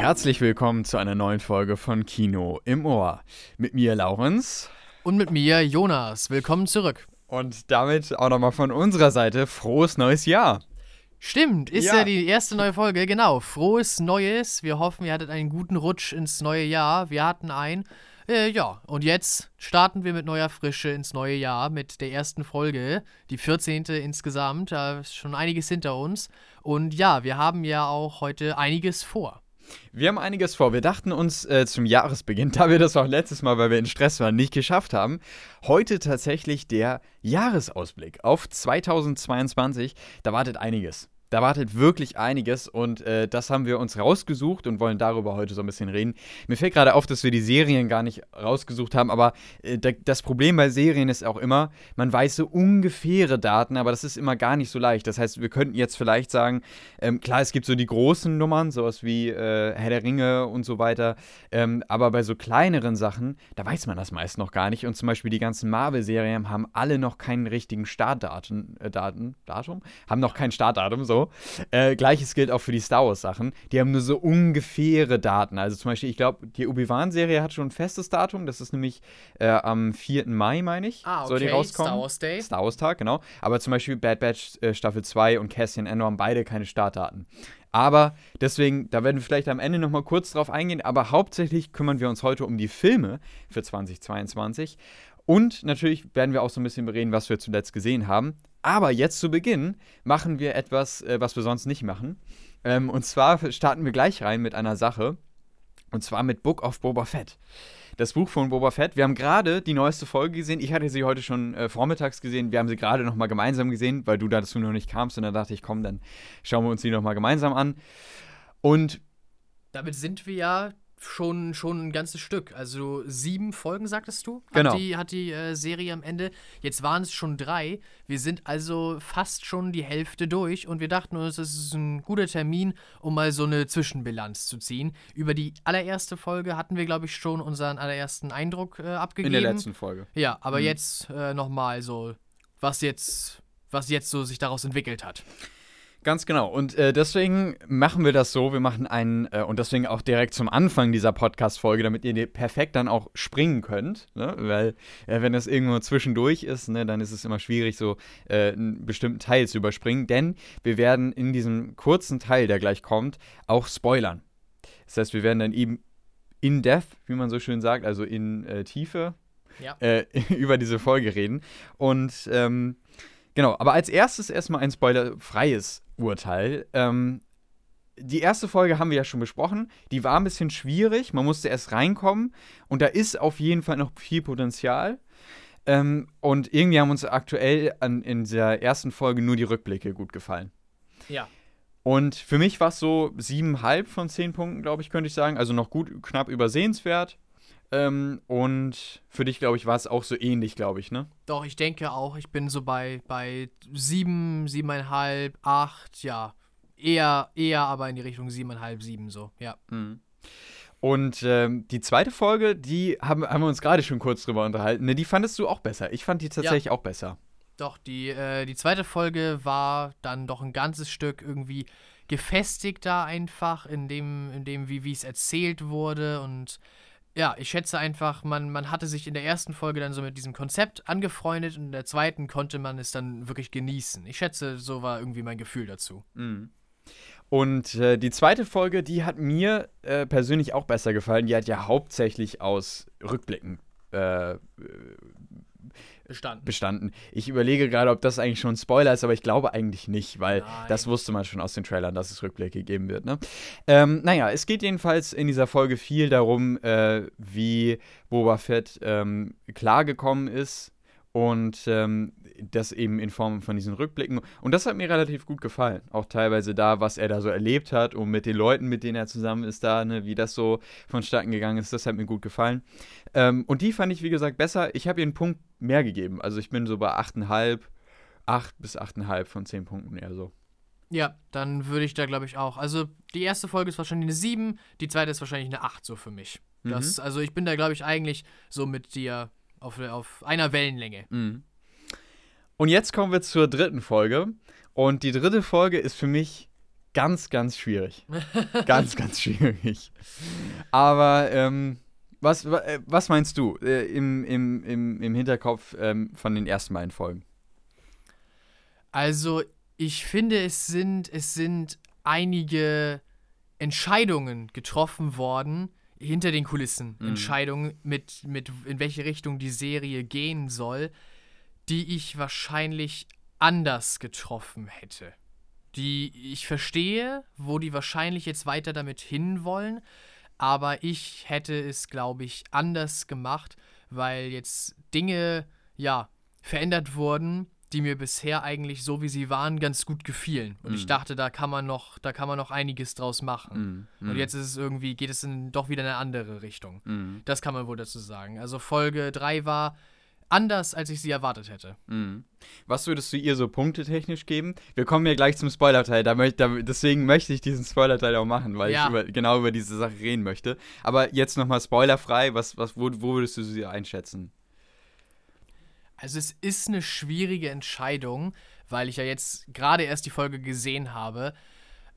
Herzlich willkommen zu einer neuen Folge von Kino im Ohr. Mit mir Laurenz. Und mit mir Jonas. Willkommen zurück. Und damit auch nochmal von unserer Seite frohes neues Jahr. Stimmt, ist ja. ja. die erste neue Folge, genau. Frohes Neues. Wir hoffen, ihr hattet einen guten Rutsch ins neue Jahr. Wir hatten einen. Äh, ja, und jetzt starten wir mit neuer Frische ins neue Jahr mit der ersten Folge, die 14. insgesamt. Da ist schon einiges hinter uns. Und ja, wir haben ja auch heute einiges vor. Wir haben einiges vor. Wir dachten uns äh, zum Jahresbeginn, da wir das auch letztes Mal, weil wir in Stress waren, nicht geschafft haben, heute tatsächlich der Jahresausblick auf 2022. Da wartet einiges. Da wartet wirklich einiges und äh, das haben wir uns rausgesucht und wollen darüber heute so ein bisschen reden. Mir fällt gerade auf, dass wir die Serien gar nicht rausgesucht haben, aber äh, das Problem bei Serien ist auch immer, man weiß so ungefähre Daten, aber das ist immer gar nicht so leicht. Das heißt, wir könnten jetzt vielleicht sagen, ähm, klar, es gibt so die großen Nummern, sowas wie äh, Herr der Ringe und so weiter, ähm, aber bei so kleineren Sachen, da weiß man das meist noch gar nicht. Und zum Beispiel die ganzen Marvel-Serien haben alle noch keinen richtigen Startdaten, äh, Datum, haben noch kein Startdatum, so. Äh, Gleiches gilt auch für die Star Wars-Sachen. Die haben nur so ungefähre Daten. Also zum Beispiel, ich glaube, die Obi-Wan-Serie hat schon ein festes Datum. Das ist nämlich äh, am 4. Mai, meine ich. Ah, okay. Soll die rauskommen. Star Wars Day. Star Wars Tag, genau. Aber zum Beispiel Bad Batch äh, Staffel 2 und Cassian Endor haben beide keine Startdaten. Aber deswegen, da werden wir vielleicht am Ende nochmal kurz drauf eingehen. Aber hauptsächlich kümmern wir uns heute um die Filme für 2022. Und natürlich werden wir auch so ein bisschen bereden, was wir zuletzt gesehen haben. Aber jetzt zu Beginn machen wir etwas, äh, was wir sonst nicht machen. Ähm, und zwar starten wir gleich rein mit einer Sache. Und zwar mit Book of Boba Fett. Das Buch von Boba Fett. Wir haben gerade die neueste Folge gesehen. Ich hatte sie heute schon äh, vormittags gesehen. Wir haben sie gerade nochmal gemeinsam gesehen, weil du dazu noch nicht kamst. Und dann dachte ich, komm, dann schauen wir uns die nochmal gemeinsam an. Und damit sind wir ja schon, schon ein ganzes Stück. Also sieben Folgen, sagtest du? Hat genau. Die, hat die äh, Serie am Ende. Jetzt waren es schon drei. Wir sind also fast schon die Hälfte durch und wir dachten uns, es ist ein guter Termin, um mal so eine Zwischenbilanz zu ziehen. Über die allererste Folge hatten wir, glaube ich, schon unseren allerersten Eindruck äh, abgegeben. In der letzten Folge. Ja, aber mhm. jetzt äh, nochmal so, was jetzt, was jetzt so sich daraus entwickelt hat. Ganz genau. Und äh, deswegen machen wir das so. Wir machen einen, äh, und deswegen auch direkt zum Anfang dieser Podcast-Folge, damit ihr perfekt dann auch springen könnt. Ne? Weil, äh, wenn das irgendwo zwischendurch ist, ne, dann ist es immer schwierig, so äh, einen bestimmten Teil zu überspringen. Denn wir werden in diesem kurzen Teil, der gleich kommt, auch spoilern. Das heißt, wir werden dann eben in Depth, wie man so schön sagt, also in äh, Tiefe, ja. Äh, über diese Folge reden. Und. Ähm, Genau, aber als erstes erstmal ein spoilerfreies Urteil. Ähm, die erste Folge haben wir ja schon besprochen. Die war ein bisschen schwierig. Man musste erst reinkommen. Und da ist auf jeden Fall noch viel Potenzial. Ähm, und irgendwie haben uns aktuell an, in der ersten Folge nur die Rückblicke gut gefallen. Ja. Und für mich war es so siebeneinhalb von zehn Punkten, glaube ich, könnte ich sagen. Also noch gut, knapp übersehenswert. Ähm, und für dich, glaube ich, war es auch so ähnlich, glaube ich, ne? Doch, ich denke auch. Ich bin so bei, bei sieben, siebeneinhalb, acht, ja. Eher, eher aber in die Richtung siebeneinhalb, sieben so, ja. Mhm. Und ähm, die zweite Folge, die haben, haben wir uns gerade schon kurz drüber unterhalten. Ne, die fandest du auch besser. Ich fand die tatsächlich ja. auch besser. Doch, die, äh, die zweite Folge war dann doch ein ganzes Stück irgendwie gefestigter einfach, in dem, in dem wie es erzählt wurde und ja, ich schätze einfach, man, man hatte sich in der ersten Folge dann so mit diesem Konzept angefreundet und in der zweiten konnte man es dann wirklich genießen. Ich schätze, so war irgendwie mein Gefühl dazu. Mhm. Und äh, die zweite Folge, die hat mir äh, persönlich auch besser gefallen. Die hat ja hauptsächlich aus Rückblicken äh, bestanden. bestanden. Ich überlege gerade, ob das eigentlich schon ein Spoiler ist, aber ich glaube eigentlich nicht, weil Nein. das wusste man schon aus den Trailern, dass es Rückblicke geben wird. Ne? Ähm, naja, es geht jedenfalls in dieser Folge viel darum, äh, wie Boba Fett ähm, klargekommen ist und ähm, das eben in Form von diesen Rückblicken. Und das hat mir relativ gut gefallen. Auch teilweise da, was er da so erlebt hat und mit den Leuten, mit denen er zusammen ist, da, ne, wie das so vonstatten gegangen ist, das hat mir gut gefallen. Ähm, und die fand ich, wie gesagt, besser. Ich habe ihr einen Punkt mehr gegeben. Also ich bin so bei 8,5, 8 bis 8,5 von 10 Punkten eher so. Ja, dann würde ich da, glaube ich, auch. Also die erste Folge ist wahrscheinlich eine 7, die zweite ist wahrscheinlich eine 8 so für mich. Das, mhm. Also ich bin da, glaube ich, eigentlich so mit dir auf, auf einer Wellenlänge. Mhm. Und jetzt kommen wir zur dritten Folge. Und die dritte Folge ist für mich ganz, ganz schwierig. ganz, ganz schwierig. Aber ähm, was, äh, was meinst du äh, im, im, im, im Hinterkopf ähm, von den ersten beiden Folgen? Also, ich finde, es sind, es sind einige Entscheidungen getroffen worden, hinter den Kulissen. Mhm. Entscheidungen, mit, mit in welche Richtung die Serie gehen soll, die ich wahrscheinlich anders getroffen hätte. Die ich verstehe, wo die wahrscheinlich jetzt weiter damit hinwollen, aber ich hätte es, glaube ich, anders gemacht, weil jetzt Dinge, ja, verändert wurden, die mir bisher eigentlich so wie sie waren ganz gut gefielen und ich Mhm. dachte, da kann man noch, da kann man noch einiges draus machen. Mhm. Und jetzt ist es irgendwie geht es in doch wieder in eine andere Richtung. Mhm. Das kann man wohl dazu sagen. Also Folge 3 war anders, als ich sie erwartet hätte. Mhm. Was würdest du ihr so punktetechnisch geben? Wir kommen ja gleich zum Spoilerteil, da möcht, da, deswegen möchte ich diesen Spoilerteil auch machen, weil Ja. ich über, genau über diese Sache reden möchte. Aber jetzt nochmal spoilerfrei, was, was, wo, wo würdest du sie einschätzen? Also es ist eine schwierige Entscheidung, weil ich ja jetzt gerade erst die Folge gesehen habe.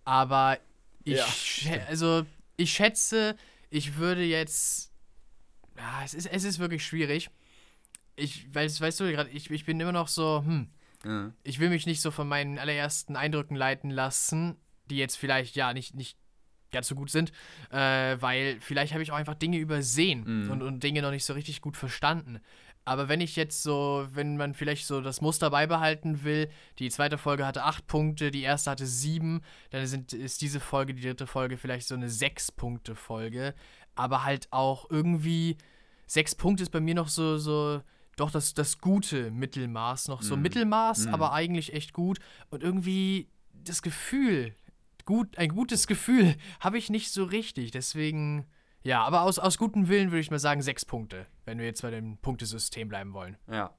Aber ich, Ja, also ich schätze, ich würde jetzt, ja, es ist, es ist wirklich schwierig. Ich, weiß, weißt du, gerade, ich, ich bin immer noch so, hm, Ja. ich will mich nicht so von meinen allerersten Eindrücken leiten lassen, die jetzt vielleicht ja nicht, nicht ganz so gut sind, äh, weil vielleicht habe ich auch einfach Dinge übersehen Mhm. und, und Dinge noch nicht so richtig gut verstanden. Aber wenn ich jetzt so, wenn man vielleicht so das Muster beibehalten will, die zweite Folge hatte acht Punkte, die erste hatte sieben, dann sind, ist diese Folge, die dritte Folge vielleicht so eine Sechs-Punkte-Folge. Aber halt auch irgendwie, sechs Punkte ist bei mir noch so, so, doch das, das gute Mittelmaß, noch so Mhm. Mittelmaß, Mhm. aber eigentlich echt gut. Und irgendwie das Gefühl, gut, ein gutes Gefühl habe ich nicht so richtig. Deswegen, ja, aber aus, aus gutem Willen würde ich mal sagen, sechs Punkte, wenn wir jetzt bei dem Punktesystem bleiben wollen. Ja.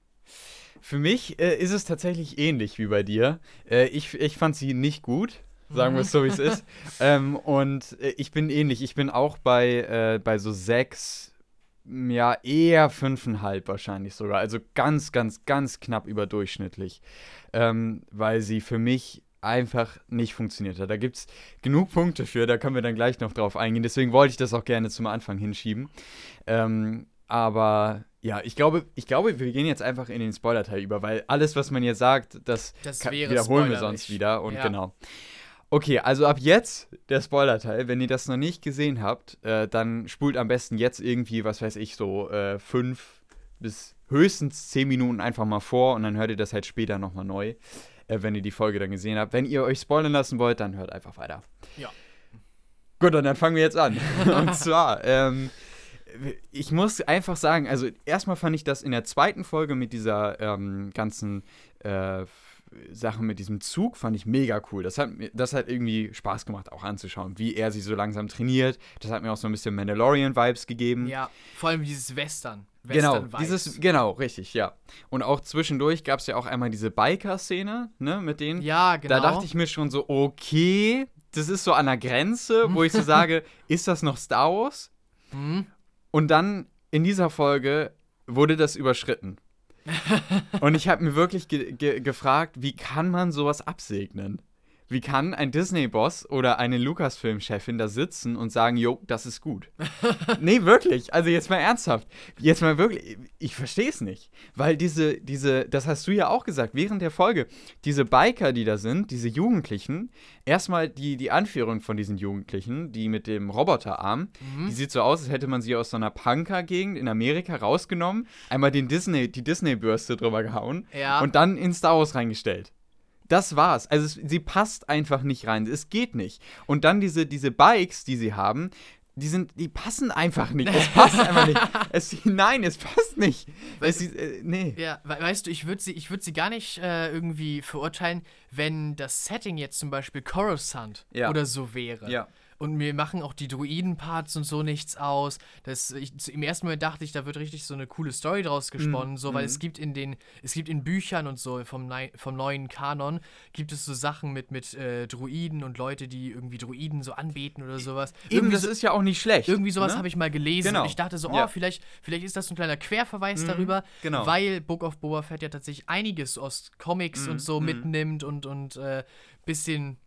Für mich äh, ist es tatsächlich ähnlich wie bei dir. Äh, ich, ich fand sie nicht gut, sagen wir es so, wie es ist. Ähm, und äh, ich bin ähnlich. Ich bin auch bei, äh, bei so sechs, ja, eher fünfeinhalb wahrscheinlich sogar. Also ganz, ganz, ganz knapp überdurchschnittlich. Ähm, weil sie für mich einfach nicht funktioniert hat. Da gibt es genug Punkte für, da können wir dann gleich noch drauf eingehen. Deswegen wollte ich das auch gerne zum Anfang hinschieben. Ähm, aber ja, ich glaube, ich glaube, wir gehen jetzt einfach in den Spoiler-Teil über, weil alles, was man hier sagt, das, Das wiederholen wir sonst wieder. Und Ja. genau. Okay, also ab jetzt der Spoiler-Teil. Wenn ihr das noch nicht gesehen habt, äh, dann spult am besten jetzt irgendwie, was weiß ich, so äh, fünf bis höchstens zehn Minuten einfach mal vor und dann hört ihr das halt später nochmal neu, äh, wenn ihr die Folge dann gesehen habt. Wenn ihr euch spoilern lassen wollt, dann hört einfach weiter. Ja. Gut, und dann fangen wir jetzt an. und zwar, ähm, ich muss einfach sagen, also erstmal fand ich das in der zweiten Folge mit dieser ähm, ganzen äh, Sache mit diesem Zug, fand ich mega cool. Das hat, das hat irgendwie Spaß gemacht, auch anzuschauen, wie er sich so langsam trainiert. Das hat mir auch so ein bisschen Mandalorian-Vibes gegeben. Ja, vor allem dieses Western. Genau, Western-Vibes. dieses, genau, richtig, ja. Und auch zwischendurch gab es ja auch einmal diese Biker-Szene, ne, mit denen. Ja, genau. Da dachte ich mir schon so, okay, das ist so an der Grenze, wo ich so sage, ist das noch Star Wars? Hm? Und dann in dieser Folge wurde das überschritten. Und ich habe mir wirklich ge ge gefragt, wie kann man sowas absegnen? Wie kann ein Disney-Boss oder eine Lucasfilm-Chefin da sitzen und sagen, jo, das ist gut? nee, wirklich. Also jetzt mal ernsthaft. Jetzt mal wirklich. Ich verstehe es nicht. Weil diese, diese, das hast du ja auch gesagt, während der Folge, diese Biker, die da sind, diese Jugendlichen, erstmal die, die Anführung von diesen Jugendlichen, die mit dem Roboterarm, Mhm. die sieht so aus, als hätte man sie aus so einer Punker-Gegend in Amerika rausgenommen, einmal den Disney, die Disney-Bürste drüber gehauen Ja. und dann in Star Wars reingestellt. Das war's. Also es, sie passt einfach nicht rein. Es geht nicht. Und dann diese, diese Bikes, die sie haben, die sind, die passen einfach nicht. Es passt einfach nicht. Es, nein, es passt nicht. Es, sieht- äh, nee. Ja, we weißt du, ich würde sie, ich würd sie gar nicht äh, irgendwie verurteilen, wenn das Setting jetzt zum Beispiel Coruscant Ja. oder so wäre. Ja. Und mir machen auch die Druiden-Parts und so nichts aus. Das, ich, Im ersten Moment dachte ich, da wird richtig so eine coole Story draus gesponnen, so, weil mhm. es gibt in den, es gibt in Büchern und so vom, nei- vom neuen Kanon, gibt es so Sachen mit, mit äh, Druiden und Leute, die irgendwie Druiden so anbeten oder sowas. Eben, irgendwie das so, ist ja auch nicht schlecht. irgendwie sowas ne? habe ich mal gelesen Genau. und ich dachte so, oh, Ja. vielleicht, vielleicht ist das ein kleiner Querverweis Mhm, darüber, genau. weil Book of Boba Fett ja tatsächlich einiges aus Comics Mhm, und so mhm. mitnimmt und, und äh, bisschen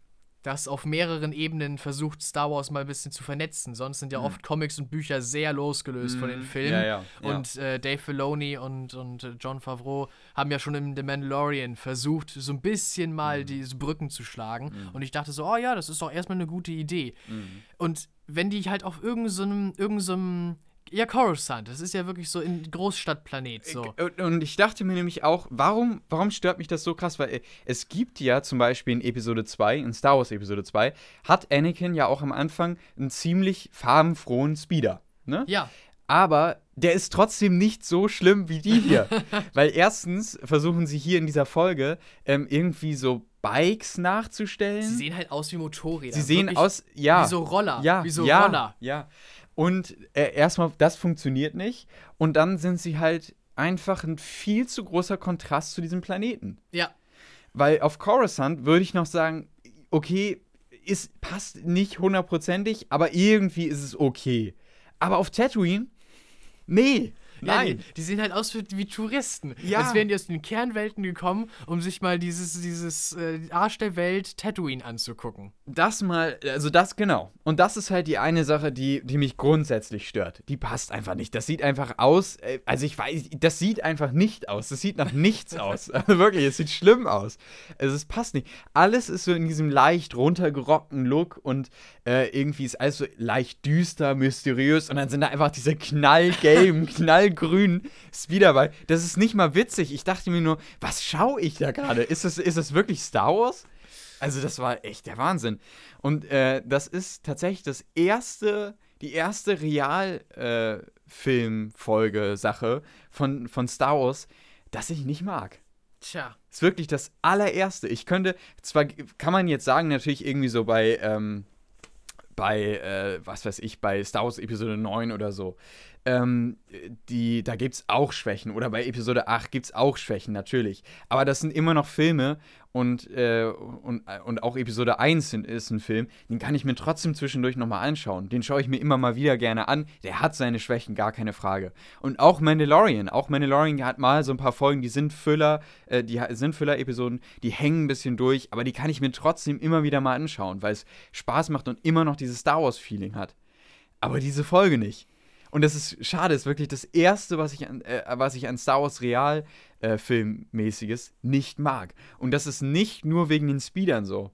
das auf mehreren Ebenen versucht, Star Wars mal ein bisschen zu vernetzen. Sonst sind ja Mhm. oft Comics und Bücher sehr losgelöst von den Filmen. Ja, ja, ja. Und äh, Dave Filoni und, und äh, John Favreau haben ja schon im The Mandalorian versucht, so ein bisschen Mhm. mal diese Brücken zu schlagen. Und ich dachte so, oh ja, das ist doch erstmal eine gute Idee. Mhm. Und wenn die halt auf irgendeinem, so irgend so ja, Coruscant, das ist ja wirklich so ein Großstadtplanet, so. Und, ich dachte mir nämlich auch, warum, warum stört mich das so krass? Weil äh, es gibt ja zum Beispiel in Episode 2, in Star Wars Episode 2, hat Anakin ja auch am Anfang einen ziemlich farbenfrohen Speeder. Ne? Ja, Aber der ist trotzdem nicht so schlimm wie die hier. Weil erstens versuchen sie hier in dieser Folge ähm, irgendwie so Bikes nachzustellen. sie sehen halt aus wie Motorräder. Sie sehen wirklich aus, ja. Wie so Roller. ja, wie so ja, Roller. Ja. Und äh, erstmal, das funktioniert nicht. Und dann sind sie halt einfach ein viel zu großer Kontrast zu diesem Planeten. Ja, Weil auf Coruscant würde ich noch sagen, okay, es passt nicht hundertprozentig, aber irgendwie ist es okay. Aber auf Tatooine, nee. Ja, Nein. die, die sehen halt aus wie, Touristen. Ja. Als wären die aus den Kernwelten gekommen, um sich mal dieses, dieses äh, Arsch der Welt Tatooine anzugucken. Das mal, also das genau. Und das ist halt die eine Sache, die, die mich grundsätzlich stört. Die passt einfach nicht. Das sieht einfach aus, äh, also ich weiß, das sieht einfach nicht aus. Das sieht nach nichts aus. Also wirklich, es sieht schlimm aus. Also es passt nicht. Alles ist so in diesem leicht runtergerockten Look und äh, irgendwie ist alles so leicht düster, mysteriös und dann sind da einfach diese knallgelben, knallgrünen Speeder bei. Das ist nicht mal witzig. Ich dachte mir nur, was schaue ich da gerade? Ist das, ist das wirklich Star Wars? Also das war echt der Wahnsinn. Und äh, das ist tatsächlich das erste, die erste Realfilm-Folge-Sache von, von Star Wars, das ich nicht mag. Tja. Ist wirklich das allererste. Ich könnte, zwar kann man jetzt sagen, natürlich irgendwie so bei, ähm, bei, äh, was weiß ich, bei Star Wars Episode 9 oder so, ähm, die, da gibt es auch Schwächen. Oder bei Episode 8 gibt es auch Schwächen, natürlich. Aber das sind immer noch Filme und, äh, und, und auch Episode 1 sind, ist ein Film, den kann ich mir trotzdem zwischendurch nochmal anschauen. Den schaue ich mir immer mal wieder gerne an. Der hat seine Schwächen, gar keine Frage. Und auch Mandalorian. Auch Mandalorian hat mal so ein paar Folgen, die sind Füller, äh, die sind Füller-Episoden, die hängen ein bisschen durch, aber die kann ich mir trotzdem immer wieder mal anschauen, weil es Spaß macht und immer noch dieses Star Wars-Feeling hat. Aber diese Folge nicht. Und das ist schade, ist wirklich das erste, was ich an, äh, was ich an Star Wars Real äh, Filmmäßiges nicht mag. Und das ist nicht nur wegen den Speedern so.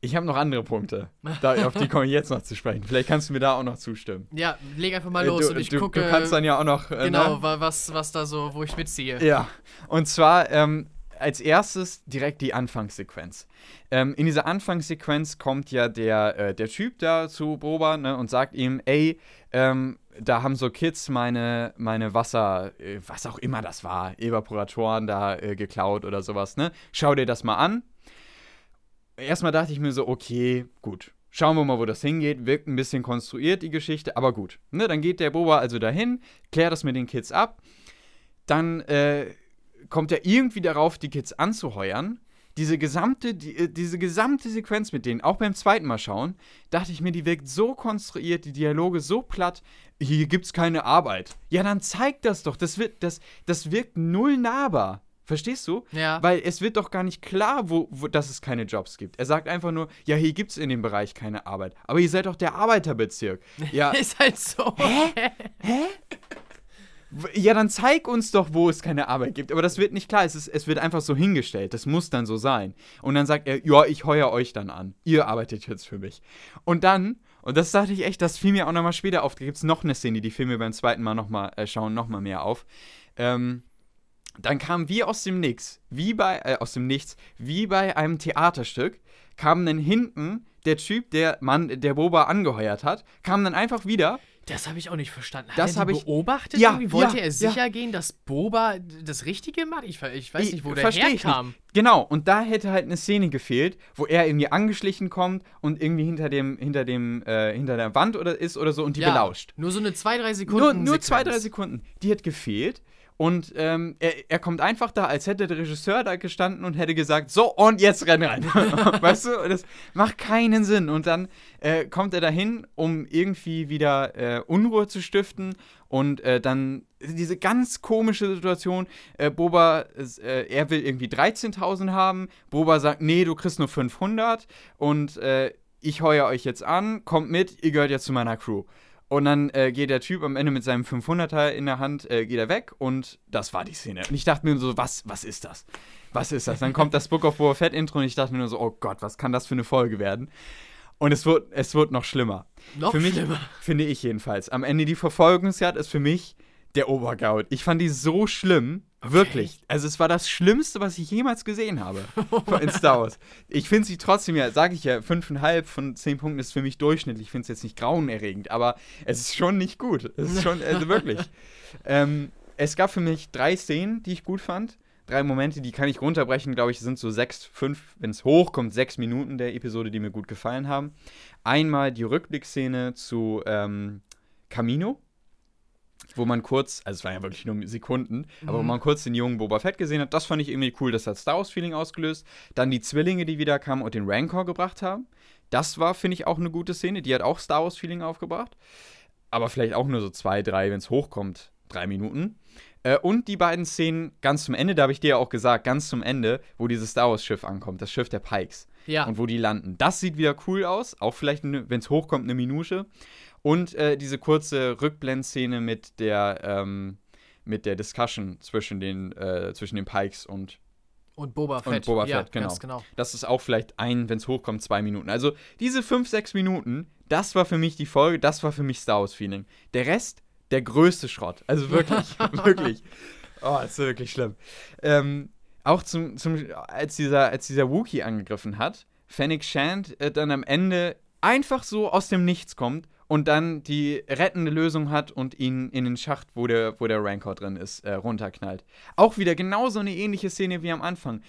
Ich habe noch andere Punkte, da, auf die komme ich jetzt noch zu sprechen. Vielleicht kannst du mir da auch noch zustimmen. Ja, leg einfach mal Äh, los du, und ich du, gucke. du kannst dann ja auch noch. Äh, genau, ne? wa- was, was da so, wo ich mitziehe. Ja, und zwar ähm, als erstes direkt die Anfangssequenz. Ähm, in dieser Anfangssequenz kommt ja der, äh, der Typ da zu Boba ne, und sagt ihm, ey, ähm, da haben so Kids meine, meine Wasser, äh, was auch immer das war, Evaporatoren da äh, geklaut oder sowas, ne? Schau dir das mal an. Erstmal dachte ich mir so, okay, gut. Schauen wir mal, wo das hingeht. Wirkt ein bisschen konstruiert, die Geschichte, aber gut. Ne, dann geht der Boba also dahin, klärt das mit den Kids ab. Dann äh, kommt er irgendwie darauf, die Kids anzuheuern. Diese gesamte, die, äh, diese gesamte Sequenz mit denen, auch beim zweiten Mal schauen, dachte ich mir, die wirkt so konstruiert, die Dialoge so platt. Hier gibt's keine Arbeit. Ja, dann zeigt das doch. Das, wird, das, das wirkt null nahbar. Verstehst du? Ja. Weil es wird doch gar nicht klar, wo, wo, dass es keine Jobs gibt. Er sagt einfach nur, ja, hier gibt's in dem Bereich keine Arbeit. Aber ihr seid doch der Arbeiterbezirk. Ja, Ist halt so. W- Ja, dann zeig uns doch, wo es keine Arbeit gibt. Aber das wird nicht klar. Es, ist, es wird einfach so hingestellt. Das muss dann so sein. Und dann sagt er, ja, ich heuer euch dann an. Ihr arbeitet jetzt für mich. Und dann, und das dachte ich echt, das fiel mir auch nochmal später auf. Da gibt es noch eine Szene, die fiel mir beim zweiten Mal nochmal äh, schauen, nochmal mehr auf. Ähm, dann kam wie aus dem Nix, wie bei, äh, aus dem Nichts, wie bei einem Theaterstück, kam dann hinten der Typ, der Mann, der Boba angeheuert hat, kam dann einfach wieder Das habe ich auch nicht verstanden. Hat Das hab die ich- beobachtet? Ja, irgendwie? Wollte ja, er sicher gehen, dass Boba das Richtige macht? Ich, ich weiß nicht, wo der ich herkam. nicht. Genau, und da hätte halt eine Szene gefehlt, wo er irgendwie angeschlichen kommt und irgendwie hinter dem, hinter dem, äh, hinter der Wand oder ist oder so und die Ja, belauscht. Nur so eine zwei, drei Sekunden. Nur, nur zwei, Sequenz. drei Sekunden. Die hat gefehlt. Und ähm, er, er kommt einfach da, als hätte der Regisseur da gestanden und hätte gesagt, so, und jetzt renn rein. weißt du, das macht keinen Sinn. Und dann äh, kommt er dahin, um irgendwie wieder äh, Unruhe zu stiften. Und äh, dann diese ganz komische Situation, äh, Boba, äh, er will irgendwie 13.000 haben. Boba sagt, nee, du kriegst nur 500. Und äh, ich heuer euch jetzt an, kommt mit, ihr gehört jetzt zu meiner Crew. Und dann äh, geht der Typ am Ende mit seinem 500er in der Hand, äh, geht er weg und das war die Szene. Und ich dachte mir so, was, was ist das? Was ist das? Dann kommt das Book of Boba Fett Intro und ich dachte mir nur so, oh Gott, was kann das für eine Folge werden? Und es wird, es wird noch schlimmer. Noch für mich, schlimmer. Finde ich jedenfalls. Am Ende die Verfolgungsjagd ist für mich der Obergaut. Ich fand die so schlimm. Okay. Wirklich. Also es war das Schlimmste, was ich jemals gesehen habe in Star Wars. Ich finde sie trotzdem ja, sage ich ja, 5,5 von 10 Punkten ist für mich durchschnittlich. Ich finde es jetzt nicht grauenerregend, aber es ist schon nicht gut. Es ist schon, also wirklich. ähm, es gab für mich drei Szenen, die ich gut fand. Drei Momente, die kann ich runterbrechen, glaube ich, sind so sechs, fünf, wenn es hochkommt, sechs Minuten der Episode, die mir gut gefallen haben. Einmal die Rückblickszene zu ähm, Camino, wo man kurz, also es waren ja wirklich nur Sekunden, mhm. aber wo man kurz den jungen Boba Fett gesehen hat, das fand ich irgendwie cool, das hat Star Wars-Feeling ausgelöst. Dann die Zwillinge, die wieder kamen und den Rancor gebracht haben. Das war, finde ich, auch eine gute Szene, die hat auch Star Wars-Feeling aufgebracht. Aber vielleicht auch nur so zwei, drei, wenn es hochkommt, drei Minuten. Äh, und die beiden Szenen ganz zum Ende, da habe ich dir ja auch gesagt, ganz zum Ende, wo dieses Star Wars-Schiff ankommt, das Schiff der Pikes. Ja. Und wo die landen. Das sieht wieder cool aus, auch vielleicht, wenn es hochkommt, eine Minute. Und äh, diese kurze Rückblendszene mit der, ähm, mit der Discussion zwischen den, äh, zwischen den Pikes und und Boba Fett. Und Boba Fett, ja, genau. genau. Das ist auch vielleicht ein, wenn es hochkommt, zwei Minuten. Also diese fünf, sechs Minuten, das war für mich die Folge, das war für mich Star Wars-Feeling. Der Rest, der größte Schrott. Also wirklich, wirklich. Oh, das ist wirklich schlimm. Ähm, auch zum, zum, als dieser, als dieser Wookie angegriffen hat, Fennec Shand äh, dann am Ende einfach so aus dem Nichts kommt und dann die rettende Lösung hat und ihn in den Schacht, wo der, wo der Rancor drin ist, äh, runterknallt. Auch wieder genauso eine ähnliche Szene wie am Anfang.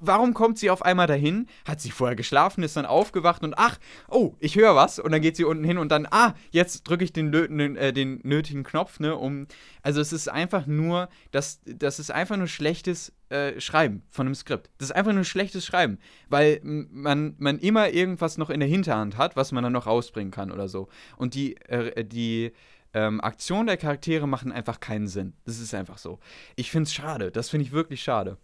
Warum kommt sie auf einmal dahin? Hat sie vorher geschlafen, ist dann aufgewacht und ach, oh, ich höre was. Und dann geht sie unten hin und dann, ah, jetzt drücke ich den, den, äh, den nötigen Knopf, ne, um. Also es ist einfach nur, das, das ist einfach nur schlechtes äh, Schreiben von einem Skript. Das ist einfach nur schlechtes Schreiben, weil man, man immer irgendwas noch in der Hinterhand hat, was man dann noch rausbringen kann oder so. Und die, äh, die ähm, Aktionen der Charaktere machen einfach keinen Sinn. Das ist einfach so. Ich finde es schade. Das finde ich wirklich schade.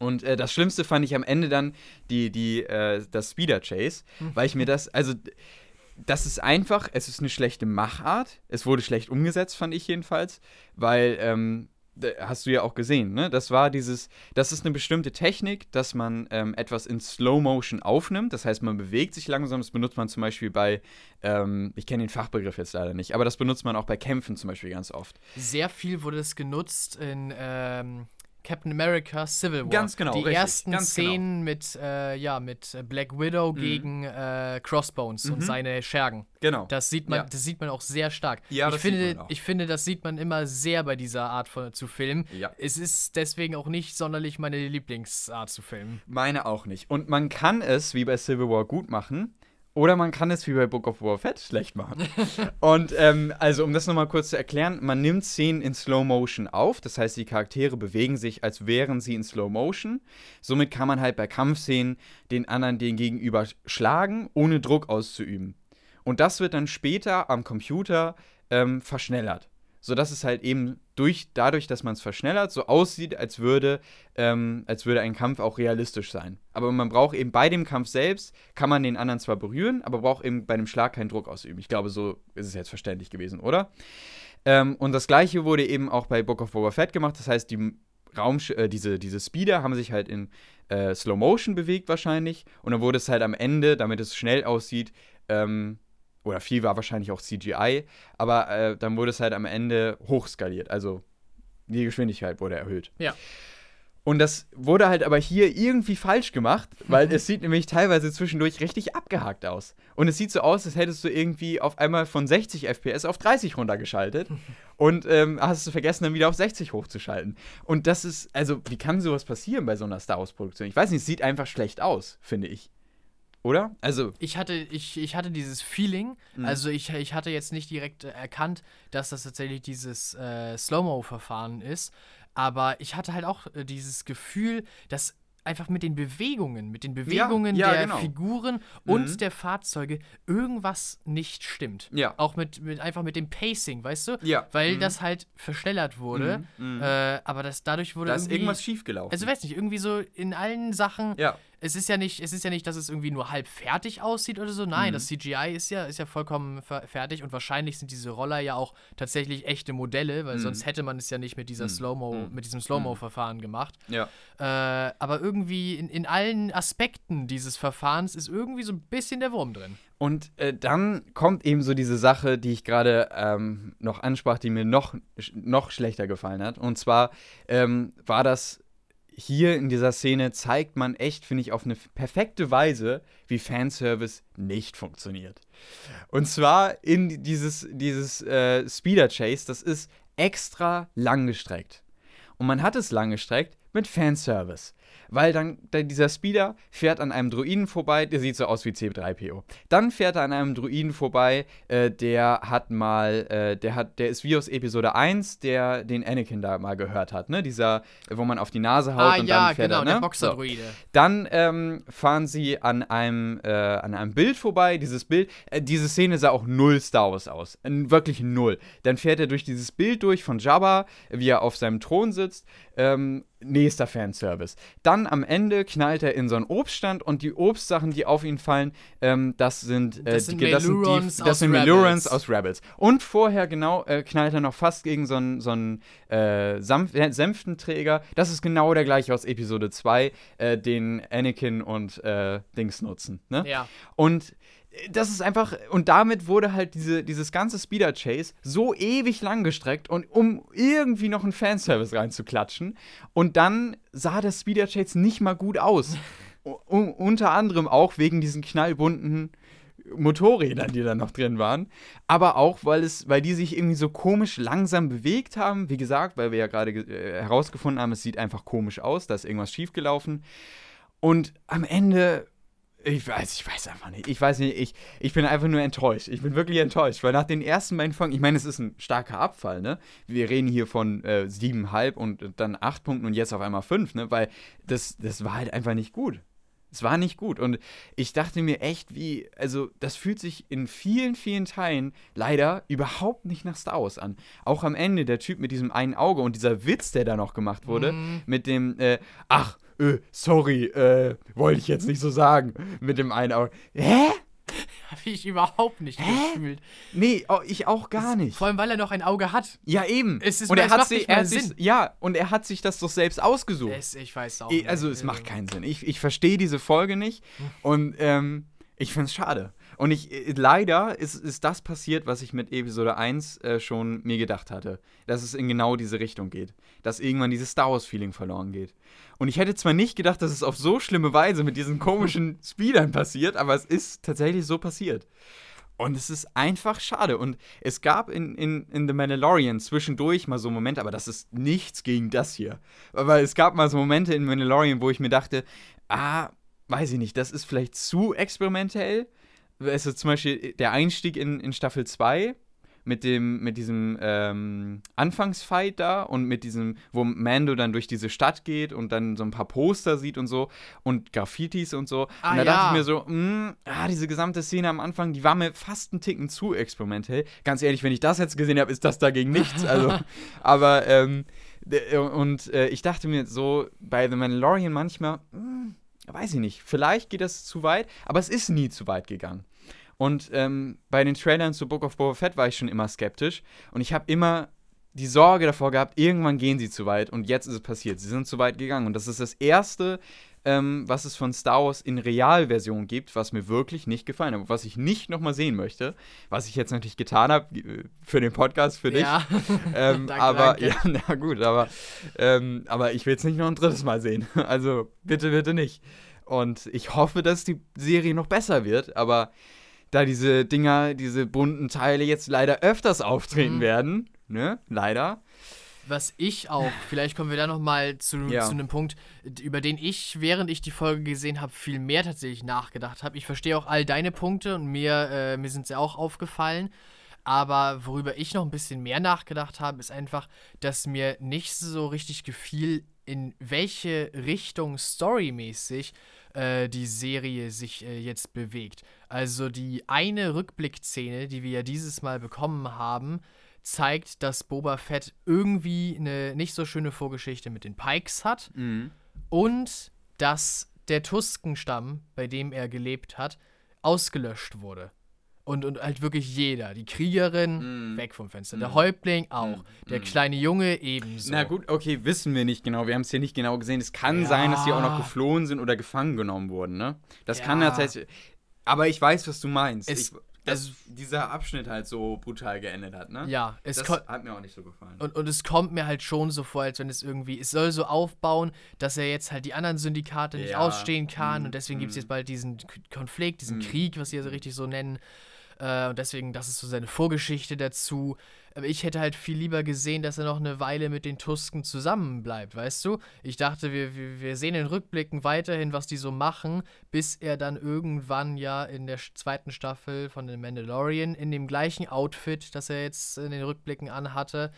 Und äh, das Schlimmste fand ich am Ende dann die, die, äh, das Speeder Chase, mhm. weil ich mir das, also das ist einfach, es ist eine schlechte Machart. Es wurde schlecht umgesetzt, fand ich jedenfalls, weil, ähm, hast du ja auch gesehen, ne? Das war dieses, das ist eine bestimmte Technik, dass man ähm, etwas in Slow Motion aufnimmt. Das heißt, man bewegt sich langsam. Das benutzt man zum Beispiel bei, ähm, ich kenne den Fachbegriff jetzt leider nicht, aber das benutzt man auch bei Kämpfen zum Beispiel ganz oft. Sehr viel wurde es genutzt in ähm, Captain America Civil War. Ganz genau. Die richtig, ersten ganz Szenen mit, äh, ja, mit Black Widow Mhm. gegen äh, Crossbones und Mhm. seine Schergen. Genau. Das sieht man, Ja. das sieht man auch sehr stark. Ja, ich finde, ich finde, das sieht man immer sehr bei dieser Art von zu filmen. Ja. Es ist deswegen auch nicht sonderlich meine Lieblingsart zu filmen. Meine auch nicht. Und man kann es, wie bei Civil War, gut machen. Oder man kann es wie bei Book of War Fett schlecht machen. und ähm, also, um das nochmal kurz zu erklären, man nimmt Szenen in Slow Motion auf. Das heißt, die Charaktere bewegen sich, als wären sie in Slow Motion. Somit kann man halt bei Kampfszenen den anderen den gegenüber schlagen, ohne Druck auszuüben. Und das wird dann später am Computer ähm, verschnellert. Sodass es halt eben durch, dadurch, dass man es verschnellert, so aussieht, als würde, ähm, als würde ein Kampf auch realistisch sein. Aber man braucht eben bei dem Kampf selbst, kann man den anderen zwar berühren, aber braucht eben bei dem Schlag keinen Druck ausüben. Ich glaube, so ist es jetzt verständlich gewesen, oder? Ähm, und das gleiche wurde eben auch bei Book of Boba Fett gemacht. Das heißt, die Raum, äh, diese, diese Speeder haben sich halt in äh, Slow Motion bewegt wahrscheinlich. Und dann wurde es halt am Ende, damit es schnell aussieht, ähm, oder viel war wahrscheinlich auch CGI, aber äh, dann wurde es halt am Ende hochskaliert. Also die Geschwindigkeit wurde erhöht. Ja. Und das wurde halt aber hier irgendwie falsch gemacht, weil es sieht nämlich teilweise zwischendurch richtig abgehakt aus. Und es sieht so aus, als hättest du irgendwie auf einmal von 60 FPS auf 30 runtergeschaltet und ähm, hast du vergessen, dann wieder auf 60 hochzuschalten. Und das ist, also, wie kann sowas passieren bei so einer Star Wars-Produktion? Ich weiß nicht, es sieht einfach schlecht aus, finde ich. Oder? Also. Ich hatte, ich, ich hatte dieses Feeling, Mhm. also ich, ich hatte jetzt nicht direkt erkannt, dass das tatsächlich dieses äh, Slow-Mo-Verfahren ist, aber ich hatte halt auch äh, dieses Gefühl, dass einfach mit den Bewegungen, mit den Bewegungen ja, der genau. Figuren und Mhm. der Fahrzeuge irgendwas nicht stimmt. Ja. Auch mit, mit einfach mit dem Pacing, weißt du? Ja. Weil Mhm. das halt verschnellert wurde. Mhm. Mhm. Äh, aber das dadurch wurde da ist irgendwas schiefgelaufen. Also weiß nicht, irgendwie so in allen Sachen ja. Es ist ja nicht, es ist ja nicht, dass es irgendwie nur halb fertig aussieht oder so. Nein, Mhm. das CGI ist ja, ist ja vollkommen fer fertig und wahrscheinlich sind diese Roller ja auch tatsächlich echte Modelle, weil Mhm. sonst hätte man es ja nicht mit dieser Mhm. Slow-Mo, Mhm. mit diesem Slow-Mo-Verfahren gemacht. Ja. Äh, aber irgendwie in, in allen Aspekten dieses Verfahrens ist irgendwie so ein bisschen der Wurm drin. Und äh, dann kommt eben so diese Sache, die ich gerade ähm, noch ansprach, die mir noch, noch schlechter gefallen hat. Und zwar ähm, war das hier in dieser Szene, zeigt man echt, finde ich, auf eine perfekte Weise, wie Fanservice nicht funktioniert. Und zwar in dieses, dieses äh, Speeder Chase, das ist extra langgestreckt. Und man hat es langgestreckt mit Fanservice. Weil dann, dann dieser Speeder fährt an einem Druiden vorbei, der sieht so aus wie C3PO. Dann fährt er an einem Druiden vorbei, äh, der hat mal, äh, der hat, der ist wie aus Episode 1, der den Anakin da mal gehört hat, ne? Dieser, wo man auf die Nase haut ah und ja, dann fährt genau, er, ne? der So. Boxerdruide. Dann ähm, fahren sie an einem, äh, an einem Bild vorbei. Dieses Bild, äh, diese Szene sah auch null Star Wars aus. Wirklich null. Dann fährt er durch dieses Bild durch von Jabba, wie er auf seinem Thron sitzt. Ähm, nächster Fanservice. Dann am Ende knallt er in so einen Obststand und die Obstsachen, die auf ihn fallen, ähm, das sind, äh, Das sind die, das sind, Melurons die, aus das sind Rebels. Melurons aus Rebels. Und vorher genau äh, knallt er noch fast gegen so einen, so einen äh, Sanf äh, Sänftenträger. Das ist genau der gleiche aus Episode 2, äh, den Anakin und äh, Dings nutzen. Ne? Ja. Und das ist einfach, und damit wurde halt diese, dieses ganze Speeder Chase so ewig lang gestreckt und um irgendwie noch einen Fanservice reinzuklatschen. Und dann sah der Speeder Chase nicht mal gut aus. U unter anderem auch wegen diesen knallbunten Motorrädern, die da noch drin waren. Aber auch, weil es, weil die sich irgendwie so komisch langsam bewegt haben. Wie gesagt, weil wir ja gerade äh, herausgefunden haben, es sieht einfach komisch aus, da ist irgendwas schiefgelaufen. Und am Ende ich weiß, ich weiß einfach nicht. Ich weiß nicht, ich, ich bin einfach nur enttäuscht. Ich bin wirklich enttäuscht, weil nach den ersten beiden Folgen, ich meine, es ist ein starker Abfall, ne? Wir reden hier von äh, siebenhalb und dann acht Punkten und jetzt auf einmal fünf, ne? Weil das, das war halt einfach nicht gut. Es war nicht gut. Und ich dachte mir echt, wie, also das fühlt sich in vielen, vielen Teilen leider überhaupt nicht nach Star Wars an. Auch am Ende der Typ mit diesem einen Auge und dieser Witz, der da noch gemacht wurde, Mhm. mit dem, äh, ach, äh, sorry, äh, wollte ich jetzt nicht so sagen, mit dem einen Auge. Hä? Habe ich überhaupt nicht gefühlt. Nee, oh, ich auch gar nicht. Vor allem, weil er noch ein Auge hat. Ja, eben. Es ist- und er es hat macht sich, er sich, ja, und er hat sich das doch selbst ausgesucht. Es, ich weiß auch nicht. Also, es macht keinen Sinn. Ich, ich verstehe diese Folge nicht und ähm, ich finde es schade. Und ich, äh, leider ist, ist das passiert, was ich mit Episode 1 äh, schon mir gedacht hatte. Dass es in genau diese Richtung geht. Dass irgendwann dieses Star Wars-Feeling verloren geht. Und ich hätte zwar nicht gedacht, dass es auf so schlimme Weise mit diesen komischen Speedern passiert, aber es ist tatsächlich so passiert. Und es ist einfach schade. Und es gab in, in, in The Mandalorian zwischendurch mal so Momente, aber das ist nichts gegen das hier. Aber es gab mal so Momente in Mandalorian, wo ich mir dachte, ah, weiß ich nicht, das ist vielleicht zu experimentell. Es ist zum Beispiel der Einstieg in, in Staffel 2 mit dem, mit diesem ähm, Anfangsfight da und mit diesem, wo Mando dann durch diese Stadt geht und dann so ein paar Poster sieht und so und Graffitis und so. Ah, und da ja. dachte ich mir so, mh, ah, diese gesamte Szene am Anfang, die war mir fast einen Ticken zu experimentell. Ganz ehrlich, wenn ich das jetzt gesehen habe, ist das dagegen nichts. Also, aber, ähm, d- und äh, ich dachte mir so, bei The Mandalorian manchmal, mh, weiß ich nicht, vielleicht geht das zu weit, aber es ist nie zu weit gegangen. Und ähm, bei den Trailern zu Book of Boba Fett war ich schon immer skeptisch. Und ich habe immer die Sorge davor gehabt, irgendwann gehen sie zu weit. Und jetzt ist es passiert. Sie sind zu weit gegangen. Und das ist das Erste, ähm, was es von Star Wars in Realversion gibt, was mir wirklich nicht gefallen hat. Was ich nicht nochmal sehen möchte. Was ich jetzt natürlich getan habe äh, für den Podcast, für dich. Ja. Ähm, Danke, aber danke. ja, na gut, aber, ähm, aber ich will es nicht noch ein drittes Mal sehen. Also bitte, bitte nicht. Und ich hoffe, dass die Serie noch besser wird, aber da diese Dinger, diese bunten Teile jetzt leider öfters auftreten Mhm. werden, ne, leider, Was ich auch, vielleicht kommen wir da nochmal zu, Ja. zu einem Punkt, über den ich, während ich die Folge gesehen habe, viel mehr tatsächlich nachgedacht habe. Ich verstehe auch all deine Punkte und mir, äh, mir sind sie auch aufgefallen. Aber worüber ich noch ein bisschen mehr nachgedacht habe, ist einfach, dass mir nicht so richtig gefiel, in welche Richtung storymäßig äh, die Serie sich äh, jetzt bewegt. Also die eine Rückblickszene, die wir ja dieses Mal bekommen haben, zeigt, dass Boba Fett irgendwie eine nicht so schöne Vorgeschichte mit den Pikes hat Mhm. und dass der Tuskenstamm, bei dem er gelebt hat, ausgelöscht wurde. Und, und halt wirklich jeder. Die Kriegerin, Mhm. weg vom Fenster. Der Häuptling auch. Der Mhm. kleine Junge ebenso. Na gut, okay, wissen wir nicht genau. Wir haben es hier nicht genau gesehen. Es kann sein, dass die auch noch Ja. geflohen sind oder gefangen genommen wurden, ne? Das kann Ja. tatsächlich. Aber ich weiß, was du meinst. Es- ich, dass dieser Abschnitt halt so brutal geendet hat, ne? Ja, es das hat mir auch nicht so gefallen. Und, und es kommt mir halt schon so vor, als wenn es irgendwie, es soll so aufbauen, dass er jetzt halt die anderen Syndikate nicht Ja, ausstehen kann mm, und deswegen gibt es mm. jetzt bald diesen Konflikt, diesen Mm. Krieg, was sie ja so richtig so nennen. Äh, und deswegen, das ist so seine Vorgeschichte dazu. Aber ich hätte halt viel lieber gesehen, dass er noch eine Weile mit den Tusken zusammenbleibt, weißt du? Ich dachte, wir, wir, wir sehen in Rückblicken weiterhin, was die so machen, bis er dann irgendwann ja in der zweiten Staffel von The Mandalorian in dem gleichen Outfit, das er jetzt in den Rückblicken anhatte,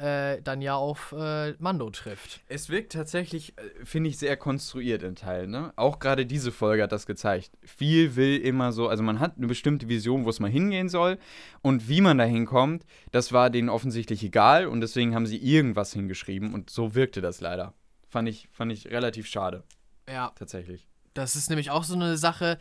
äh, dann ja auf äh, Mando trifft. Es wirkt tatsächlich, äh, finde ich, sehr konstruiert in Teilen. Ne? Auch gerade diese Folge hat das gezeigt. Viel will immer so, also man hat eine bestimmte Vision, wo es mal hingehen soll. Und wie man da hinkommt, das war denen offensichtlich egal. Und deswegen haben sie irgendwas hingeschrieben. Und so wirkte das leider. Fand ich, fand ich relativ schade, Ja, tatsächlich. das ist nämlich auch so eine Sache,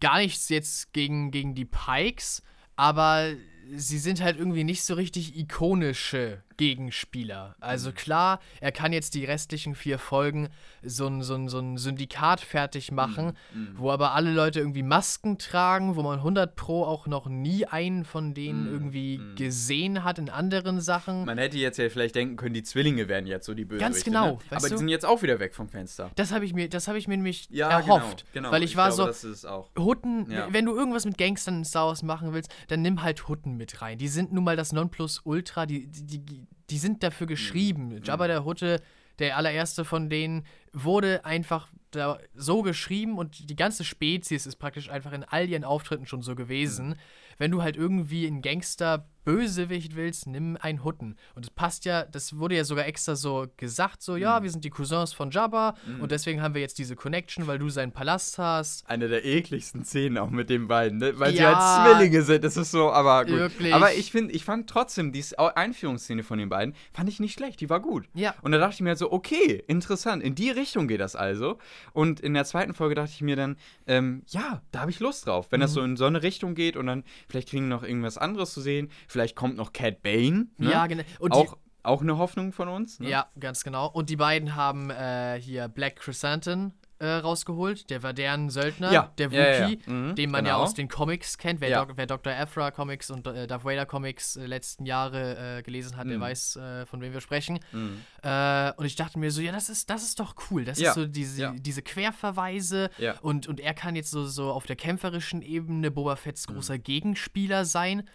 gar nichts jetzt gegen, gegen die Pikes, aber sie sind halt irgendwie nicht so richtig ikonische Gegenspieler. Also klar, er kann jetzt die restlichen vier Folgen so ein, so ein, so ein Syndikat fertig machen, Mhm. wo aber alle Leute irgendwie Masken tragen, wo man 100 Pro auch noch nie einen von denen Mhm, irgendwie mhm. gesehen hat in anderen Sachen. Man hätte jetzt ja vielleicht denken können, die Zwillinge wären jetzt so die Bösewichte. Ganz genau, Ne? Aber die du? sind jetzt auch wieder weg vom Fenster. Das habe ich mir, das habe ich mir nämlich Ja, erhofft, genau. genau. weil ich, war glaube, so, Das ist es auch. Hutten, Ja. wenn du irgendwas mit Gangstern in Star Wars machen willst, dann nimm halt Hutten mit rein. Die sind nun mal das Nonplusultra, die, die, die, die sind dafür geschrieben. Jabba der Hutte, der allererste von denen, wurde einfach da so geschrieben und die ganze Spezies ist praktisch einfach in all ihren Auftritten schon so gewesen. Wenn du halt irgendwie einen Gangster Bösewicht willst, nimm einen Hutten. Und das passt ja, das wurde ja sogar extra so gesagt, so, ja, wir sind die Cousins von Jabba und deswegen haben wir jetzt diese Connection, weil du seinen Palast hast. Eine der ekligsten Szenen auch mit den beiden, ne? weil sie Ja. halt Zwillinge sind. Das ist so, aber gut. Wirklich. Aber ich finde, ich fand trotzdem die Einführungsszene von den beiden fand ich nicht schlecht. Die war gut. Ja. Und da dachte ich mir halt so, okay, interessant. In die Richtung geht das also. Und in der zweiten Folge dachte ich mir dann, ähm, ja, da habe ich Lust drauf, wenn das Mhm. so in so eine Richtung geht und dann vielleicht kriegen wir noch irgendwas anderes zu sehen. Vielleicht kommt noch Cat Bane. Ne? Ja, genau. Und auch, auch eine Hoffnung von uns. Ne? Ja, ganz genau. Und die beiden haben äh, hier Black Chrysanthemum äh, rausgeholt. Der war deren Söldner, Ja, der ja, ja, Wookie, ja. Mhm, den man ja genau. aus den Comics kennt. Wer, Ja. Doc, wer Dr. Aphra Comics und äh, Darth Vader Comics äh, letzten Jahre äh, gelesen hat, der Mhm. weiß, äh, von wem wir sprechen. Mhm. Äh, und ich dachte mir so, ja, das ist, das ist doch cool. Das Ja, ist so diese, ja. diese Querverweise. Ja. Und, und er kann jetzt so, so auf der kämpferischen Ebene Boba Fetts großer Gegenspieler sein.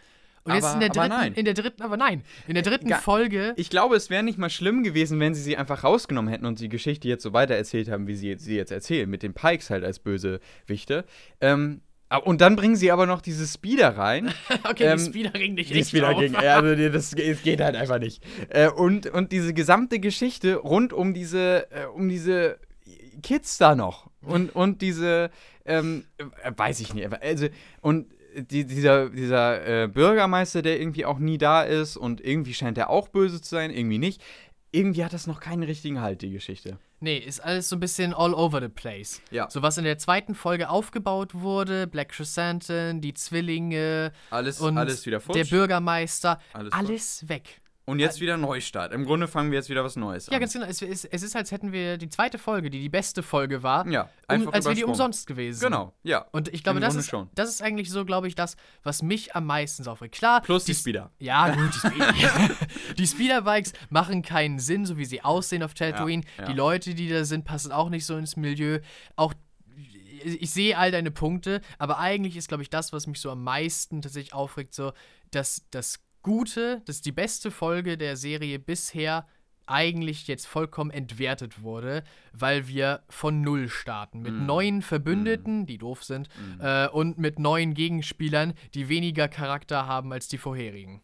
Und jetzt. Aber- in der dritten, nein. in der dritten, aber nein, in der dritten Ga- Folge. Ich glaube, es wäre nicht mal schlimm gewesen, wenn sie sie einfach rausgenommen hätten und die Geschichte jetzt so weiter erzählt haben, wie sie sie jetzt erzählen, mit den Pikes halt als Bösewichte. Ähm, ab- und dann bringen sie aber noch diese Speeder rein. Okay, Ähm, die Speeder ringen dich die Speeder auf. ging, ja, also das es geht halt einfach nicht. Äh, und, und diese gesamte Geschichte rund um diese, äh, um diese Kids da noch. Und, und diese, ähm, äh, weiß ich nicht, also, und die, dieser, dieser äh, Bürgermeister, der irgendwie auch nie da ist und irgendwie scheint er auch böse zu sein, irgendwie nicht. Irgendwie hat das noch keinen richtigen Halt, die Geschichte. Nee, ist alles so ein bisschen all over the place. Ja. So was in der zweiten Folge aufgebaut wurde, Black Chrysanthemum, die Zwillinge Alles, und alles wieder futsch. der Bürgermeister, Alles alles, weg. Und jetzt wieder Neustart. Im Grunde fangen wir jetzt wieder was Neues Ja, an. ganz genau. Es, es, es ist, als hätten wir die zweite Folge, die die beste Folge war, Ja, um, als wäre die umsonst gewesen. Genau, ja. Und ich glaube, das Grunde ist, schon. das ist eigentlich so, glaube ich, das, was mich am meisten aufregt. Klar, Plus die s- Speeder. Ja, gut, die, Speed die Speederbikes machen keinen Sinn, so wie sie aussehen auf Tatooine. Ja, ja. Die Leute, die da sind, passen auch nicht so ins Milieu. Auch ich sehe all deine Punkte, aber eigentlich ist, glaube ich, das, was mich so am meisten tatsächlich aufregt, so, dass das Gute, dass die beste Folge der Serie bisher eigentlich jetzt vollkommen entwertet wurde, weil wir von Null starten. Mit Mm. neuen Verbündeten, die doof sind, äh, und mit neuen Gegenspielern, die weniger Charakter haben als die vorherigen.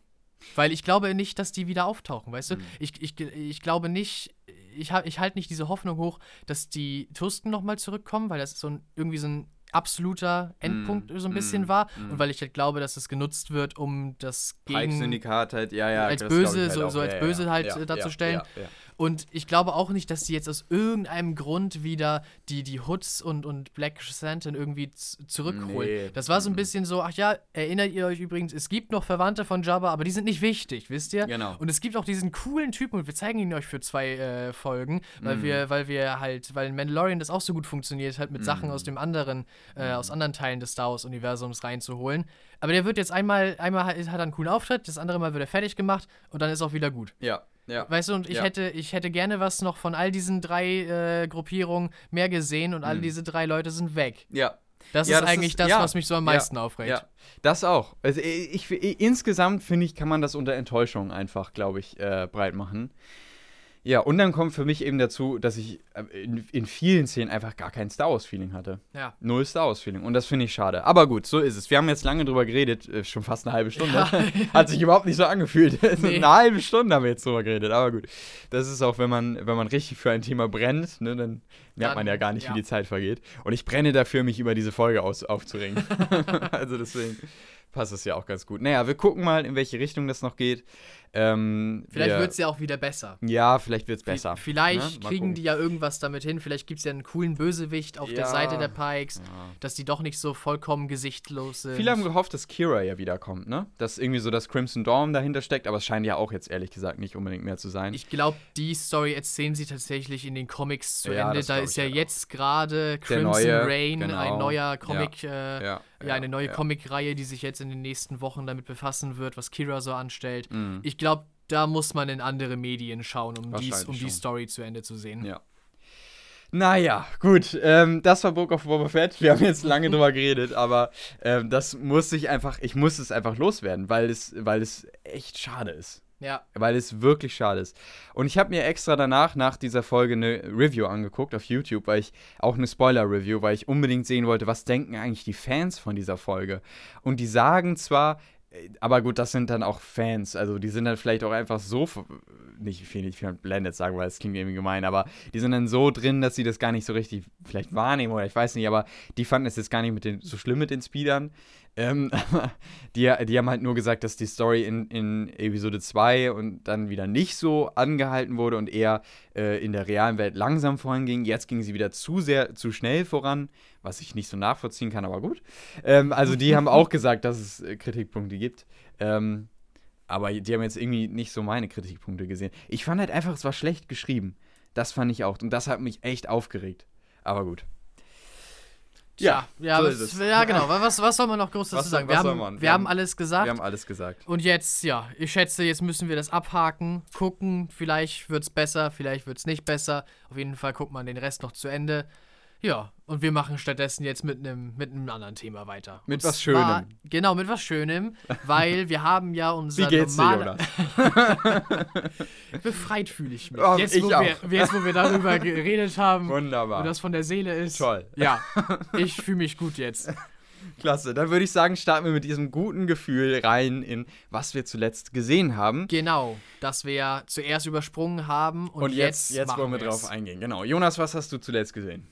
Weil ich glaube nicht, dass die wieder auftauchen, weißt du? Mhm. Ich, ich, ich glaube nicht, ich, ich halte nicht diese Hoffnung hoch, dass die Tusken nochmal zurückkommen, weil das so ein, irgendwie so ein absoluter Endpunkt so ein bisschen mm, war. mm. Und weil ich halt glaube, dass es genutzt wird, um das gegen Pike-Syndikat halt, ja, ja. als böse, halt so- auch. so als ja, böse ja, halt, ja, äh, darzustellen. Und ich glaube auch nicht, dass die jetzt aus irgendeinem Grund wieder die, die Hoods und, und Black Santa irgendwie zurückholen. Nee. Das war so ein Mhm. bisschen so, ach ja, erinnert ihr euch übrigens, es gibt noch Verwandte von Jabba, aber die sind nicht wichtig, wisst ihr? Genau. Und es gibt auch diesen coolen Typen, und wir zeigen ihn euch für zwei äh, Folgen, weil Mhm. wir, weil wir halt, weil in Mandalorian das auch so gut funktioniert hat, mit Sachen Mhm. aus dem anderen, äh, Mhm. aus anderen Teilen des Star Wars-Universums reinzuholen. Aber der wird jetzt einmal, einmal hat hat er einen coolen Auftritt, das andere Mal wird er fertig gemacht und dann ist auch wieder gut. Ja, ja. Weißt du, und ich Ja. hätte, ich hätte gerne was noch von all diesen drei äh, Gruppierungen mehr gesehen und all Mhm. diese drei Leute sind weg. Ja, Das Ja, ist das eigentlich ist- das, was mich so am meisten aufregt. Ja, das auch. Also ich, ich, insgesamt finde ich, kann man das unter Enttäuschung einfach, glaube ich, äh, breit machen. Ja, und dann kommt für mich eben dazu, dass ich äh, in, in vielen Szenen einfach gar kein Star Wars-Feeling hatte. Ja. Null Star Wars-Feeling. Und das finde ich schade. Aber gut, so ist es. Wir haben jetzt lange drüber geredet, äh, schon fast eine halbe Stunde. Ja. Hat sich überhaupt nicht so angefühlt. Nee. eine halbe Stunde haben wir jetzt drüber geredet. Aber gut. Das ist auch, wenn man, wenn man richtig für ein Thema brennt, ne, dann merkt Dann, man ja gar nicht, ja. wie die Zeit vergeht. Und ich brenne dafür, mich über diese Folge aus, aufzuregen. also deswegen passt es ja auch ganz gut. Naja, wir gucken mal, in welche Richtung das noch geht. Ähm, Vielleicht wir- wird es ja auch wieder besser. Ja, vielleicht wird es besser. V- Vielleicht Ne? Kriegen gucken. die ja irgendwas damit hin. Vielleicht gibt es ja einen coolen Bösewicht auf der Ja. Seite der Pikes, Ja. dass die doch nicht so vollkommen gesichtlos sind. Viele haben gehofft, dass Kira ja wiederkommt, ne? Dass irgendwie so das Crimson Dawn dahinter steckt, aber es scheint ja auch jetzt ehrlich gesagt nicht unbedingt mehr zu sein. Ich glaube, die Story erzählen sie tatsächlich in den Comics zu Ja, Ende. Da ist ja jetzt gerade Crimson neue, Rain, genau. ein neuer Comic, äh, ja, eine neue ja. Comicreihe, die sich jetzt in den nächsten Wochen damit befassen wird, was Kira so anstellt. Mhm. Ich glaube, da muss man in andere Medien schauen, um, dies, um die. Story zu Ende zu sehen. Ja. Naja, gut. Ähm, das war Book of Boba Fett. Wir haben jetzt lange drüber geredet, aber ähm, das muss ich einfach, ich muss es einfach loswerden, weil es, weil es echt schade ist. Ja, Weil es wirklich schade ist. Und ich habe mir extra danach, nach dieser Folge, eine Review angeguckt auf YouTube, weil ich auch eine Spoiler-Review, weil ich unbedingt sehen wollte, was denken eigentlich die Fans von dieser Folge. Und die sagen zwar, äh, aber gut, das sind dann auch Fans, also die sind dann vielleicht auch einfach so, nicht viel, nicht viel blendet sagen, weil es klingt irgendwie gemein, aber die sind dann so drin, dass sie das gar nicht so richtig vielleicht wahrnehmen oder ich weiß nicht, aber die fanden es jetzt gar nicht mit den, so schlimm mit den Speedern. Ähm, die, die haben halt nur gesagt, dass die Story in, in Episode 2 und dann wieder nicht so angehalten wurde und eher äh, in der realen Welt langsam voranging. Jetzt ging sie wieder zu sehr, zu schnell voran, was ich nicht so nachvollziehen kann, aber gut. Ähm, also die haben auch gesagt, dass es äh, Kritikpunkte gibt. Ähm, aber die haben jetzt irgendwie nicht so meine Kritikpunkte gesehen. Ich fand halt einfach, es war schlecht geschrieben. Das fand ich auch. Und das hat mich echt aufgeregt. Aber gut. Ja, ja, so was, ja genau. Was, was soll man noch groß dazu Was sagen? Wir, haben, wir, Wir haben haben- alles gesagt. Wir haben alles gesagt. Und jetzt, ja, ich schätze, jetzt müssen wir das abhaken, gucken. Vielleicht wird es besser, vielleicht wird es nicht besser. Auf jeden Fall guckt man den Rest noch zu Ende. Ja, und wir machen stattdessen jetzt mit einem mit einem anderen Thema weiter. Mit Und was zwar- Schönem. Genau, mit was Schönem, weil wir haben ja unser Wie geht's dir, normale- Jonas? Befreit fühle ich mich. Oh, jetzt, ich wo auch. Wir, jetzt, wo wir darüber geredet haben, Wunderbar. und das von der Seele ist. Toll. Ja, ich fühle mich gut jetzt. Klasse. Dann würde ich sagen, starten wir mit diesem guten Gefühl rein in, was wir zuletzt gesehen haben. Genau, das wir zuerst übersprungen haben und, Und jetzt, jetzt, jetzt wollen wir drauf eingehen. Genau. Jonas, was hast du zuletzt gesehen?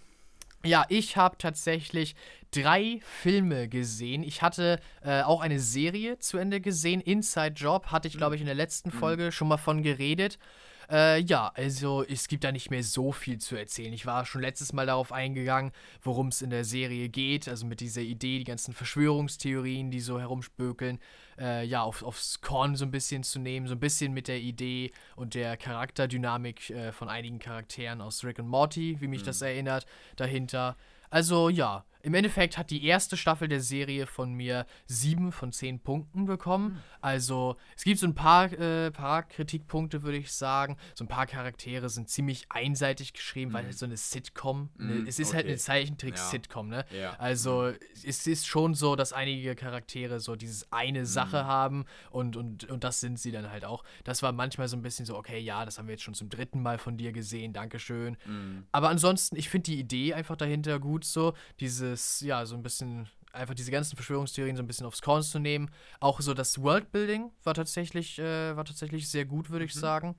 Ja, ich habe tatsächlich drei Filme gesehen. Ich hatte äh, auch eine Serie zu Ende gesehen. Inside Job hatte ich, glaube ich, in der letzten Folge schon mal von geredet. Äh, ja, also es gibt da nicht mehr so viel zu erzählen. Ich war schon letztes Mal darauf eingegangen, worum es in der Serie geht. Also mit dieser Idee, die ganzen Verschwörungstheorien, die so herumspökeln, äh, ja, auf, aufs Korn so ein bisschen zu nehmen. So ein bisschen mit der Idee und der Charakterdynamik äh, von einigen Charakteren aus Rick und Morty, wie mich das erinnert, dahinter. Also ja, im Endeffekt hat die erste Staffel der Serie von mir sieben von zehn Punkten bekommen. Mhm. Also es gibt so ein paar, äh, paar Kritikpunkte, würde ich sagen. So ein paar Charaktere sind ziemlich einseitig geschrieben, mhm. weil es so eine Sitcom, ne, mhm. es ist okay. halt eine Zeichentrick-Sitcom, ja. ne? Ja. Also es ist schon so, dass einige Charaktere so dieses eine mhm. Sache haben und, und, und das sind sie dann halt auch. Das war manchmal so ein bisschen so, okay, ja, das haben wir jetzt schon zum dritten Mal von dir gesehen, Dankeschön. Mhm. Aber ansonsten, ich finde die Idee einfach dahinter gut so, diese dieses, ja, so ein bisschen, einfach diese ganzen Verschwörungstheorien so ein bisschen aufs Korn zu nehmen. Auch so das Worldbuilding war tatsächlich, äh, war tatsächlich sehr gut, würde ich mhm. sagen.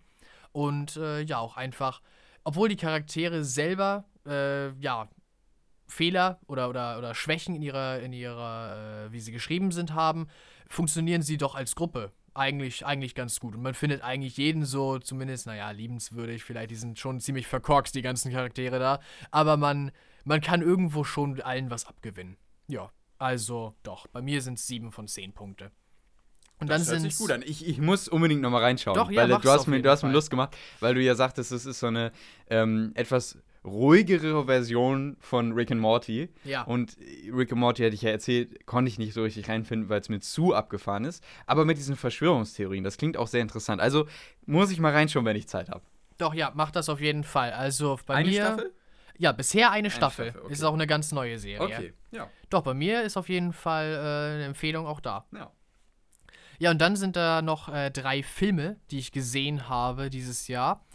Und äh, ja, auch einfach, obwohl die Charaktere selber, äh, ja, Fehler oder, oder, oder Schwächen in ihrer, in ihrer, äh, wie sie geschrieben sind, haben, funktionieren sie doch als Gruppe eigentlich, eigentlich ganz gut. Und man findet eigentlich jeden so, zumindest, naja, liebenswürdig. Vielleicht, die sind schon ziemlich verkorkst, die ganzen Charaktere da. Aber man, man kann irgendwo schon allen was abgewinnen. Ja, also doch. Bei mir sind es sieben von zehn Punkte. Und das dann hört sich gut an. Ich, ich muss unbedingt nochmal reinschauen. Doch, ja, weil du hast, mir, du hast mir Lust gemacht, weil du ja sagtest, es ist so eine ähm, etwas ruhigere Version von Rick and Morty. Ja. Und Rick and Morty, hätte ich ja erzählt, konnte ich nicht so richtig reinfinden, weil es mir zu abgefahren ist. Aber mit diesen Verschwörungstheorien, das klingt auch sehr interessant. Also muss ich mal reinschauen, wenn ich Zeit habe. Doch, ja, mach das auf jeden Fall. Also bei eine mir. Staffel? Ja, bisher eine, eine Staffel. Staffel okay. Ist auch eine ganz neue Serie. Okay, ja. Doch, bei mir ist auf jeden Fall äh, eine Empfehlung auch da. Ja. Ja, und dann sind da noch äh, drei Filme, die ich gesehen habe dieses Jahr.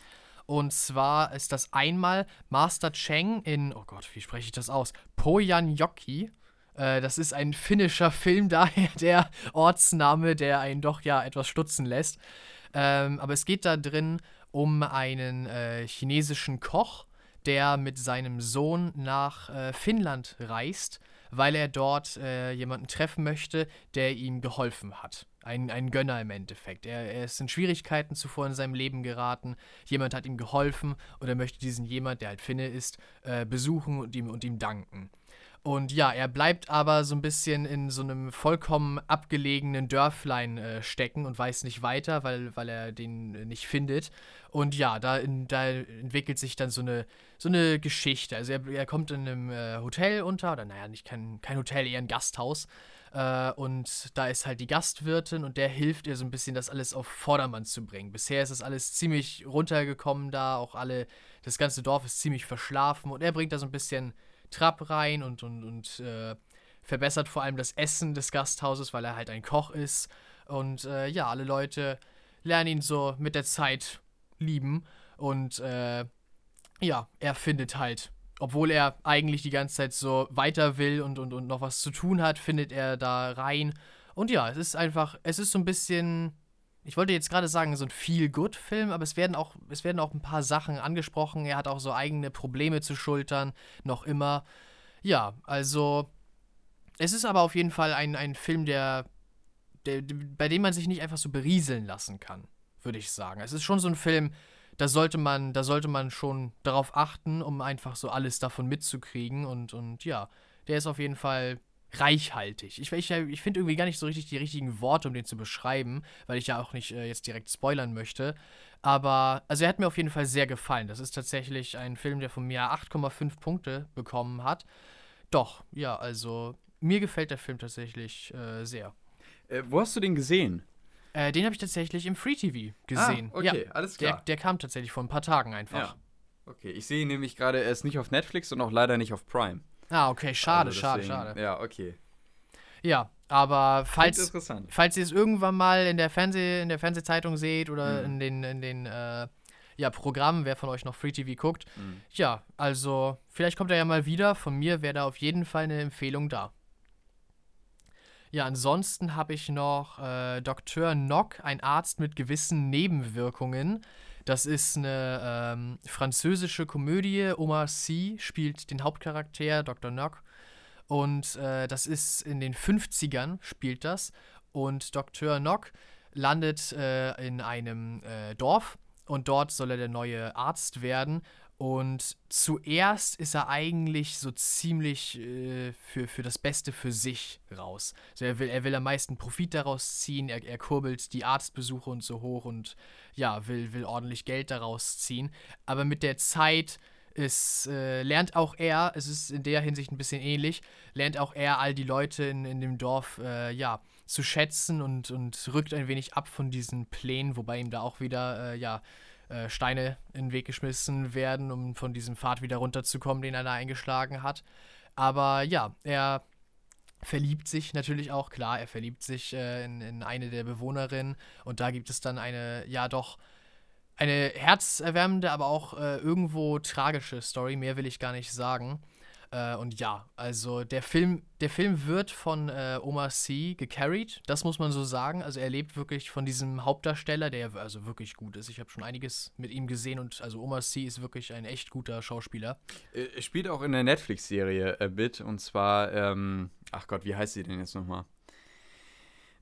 Und zwar ist das einmal Master Cheng in, oh Gott, wie spreche ich das aus? Pojanjoki. Äh, das ist ein finnischer Film, daher der Ortsname, der einen doch ja etwas stutzen lässt. Ähm, aber es geht da drin um einen äh, chinesischen Koch, der mit seinem Sohn nach äh, Finnland reist, weil er dort äh, jemanden treffen möchte, der ihm geholfen hat. Ein, ein Gönner im Endeffekt. Er, er ist in Schwierigkeiten zuvor in seinem Leben geraten. Jemand hat ihm geholfen und er möchte diesen jemand, der halt Finne ist, äh, besuchen und ihm, und ihm danken. Und ja, er bleibt aber so ein bisschen in so einem vollkommen abgelegenen Dörflein äh, stecken und weiß nicht weiter, weil, weil er den äh, nicht findet. Und ja, da, in, da entwickelt sich dann so eine, so eine Geschichte. Also er, er kommt in einem äh, Hotel unter, oder naja, nicht kein, kein Hotel, eher ein Gasthaus. Äh, und da ist halt die Gastwirtin und der hilft ihr so ein bisschen, das alles auf Vordermann zu bringen. Bisher ist das alles ziemlich runtergekommen da, auch alle, das ganze Dorf ist ziemlich verschlafen und er bringt da so ein bisschen Trab rein und, und, und äh, verbessert vor allem das Essen des Gasthauses, weil er halt ein Koch ist. Und äh, ja, alle Leute lernen ihn so mit der Zeit lieben. Und äh, ja, er findet halt, obwohl er eigentlich die ganze Zeit so weiter will und, und, und noch was zu tun hat, findet er da rein. Und ja, es ist einfach, es ist so ein bisschen ich wollte jetzt gerade sagen, so ein Feel-Good-Film, aber es werden, auch, es werden auch ein paar Sachen angesprochen. Er hat auch so eigene Probleme zu schultern, noch immer. Ja, also es ist aber auf jeden Fall ein, ein Film, der, der, bei dem man sich nicht einfach so berieseln lassen kann, würde ich sagen. Es ist schon so ein Film, da sollte man, da sollte man schon darauf achten, um einfach so alles davon mitzukriegen. Und, und ja, der ist auf jeden Fall reichhaltig. Ich, ich, ich finde irgendwie gar nicht so richtig die richtigen Worte, um den zu beschreiben, weil ich ja auch nicht äh, jetzt direkt spoilern möchte. Aber, also er hat mir auf jeden Fall sehr gefallen. Das ist tatsächlich ein Film, der von mir 8,5 Punkte bekommen hat. Doch, ja, also mir gefällt der Film tatsächlich äh, sehr. Äh, wo hast du den gesehen? Äh, den habe ich tatsächlich im Free TV gesehen. Ah, okay, ja, alles klar. Der, der, kam tatsächlich vor ein paar Tagen einfach. Ja. Okay, ich sehe ihn nämlich gerade, er ist nicht auf Netflix und auch leider nicht auf Prime. Ah, okay, schade, also schade, schade. Ja, okay. Ja, aber falls, falls ihr es irgendwann mal in der, Fernseh, in der Fernsehzeitung seht oder mhm. in den, in den äh, ja, Programmen, wer von euch noch Free TV guckt, mhm. ja, also vielleicht kommt er ja mal wieder. Von mir wäre da auf jeden Fall eine Empfehlung da. Ja, ansonsten habe ich noch äh, Dr. Nock, ein Arzt mit gewissen Nebenwirkungen. Das ist eine ähm, französische Komödie. Omar Sy spielt den Hauptcharakter, Dr. Nock. Und äh, das ist in den 50ern, spielt das. Und Dr. Nock landet äh, in einem äh, Dorf und dort soll er der neue Arzt werden. Und zuerst ist er eigentlich so ziemlich äh, für, für das Beste für sich raus. Also er will, er will am meisten Profit daraus ziehen, er, er kurbelt die Arztbesuche und so hoch und ja, will, will ordentlich Geld daraus ziehen. Aber mit der Zeit es äh, lernt auch er, es ist in der Hinsicht ein bisschen ähnlich, lernt auch er all die Leute in, in dem Dorf, äh, ja, zu schätzen und, und rückt ein wenig ab von diesen Plänen, wobei ihm da auch wieder, äh, ja, äh, Steine in den Weg geschmissen werden, um von diesem Pfad wieder runterzukommen, den er da eingeschlagen hat. Aber ja, er verliebt sich natürlich auch, klar, er verliebt sich äh, in, in eine der Bewohnerinnen und da gibt es dann eine, ja doch, eine herzerwärmende, aber auch äh, irgendwo tragische Story, mehr will ich gar nicht sagen. Äh, und ja, also der Film, der Film wird von äh, Omar Sy gecarried, das muss man so sagen. Also er lebt wirklich von diesem Hauptdarsteller, der also wirklich gut ist. Ich habe schon einiges mit ihm gesehen und also Omar Sy ist wirklich ein echt guter Schauspieler. Äh, er spielt auch in der Netflix-Serie äh, Bit und zwar, ähm, ach Gott, wie heißt sie denn jetzt nochmal?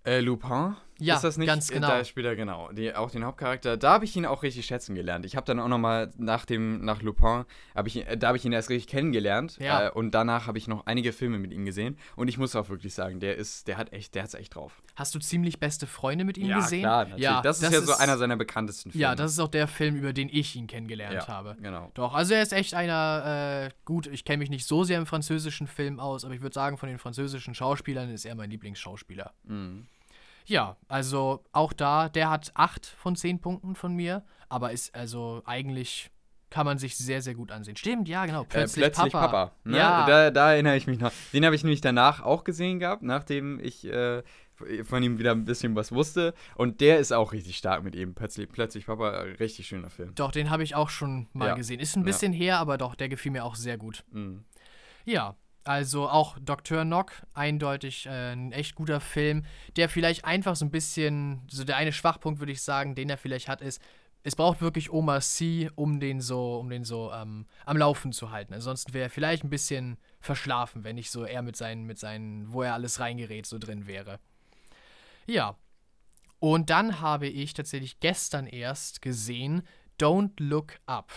Äh, Lupin? Ja, ist das nicht? ganz genau. Da spielt er genau, die, auch den Hauptcharakter. Da habe ich ihn auch richtig schätzen gelernt. Ich habe dann auch nochmal nach dem, nach Lupin, hab ich, äh, da habe ich ihn erst richtig kennengelernt. Ja. Äh, und danach habe ich noch einige Filme mit ihm gesehen. Und ich muss auch wirklich sagen, der ist, der hat echt, der hat's echt drauf. Hast du ziemlich beste Freunde mit ihm ja, gesehen? klar, natürlich. Ja, das ist ja so einer seiner bekanntesten Filme. Ja, das ist auch der Film, über den ich ihn kennengelernt Ja, habe. genau. Doch, also er ist echt einer, äh, gut, ich kenne mich nicht so sehr im französischen Film aus, aber ich würde sagen, von den französischen Schauspielern ist er mein Lieblingsschauspieler. Mhm. Ja, also auch da, der hat 8 von 10 Punkten von mir, aber ist also eigentlich kann man sich sehr, sehr gut ansehen. Stimmt, ja, genau. Plötzlich, äh, plötzlich Papa. Papa. ne? Ja. da, da erinnere ich mich noch. Den habe ich nämlich danach auch gesehen gehabt, nachdem ich äh, von ihm wieder ein bisschen was wusste. Und der ist auch richtig stark mit ihm. Plötzlich, plötzlich Papa, äh, richtig schöner Film. Doch, den habe ich auch schon mal Ja. gesehen. Ist ein Ja. bisschen her, aber doch, der gefiel mir auch sehr gut. Mhm. Ja, also auch Dr. Nock, eindeutig äh, ein echt guter Film, der vielleicht einfach so ein bisschen, so der eine Schwachpunkt, würde ich sagen, den er vielleicht hat, ist, es braucht wirklich Oma C, um den so, um den so ähm, am Laufen zu halten. Ansonsten wäre er vielleicht ein bisschen verschlafen, wenn nicht so er mit seinen, mit seinen, wo er alles reingerät, so drin wäre. Ja. Und dann habe ich tatsächlich gestern erst gesehen Don't Look Up.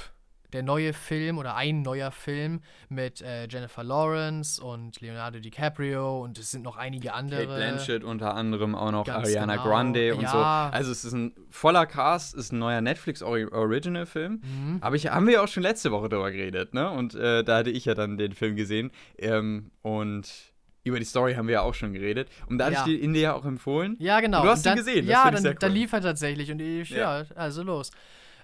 Der neue Film oder ein neuer Film mit äh, Jennifer Lawrence und Leonardo DiCaprio und es sind noch einige andere. Kate Blanchett unter anderem auch noch Ganz Ariana genau. Grande und Ja. so. Also es ist ein voller Cast, ist ein neuer Netflix Ori Original Film. Mhm. Aber ich, haben wir ja auch schon letzte Woche drüber geredet, ne? Und äh, da hatte ich ja dann den Film gesehen. Ähm, und über die Story haben wir ja auch schon geredet. Und da hatte Ja. ich die in dir ja auch empfohlen. Ja, genau. Und du hast und ihn gesehen, das Ja, dann, sehr dann cool. lief er tatsächlich und ich, ja, Ja. also los.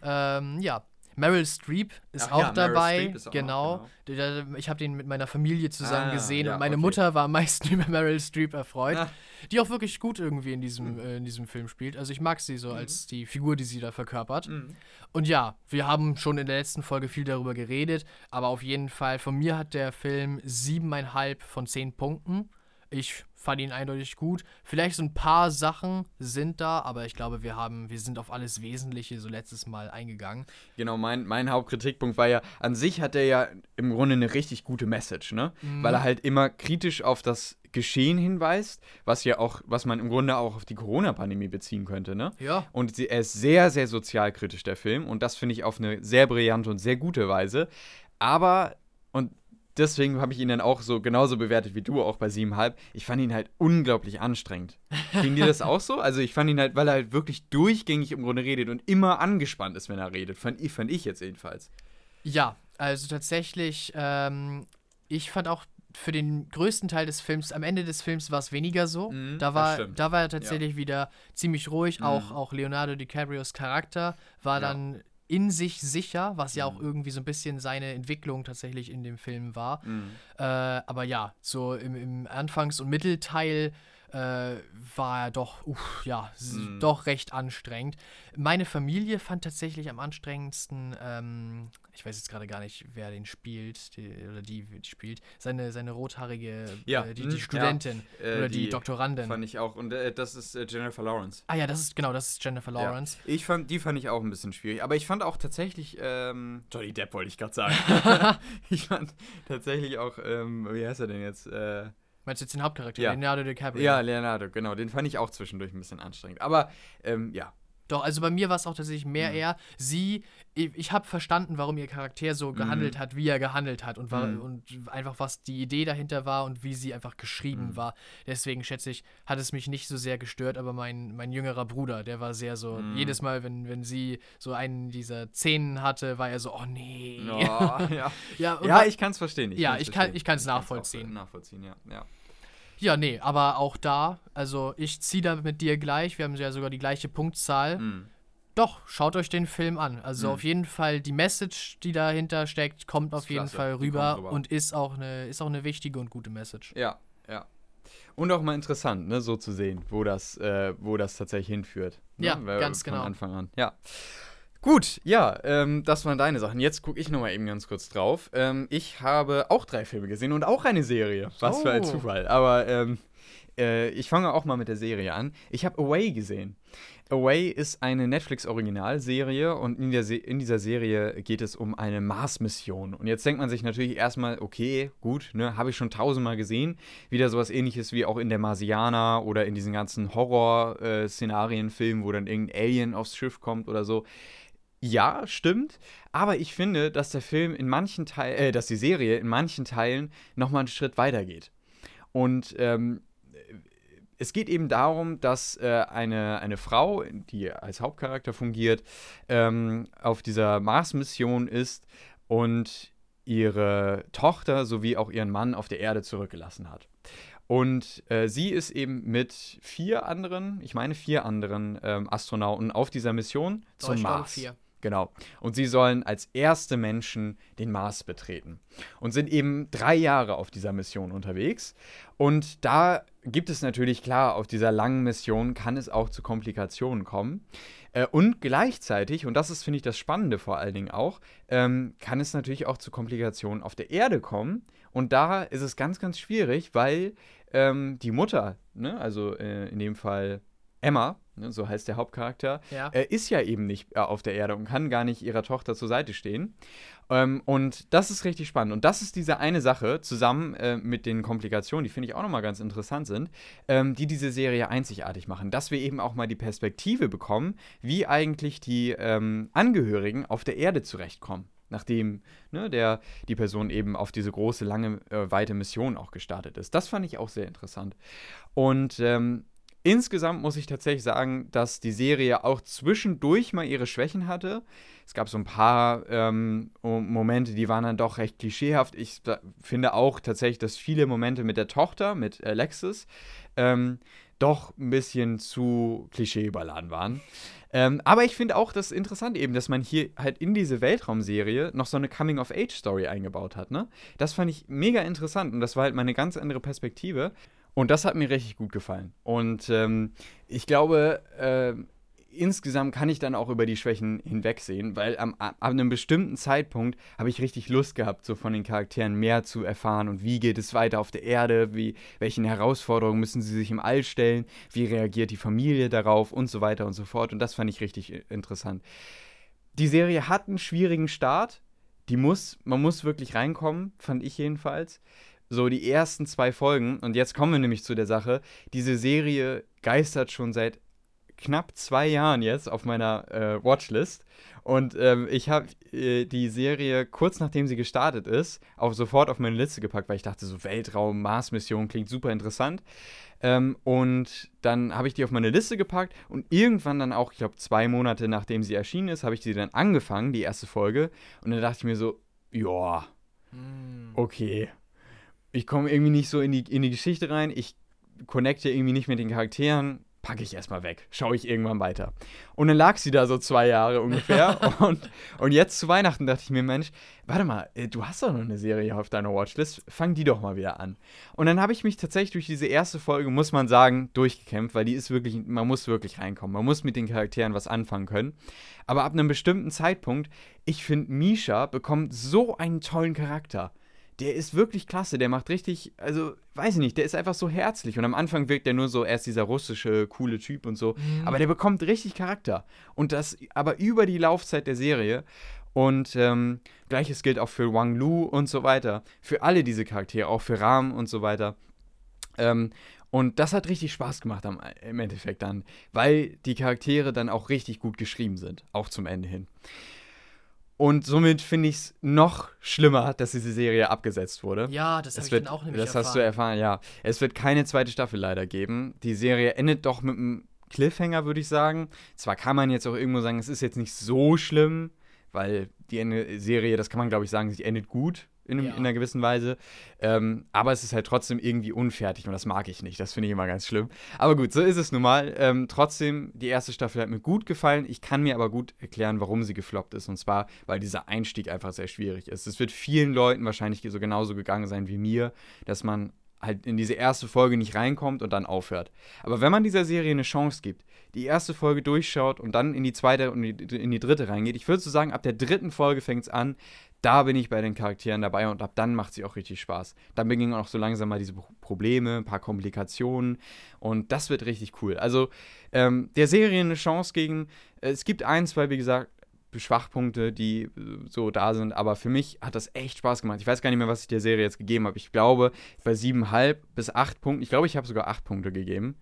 Ähm, ja. Meryl Streep ist Ach auch ja, Meryl dabei. Streep ist auch genau. Der- Ich habe den mit meiner Familie zusammen Ah, gesehen ja, und meine okay. Mutter war am meisten über Meryl Streep erfreut, Ah. die auch wirklich gut irgendwie in diesem, Mhm. äh, in diesem Film spielt. Also ich mag sie so als die Figur, die sie da verkörpert. Mhm. Und ja, wir haben schon in der letzten Folge viel darüber geredet, aber auf jeden Fall, von mir hat der Film siebeneinhalb von zehn Punkten. Ich fand ihn eindeutig gut. Vielleicht so ein paar Sachen sind da, aber ich glaube, wir haben, wir sind auf alles Wesentliche so letztes Mal eingegangen. Genau, mein, mein Hauptkritikpunkt war ja, an sich hat er ja im Grunde eine richtig gute Message, ne? Mhm. Weil er halt immer kritisch auf das Geschehen hinweist, was ja auch, was man im Grunde auch auf die Corona-Pandemie beziehen könnte, ne? Ja, Und sie- er ist sehr, sehr sozialkritisch, der Film. Und das finde ich auf eine sehr brillante und sehr gute Weise. Aber, und deswegen habe ich ihn dann auch so genauso bewertet wie du, auch bei 7,5. Ich fand ihn halt unglaublich anstrengend. Ging dir das auch so? Also ich fand ihn halt, weil er halt wirklich durchgängig im Grunde redet und immer angespannt ist, wenn er redet. Fand ich, fand ich jetzt jedenfalls. ja, also tatsächlich, ähm, ich fand auch für den größten Teil des Films, am Ende des Films war es weniger so. Mhm, da, war, da war er tatsächlich wieder ziemlich ruhig. Mhm. Auch, auch Leonardo DiCaprios Charakter war Ja. dann in sich sicher, was ja auch Mhm. irgendwie so ein bisschen seine Entwicklung tatsächlich in dem Film war. Mhm. Äh, aber ja, so im, im Anfangs- und Mittelteil äh, war er doch, uff, ja, Mhm. doch recht anstrengend. Meine Familie fand tatsächlich am anstrengendsten, ähm, ich weiß jetzt gerade gar nicht, wer den spielt, die, oder die, die spielt, seine, seine rothaarige, Ja, äh, die, mhm, die Studentin Äh, oder die, Doktorandin. Fand ich auch. Und äh, das ist äh, Jennifer Lawrence. ah ja, das ist, genau, das ist Jennifer Ja. Lawrence. Ich fand, die fand ich auch ein bisschen schwierig. Aber ich fand auch tatsächlich, ähm, Johnny Depp wollte ich gerade sagen. ich fand tatsächlich auch, ähm, wie heißt er denn jetzt? Äh, Meinst du jetzt den Hauptcharakter, Ja. Leonardo DiCaprio? ja, Leonardo, genau. Den fand ich auch zwischendurch ein bisschen anstrengend. Aber, ähm, ja. Doch, also bei mir war es auch tatsächlich mehr Mhm. eher, sie, ich, ich habe verstanden, warum ihr Charakter so gehandelt Mhm. hat, wie er gehandelt hat und, war, Mhm. und einfach was die Idee dahinter war und wie sie einfach geschrieben Mhm. war. Deswegen schätze ich, hat es mich nicht so sehr gestört, aber mein, mein jüngerer Bruder, der war sehr so, Mhm. jedes Mal, wenn, wenn sie so einen dieser Szenen hatte, war er so, oh nee. Ja, ja. ja, ja ich kann es verstehen. Ja, ich kann- verstehen. ich kann's kann's nachvollziehen. nachvollziehen, ja. ja. Ja, nee, aber auch da, also ich ziehe da mit dir gleich, wir haben ja sogar die gleiche Punktzahl. Mhm. Doch, schaut euch den Film an. Also Mhm. auf jeden Fall die Message, die dahinter steckt, kommt auf jeden klasse. Fall rüber, rüber. und ist auch eine ist auch eine wichtige und gute Message. Ja, ja. Und auch mal interessant, ne, so zu sehen, wo das, äh, wo das tatsächlich hinführt. Ne? Ja, Weil- ganz von genau. Anfang an. Ja. Gut, ja, ähm, das waren deine Sachen. Jetzt gucke ich nochmal eben ganz kurz drauf. Ähm, ich habe auch drei Filme gesehen und auch eine Serie. Was für ein Oh. Zufall. Aber ähm, äh, ich fange auch mal mit der Serie an. Ich habe Away gesehen. Away ist eine Netflix-Originalserie und in, Se in dieser Serie geht es um eine Mars-Mission. Und jetzt denkt man sich natürlich erstmal, okay, gut, ne, habe ich schon tausendmal gesehen. Wieder sowas ähnliches wie auch in der Marsianer oder in diesen ganzen Horror-Szenarien-Filmen, wo dann irgendein Alien aufs Schiff kommt oder so. Ja, stimmt. Aber ich finde, dass der Film in manchen Teilen, äh, dass die Serie in manchen Teilen nochmal einen Schritt weiter geht. Und ähm, es geht eben darum, dass äh, eine, eine Frau, die als Hauptcharakter fungiert, ähm, auf dieser Mars-Mission ist und ihre Tochter sowie auch ihren Mann auf der Erde zurückgelassen hat. Und äh, sie ist eben mit vier anderen, ich meine vier anderen ähm, Astronauten auf dieser Mission zum Mars. vier. Genau. Und sie sollen als erste Menschen den Mars betreten. Und sind eben drei Jahre auf dieser Mission unterwegs. Und da gibt es natürlich, klar, auf dieser langen Mission kann es auch zu Komplikationen kommen. Äh, und gleichzeitig, und das ist, finde ich, das Spannende vor allen Dingen auch, ähm, kann es natürlich auch zu Komplikationen auf der Erde kommen. Und da ist es ganz, ganz schwierig, weil ähm, die Mutter, ne, also äh, in dem Fall Emma, ne, so heißt der Hauptcharakter, Ja. äh, ist ja eben nicht äh, auf der Erde und kann gar nicht ihrer Tochter zur Seite stehen. Ähm, und das ist richtig spannend. Und das ist diese eine Sache, zusammen äh, mit den Komplikationen, die finde ich auch nochmal ganz interessant sind, ähm, die diese Serie einzigartig machen. Dass wir eben auch mal die Perspektive bekommen, wie eigentlich die ähm, Angehörigen auf der Erde zurechtkommen. Nachdem ne, der, die Person eben auf diese große, lange, äh, weite Mission auch gestartet ist. Das fand ich auch sehr interessant. Und ähm, Insgesamt muss ich tatsächlich sagen, dass die Serie auch zwischendurch mal ihre Schwächen hatte. Es gab so ein paar ähm, Momente, die waren dann doch recht klischeehaft. Ich finde auch tatsächlich, dass viele Momente mit der Tochter, mit Alexis, ähm, doch ein bisschen zu klischee überladen waren. Ähm, aber ich finde auch das interessant eben, dass man hier halt in diese Weltraumserie noch so eine Coming-of-Age-Story eingebaut hat. Ne? Das fand ich mega interessant und das war halt mal eine ganz andere Perspektive. Und das hat mir richtig gut gefallen. Und ähm, ich glaube, äh, insgesamt kann ich dann auch über die Schwächen hinwegsehen, weil am, ab einem bestimmten Zeitpunkt habe ich richtig Lust gehabt, so von den Charakteren mehr zu erfahren und wie geht es weiter auf der Erde, wie, welchen Herausforderungen müssen sie sich im All stellen, wie reagiert die Familie darauf und so weiter und so fort. Und das fand ich richtig äh, interessant. Die Serie hat einen schwierigen Start. Die muss, man muss wirklich reinkommen, fand ich jedenfalls so die ersten zwei Folgen, und jetzt kommen wir nämlich zu der Sache, diese Serie geistert schon seit knapp zwei Jahren jetzt auf meiner äh, Watchlist. Und ähm, ich habe äh, die Serie kurz nachdem sie gestartet ist, auch sofort auf meine Liste gepackt, weil ich dachte, so Weltraum, Mars-Mission klingt super interessant. Ähm, und dann habe ich die auf meine Liste gepackt und irgendwann dann auch, ich glaube, zwei Monate nachdem sie erschienen ist, habe ich die dann angefangen, die erste Folge. Und dann dachte ich mir so, ja, Mm. okay. Ich komme irgendwie nicht so in die, in die Geschichte rein. Ich connecte irgendwie nicht mit den Charakteren. Packe ich erstmal weg. Schaue ich irgendwann weiter. Und dann lag sie da so zwei Jahre ungefähr. und, und jetzt zu Weihnachten dachte ich mir, Mensch, warte mal, äh, du hast doch noch eine Serie auf deiner Watchlist. Fang die doch mal wieder an. Und dann habe ich mich tatsächlich durch diese erste Folge, muss man sagen, durchgekämpft, weil die ist wirklich, man muss wirklich reinkommen. Man muss mit den Charakteren was anfangen können. Aber ab einem bestimmten Zeitpunkt, ich finde, Misha bekommt so einen tollen Charakter der ist wirklich klasse, der macht richtig, also weiß ich nicht, der ist einfach so herzlich und am Anfang wirkt er nur so, er ist dieser russische, coole Typ und so, Mhm. aber der bekommt richtig Charakter und das aber über die Laufzeit der Serie und ähm, gleiches gilt auch für Wang Lu und so weiter, für alle diese Charaktere, auch für Ram und so weiter. Ähm, Und das hat richtig Spaß gemacht am, im Endeffekt dann, weil die Charaktere dann auch richtig gut geschrieben sind, auch zum Ende hin. Und somit finde ich es noch schlimmer, dass diese Serie abgesetzt wurde. Ja, das habe ich dann auch nämlich Das hast du erfahren, ja. Es wird keine zweite Staffel leider geben. Die Serie endet doch mit einem Cliffhanger, würde ich sagen. Zwar kann man jetzt auch irgendwo sagen, es ist jetzt nicht so schlimm, weil die Serie, das kann man glaube ich sagen, sie endet gut in, ja. in einer gewissen Weise. Ähm, aber es ist halt trotzdem irgendwie unfertig und das mag ich nicht. Das finde ich immer ganz schlimm. Aber gut, so ist es nun mal. Ähm, trotzdem, die erste Staffel hat mir gut gefallen. Ich kann mir aber gut erklären, warum sie gefloppt ist. Und zwar, weil dieser Einstieg einfach sehr schwierig ist. Es wird vielen Leuten wahrscheinlich so genauso gegangen sein wie mir, dass man halt in diese erste Folge nicht reinkommt und dann aufhört. Aber wenn man dieser Serie eine Chance gibt, die erste Folge durchschaut und dann in die zweite und in die dritte reingeht, ich würde so sagen, ab der dritten Folge fängt es an, da bin ich bei den Charakteren dabei und ab dann macht sie auch richtig Spaß. Dann beginnen auch so langsam mal diese Probleme, ein paar Komplikationen und das wird richtig cool. Also ähm, der Serie eine Chance gegen, es gibt ein, zwei, wie gesagt, Schwachpunkte, die so da sind, aber für mich hat das echt Spaß gemacht. Ich weiß gar nicht mehr, was ich der Serie jetzt gegeben habe. Ich glaube, bei siebeneinhalb bis acht Punkten, ich glaube, ich habe sogar acht Punkte gegeben.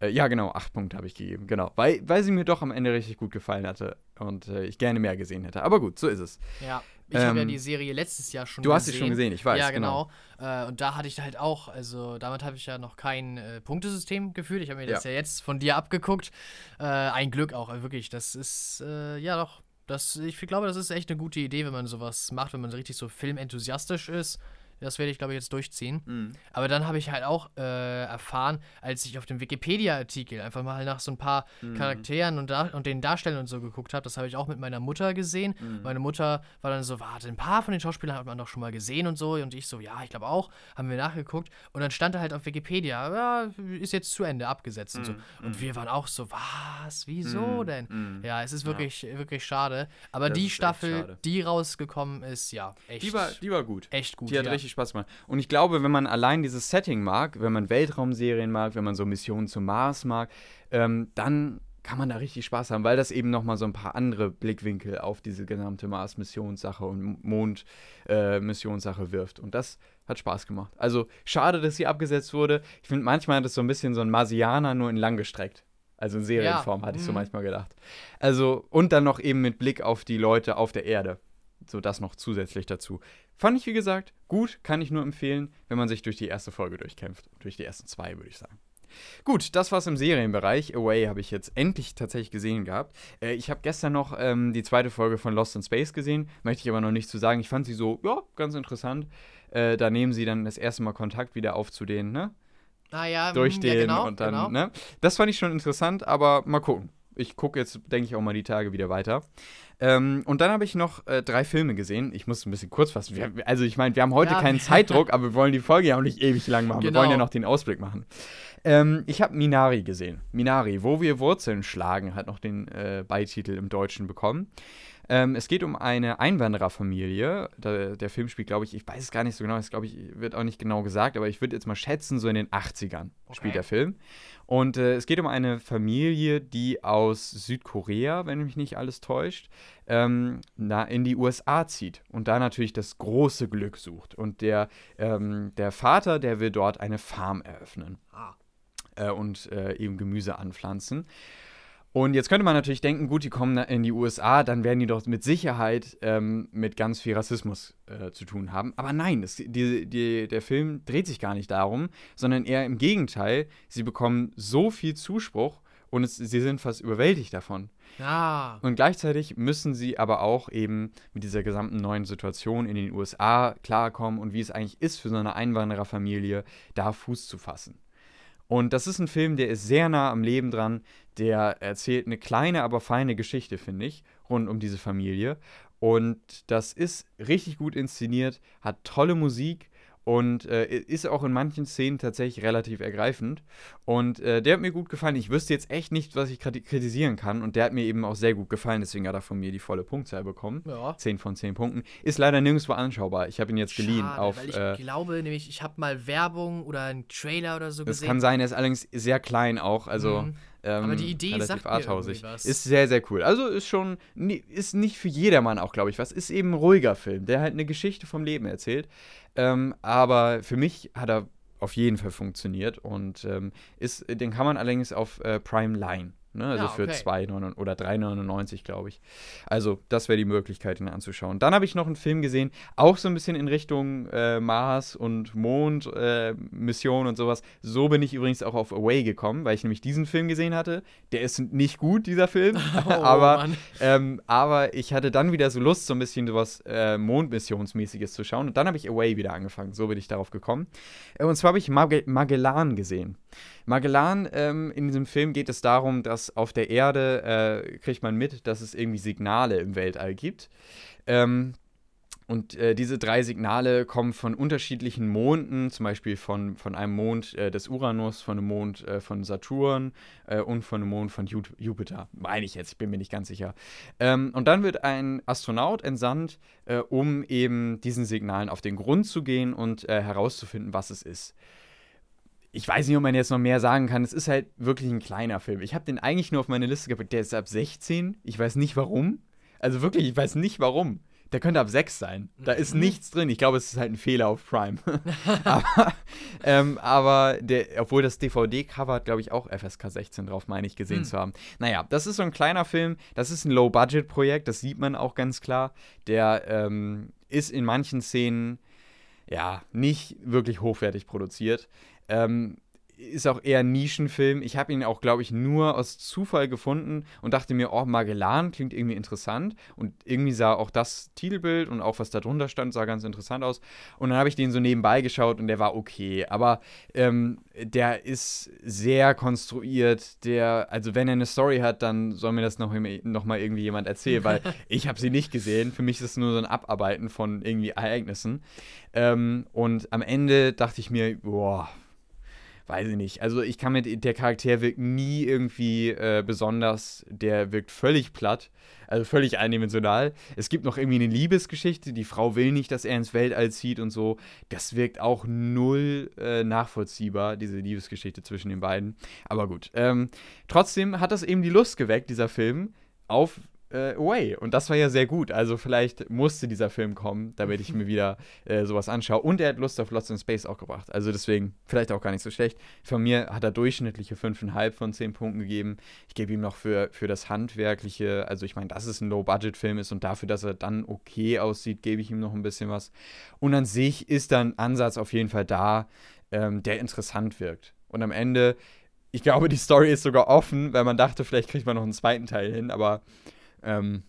Äh, ja, genau, acht Punkte habe ich gegeben, genau. Weil, weil sie mir doch am Ende richtig gut gefallen hatte und äh, ich gerne mehr gesehen hätte. Aber gut, so ist es. Ja, ich ähm, habe ja die Serie letztes Jahr schon du gesehen. Du hast sie schon gesehen, ich weiß. Ja, genau. genau. Äh, und da hatte ich halt auch, also damit habe ich ja noch kein äh, Punktesystem gefühlt. Ich habe mir das ja. ja jetzt von dir abgeguckt. Äh, ein Glück auch, wirklich. Das ist, äh, ja doch, das, ich glaube, das ist echt eine gute Idee, wenn man sowas macht, wenn man richtig so filmenthusiastisch ist das werde ich, glaube ich, jetzt durchziehen. Mhm. Aber dann habe ich halt auch äh, erfahren, als ich auf dem Wikipedia-Artikel einfach mal nach so ein paar mhm. Charakteren und, und den Darstellern und so geguckt habe. Das habe ich auch mit meiner Mutter gesehen. Mhm. Meine Mutter war dann so, warte, ein paar von den Schauspielern hat man doch schon mal gesehen und so. Und ich so, ja, ich glaube auch. Haben wir nachgeguckt. Und dann stand da halt auf Wikipedia, ja, ist jetzt zu Ende abgesetzt und so. Mhm. Und mhm. wir waren auch so, was? Wieso mhm. denn? Ja, es ist wirklich, ja. wirklich schade. Aber das die Staffel, die rausgekommen ist, ja, echt. Die war, die war gut. Echt gut. Die hat ja. richtig richtig Spaß gemacht. Und ich glaube, wenn man allein dieses Setting mag, wenn man Weltraumserien mag, wenn man so Missionen zum Mars mag, ähm, dann kann man da richtig Spaß haben, weil das eben nochmal so ein paar andere Blickwinkel auf diese gesamte Mars-Missionssache und Mond-Missionssache äh, wirft. Und das hat Spaß gemacht. Also schade, dass sie abgesetzt wurde. Ich finde, manchmal hat es so ein bisschen so ein Marsianer nur in lang gestreckt. Also in Serienform, ja. hatte ich so mhm. manchmal gedacht. Also, und dann noch eben mit Blick auf die Leute auf der Erde. So das noch zusätzlich dazu. Fand ich, wie gesagt, gut, kann ich nur empfehlen, wenn man sich durch die erste Folge durchkämpft. Durch die ersten zwei, würde ich sagen. Gut, das war's im Serienbereich. Away habe ich jetzt endlich tatsächlich gesehen gehabt. Äh, ich habe gestern noch ähm, die zweite Folge von Lost in Space gesehen, möchte ich aber noch nicht zu sagen. Ich fand sie so, ja, ganz interessant. Äh, da nehmen sie dann das erste Mal Kontakt wieder auf zu denen, ne? Ah ja, durch mm, den ja, genau, und dann, genau. ne? Das fand ich schon interessant, aber mal gucken. Ich gucke jetzt, denke ich, auch mal die Tage wieder weiter. Ähm, und dann habe ich noch äh, drei Filme gesehen. Ich muss ein bisschen kurz fassen. Wir, also ich meine, wir haben heute ja. keinen Zeitdruck, aber wir wollen die Folge ja auch nicht ewig lang machen. Genau. Wir wollen ja noch den Ausblick machen. Ähm, ich habe Minari gesehen. Minari, wo wir Wurzeln schlagen, hat noch den äh, Beititel im Deutschen bekommen. Ähm, es geht um eine Einwandererfamilie. Der, der Film spielt, glaube ich, ich weiß es gar nicht so genau, es glaube ich, wird auch nicht genau gesagt, aber ich würde jetzt mal schätzen, so in den 80ern okay. spielt der Film. Und äh, es geht um eine Familie, die aus Südkorea, wenn mich nicht alles täuscht, ähm, na, in die USA zieht und da natürlich das große Glück sucht. Und der, ähm, der Vater, der will dort eine Farm eröffnen ah. äh, und äh, eben Gemüse anpflanzen. Und jetzt könnte man natürlich denken, gut, die kommen in die USA, dann werden die doch mit Sicherheit ähm, mit ganz viel Rassismus äh, zu tun haben. Aber nein, es, die, die, der Film dreht sich gar nicht darum, sondern eher im Gegenteil. Sie bekommen so viel Zuspruch und es, sie sind fast überwältigt davon. Ja. Und gleichzeitig müssen sie aber auch eben mit dieser gesamten neuen Situation in den USA klarkommen und wie es eigentlich ist für so eine Einwandererfamilie, da Fuß zu fassen. Und das ist ein Film, der ist sehr nah am Leben dran. Der erzählt eine kleine, aber feine Geschichte, finde ich, rund um diese Familie. Und das ist richtig gut inszeniert, hat tolle Musik und äh, ist auch in manchen Szenen tatsächlich relativ ergreifend. Und äh, der hat mir gut gefallen. Ich wüsste jetzt echt nicht, was ich kritisieren kann. Und der hat mir eben auch sehr gut gefallen. Deswegen hat er von mir die volle Punktzahl bekommen. Ja. 10 von 10 Punkten. Ist leider nirgendwo anschaubar. Ich habe ihn jetzt geliehen Schade, auf. Weil ich äh, glaube nämlich, ich habe mal Werbung oder einen Trailer oder so gesehen. Das kann sein, er ist allerdings sehr klein auch. Also. Mhm. Ähm, Aber die Idee relativ sagt arthausig. mir was. Ist sehr, sehr cool. Also ist schon, ist nicht für jedermann auch, glaube ich, was. Ist eben ein ruhiger Film, der halt eine Geschichte vom Leben erzählt. Ähm, aber für mich hat er auf jeden Fall funktioniert und ähm, ist, den kann man allerdings auf äh, Prime Line Ne? Also Ja, für okay. 2,99 oder 3,99, glaube ich. Also, das wäre die Möglichkeit, ihn anzuschauen. Dann habe ich noch einen Film gesehen, auch so ein bisschen in Richtung äh, Mars und Mond, äh, Mission und sowas. So bin ich übrigens auch auf Away gekommen, weil ich nämlich diesen Film gesehen hatte. Der ist nicht gut, dieser Film. Oh, aber, Mann. ähm, aber ich hatte dann wieder so Lust, so ein bisschen sowas äh, Mondmissionsmäßiges zu schauen. Und dann habe ich Away wieder angefangen. So bin ich darauf gekommen. Äh, und zwar habe ich Mag Magellan gesehen. Magellan, ähm, in diesem Film geht es darum, dass auf der Erde äh, kriegt man mit, dass es irgendwie Signale im Weltall gibt. Ähm, und äh, diese drei Signale kommen von unterschiedlichen Monden, zum Beispiel von, von einem Mond äh, des Uranus, von einem Mond äh, von Saturn äh, und von einem Mond von Ju Jupiter. Meine ich jetzt, ich bin mir nicht ganz sicher. Ähm, und dann wird ein Astronaut entsandt, äh, um eben diesen Signalen auf den Grund zu gehen und äh, herauszufinden, was es ist ich weiß nicht, ob man jetzt noch mehr sagen kann. Es ist halt wirklich ein kleiner Film. Ich habe den eigentlich nur auf meine Liste gepackt. Der ist ab 16. Ich weiß nicht warum. Also wirklich, ich weiß nicht warum. Der könnte ab 6 sein. Da ist nichts drin. Ich glaube, es ist halt ein Fehler auf Prime. aber ähm, aber der, obwohl das DVD-Cover hat, glaube ich, auch FSK 16 drauf, meine ich, gesehen Hm. zu haben. Naja, das ist so ein kleiner Film. Das ist ein Low-Budget-Projekt. Das sieht man auch ganz klar. Der ähm, ist in manchen Szenen ja, nicht wirklich hochwertig produziert. Ähm, ist auch eher ein Nischenfilm. Ich habe ihn auch, glaube ich, nur aus Zufall gefunden und dachte mir, oh, Magellan klingt irgendwie interessant. Und irgendwie sah auch das Titelbild und auch was da drunter stand, sah ganz interessant aus. Und dann habe ich den so nebenbei geschaut und der war okay. Aber ähm, der ist sehr konstruiert. Der, also wenn er eine Story hat, dann soll mir das noch, noch mal irgendwie jemand erzählen, weil ich habe sie nicht gesehen. Für mich ist es nur so ein Abarbeiten von irgendwie Ereignissen. Ähm, und am Ende dachte ich mir, boah, weiß ich nicht. Also ich kann mit, der Charakter wirkt nie irgendwie äh, besonders, der wirkt völlig platt, also völlig eindimensional. Es gibt noch irgendwie eine Liebesgeschichte, die Frau will nicht, dass er ins Weltall zieht und so. Das wirkt auch null äh, nachvollziehbar, diese Liebesgeschichte zwischen den beiden. Aber gut. Ähm, trotzdem hat das eben die Lust geweckt, dieser Film, auf äh, Away. Und das war ja sehr gut. Also vielleicht musste dieser Film kommen, damit ich mir wieder äh, sowas anschaue. Und er hat Lust auf Lost in Space auch gebracht. Also deswegen vielleicht auch gar nicht so schlecht. Von mir hat er durchschnittliche 5,5 von 10 Punkten gegeben. Ich gebe ihm noch für, für das Handwerkliche, also ich meine, dass es ein Low-Budget-Film ist und dafür, dass er dann okay aussieht, gebe ich ihm noch ein bisschen was. Und an sich ist dann ein Ansatz auf jeden Fall da, ähm, der interessant wirkt. Und am Ende, ich glaube, die Story ist sogar offen, weil man dachte, vielleicht kriegt man noch einen zweiten Teil hin, aber ähm,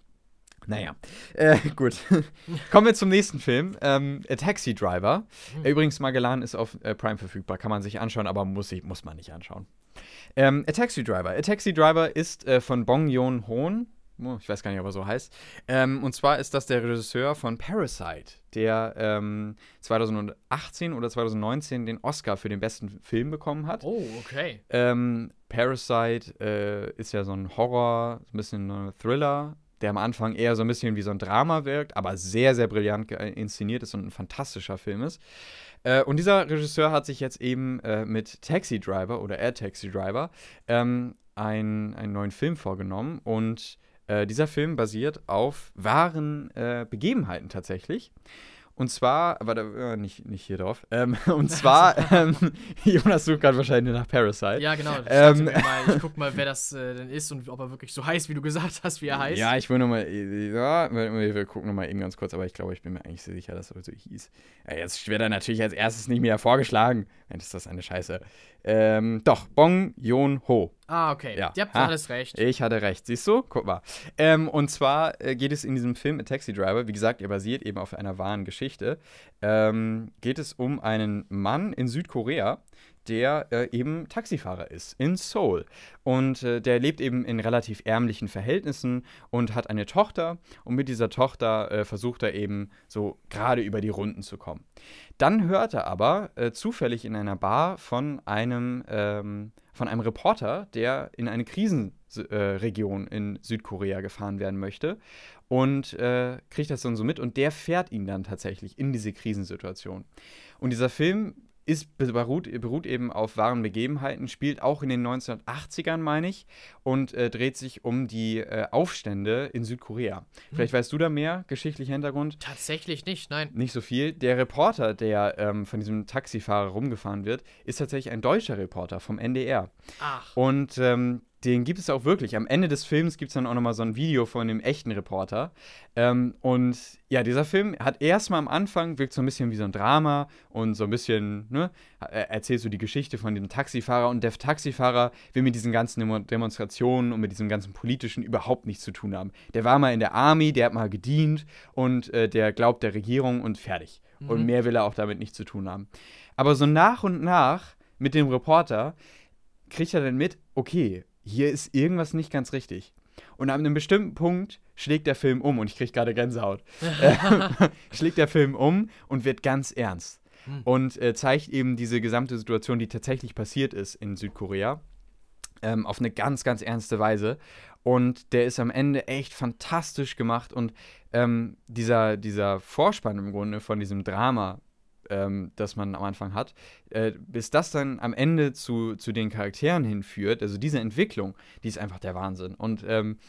naja, äh, gut. Kommen wir zum nächsten Film. Ähm, A Taxi Driver. Hm. Übrigens, Magellan ist auf äh, Prime verfügbar. Kann man sich anschauen, aber muss, ich, muss man nicht anschauen. Ähm, A Taxi Driver. A Taxi Driver ist äh, von Bong Joon-ho. Oh, ich weiß gar nicht, ob er so heißt. Ähm, und zwar ist das der Regisseur von Parasite, der ähm, 2018 oder 2019 den Oscar für den besten Film bekommen hat. Oh, okay. Ähm, Parasite äh, ist ja so ein Horror, so ein bisschen ein Thriller, der am Anfang eher so ein bisschen wie so ein Drama wirkt, aber sehr, sehr brillant inszeniert ist und ein fantastischer Film ist. Äh, und dieser Regisseur hat sich jetzt eben äh, mit Taxi Driver oder Air Taxi Driver ähm, ein, einen neuen Film vorgenommen und äh, dieser Film basiert auf wahren äh, Begebenheiten tatsächlich. Und zwar, aber da, äh, nicht, nicht hier drauf. Ähm, und zwar, ähm, Jonas sucht gerade wahrscheinlich nach Parasite. Ja, genau. Ich, Ähm, mal, ich guck mal, wer das äh, denn ist und ob er wirklich so heißt, wie du gesagt hast, wie er heißt. Ja, ich will nochmal, ja, wir, wir gucken nochmal eben ganz kurz, aber ich glaube, ich bin mir eigentlich sehr sicher, dass er so hieß. Ja, jetzt wird er natürlich als erstes nicht mehr vorgeschlagen. Mensch, ist das eine Scheiße. Ähm, doch, Bong Joon-ho. Ah, okay. Ja. Ihr habt Ha. alles recht. Ich hatte recht, siehst du? Guck mal. Ähm, und zwar äh, geht es in diesem Film A Taxi Driver, wie gesagt, er basiert eben auf einer wahren Geschichte, ähm, geht es um einen Mann in Südkorea, der äh, eben Taxifahrer ist in Seoul. Und äh, der lebt eben in relativ ärmlichen Verhältnissen und hat eine Tochter. Und mit dieser Tochter äh, versucht er eben so gerade über die Runden zu kommen. Dann hört er aber äh, zufällig in einer Bar von einem, ähm, von einem Reporter, der in eine Krisenregion Region in Südkorea gefahren werden möchte und äh, kriegt das dann so mit und der fährt ihn dann tatsächlich in diese Krisensituation. Und dieser Film ist, beruht, beruht eben auf wahren Begebenheiten, spielt auch in den 1980ern, meine ich, und äh, dreht sich um die äh, Aufstände in Südkorea. Vielleicht weißt du da mehr, geschichtlicher Hintergrund? Tatsächlich nicht, nein. Nicht so viel. Der Reporter, der ähm, von diesem Taxifahrer rumgefahren wird, ist tatsächlich ein deutscher Reporter vom NDR. Ach. Und ähm, den gibt es auch wirklich. Am Ende des Films gibt es dann auch nochmal so ein Video von dem echten Reporter. Ähm, und ja, dieser Film hat erstmal am Anfang, wirkt so ein bisschen wie so ein Drama und so ein bisschen, ne, erzählt so die Geschichte von dem Taxifahrer. Und der Taxifahrer will mit diesen ganzen Demo Demonstrationen und mit diesem ganzen Politischen überhaupt nichts zu tun haben. Der war mal in der Army, der hat mal gedient und äh, der glaubt der Regierung und fertig. Mhm. Und mehr will er auch damit nichts zu tun haben. Aber so nach und nach mit dem Reporter kriegt er dann mit, okay, hier ist irgendwas nicht ganz richtig. Und an einem bestimmten Punkt schlägt der Film um, und ich kriege gerade Gänsehaut, schlägt der Film um und wird ganz ernst. Hm. Und äh, zeigt eben diese gesamte Situation, die tatsächlich passiert ist in Südkorea, ähm, auf eine ganz, ganz ernste Weise. Und der ist am Ende echt fantastisch gemacht. Und ähm, dieser, dieser Vorspann im Grunde von diesem Drama, ähm, das man am Anfang hat, äh, bis das dann am Ende zu, zu den Charakteren hinführt, also diese Entwicklung, die ist einfach der Wahnsinn. Und ähm,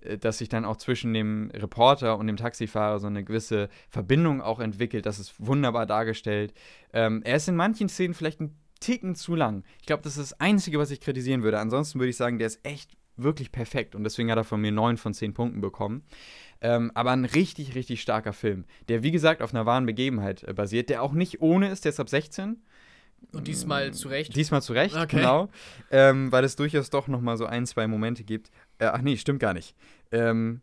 äh, dass sich dann auch zwischen dem Reporter und dem Taxifahrer so eine gewisse Verbindung auch entwickelt, das ist wunderbar dargestellt. Ähm, er ist in manchen Szenen vielleicht ein Ticken zu lang. Ich glaube, das ist das Einzige, was ich kritisieren würde. Ansonsten würde ich sagen, der ist echt wirklich perfekt und deswegen hat er von mir 9 von 10 Punkten bekommen. Ähm, aber ein richtig, richtig starker Film, der wie gesagt auf einer wahren Begebenheit äh, basiert, der auch nicht ohne ist, der ist ab 16. Und diesmal zu Recht? Diesmal zu Recht, okay. genau. Ähm, weil es durchaus doch noch mal so ein, zwei Momente gibt. Äh, ach nee, stimmt gar nicht. Ähm,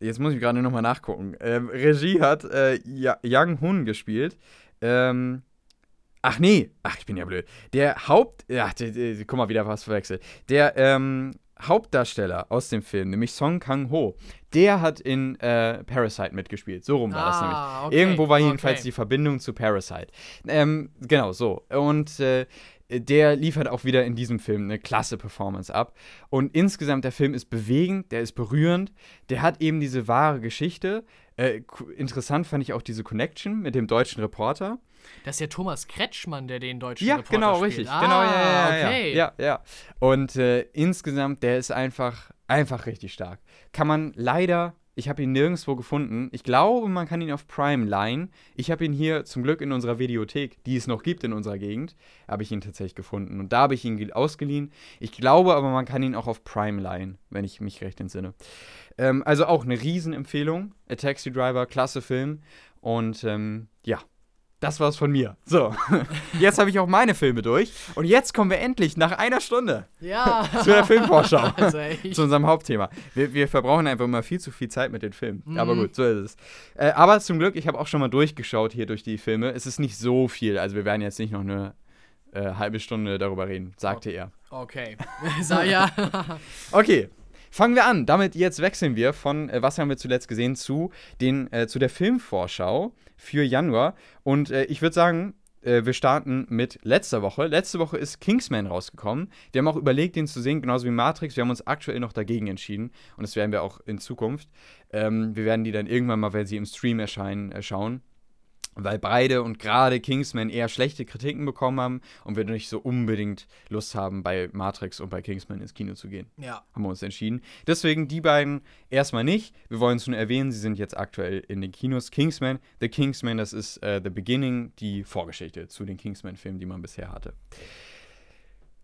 jetzt muss ich gerade noch mal nachgucken. Ähm, Regie hat äh, Yang Hun gespielt. Ähm, ach nee, ach ich bin ja blöd. Der Haupt, ja, guck mal wieder was verwechselt. Der ähm, Hauptdarsteller aus dem Film, nämlich Song Kang-ho, der hat in äh, Parasite mitgespielt. So rum war ah, das nämlich. Okay, Irgendwo war jedenfalls okay. die Verbindung zu Parasite. Ähm, genau, so. Und äh, der liefert auch wieder in diesem Film eine klasse Performance ab. Und insgesamt, der Film ist bewegend, der ist berührend, der hat eben diese wahre Geschichte. Äh, interessant fand ich auch diese Connection mit dem deutschen Reporter. Das ist ja Thomas Kretschmann, der den deutschen ja, Reporter genau, spielt. richtig. Ah, genau, ja, ja, okay. ja, ja, ja. Und äh, insgesamt, der ist einfach, einfach richtig stark. Kann man leider, ich habe ihn nirgendwo gefunden. Ich glaube, man kann ihn auf Prime leihen. Ich habe ihn hier zum Glück in unserer Videothek, die es noch gibt in unserer Gegend, habe ich ihn tatsächlich gefunden. Und da habe ich ihn ausgeliehen. Ich glaube aber, man kann ihn auch auf Prime leihen, wenn ich mich recht entsinne. Ähm, also auch eine Riesenempfehlung. A Taxi Driver, klasse Film. Und ähm, ja, das war's von mir. So, jetzt habe ich auch meine Filme durch. Und jetzt kommen wir endlich nach einer Stunde ja. zu der Filmvorschau. Also zu unserem Hauptthema. Wir, wir, verbrauchen einfach immer viel zu viel Zeit mit den Filmen. Mhm. Aber gut, so ist es. Äh, aber zum Glück, ich habe auch schon mal durchgeschaut hier durch die Filme. Es ist nicht so viel. Also wir werden jetzt nicht noch eine äh, halbe Stunde darüber reden, sagte okay. er. Okay. Sag ja. okay. Fangen wir an. Damit jetzt wechseln wir von äh, Was haben wir zuletzt gesehen zu, den, äh, zu der Filmvorschau für Januar. Und äh, ich würde sagen, äh, wir starten mit letzter Woche. Letzte Woche ist Kingsman rausgekommen. Wir haben auch überlegt, den zu sehen, genauso wie Matrix. Wir haben uns aktuell noch dagegen entschieden und das werden wir auch in Zukunft. Ähm, wir werden die dann irgendwann mal, wenn sie im Stream erscheinen, äh, schauen weil beide und gerade Kingsman eher schlechte Kritiken bekommen haben und wir nicht so unbedingt Lust haben, bei Matrix und bei Kingsman ins Kino zu gehen. Ja. Haben wir uns entschieden. Deswegen die beiden erstmal nicht. Wir wollen es nur erwähnen, sie sind jetzt aktuell in den Kinos. Kingsman, The Kingsman, das ist uh, The Beginning, die Vorgeschichte zu den Kingsman-Filmen, die man bisher hatte.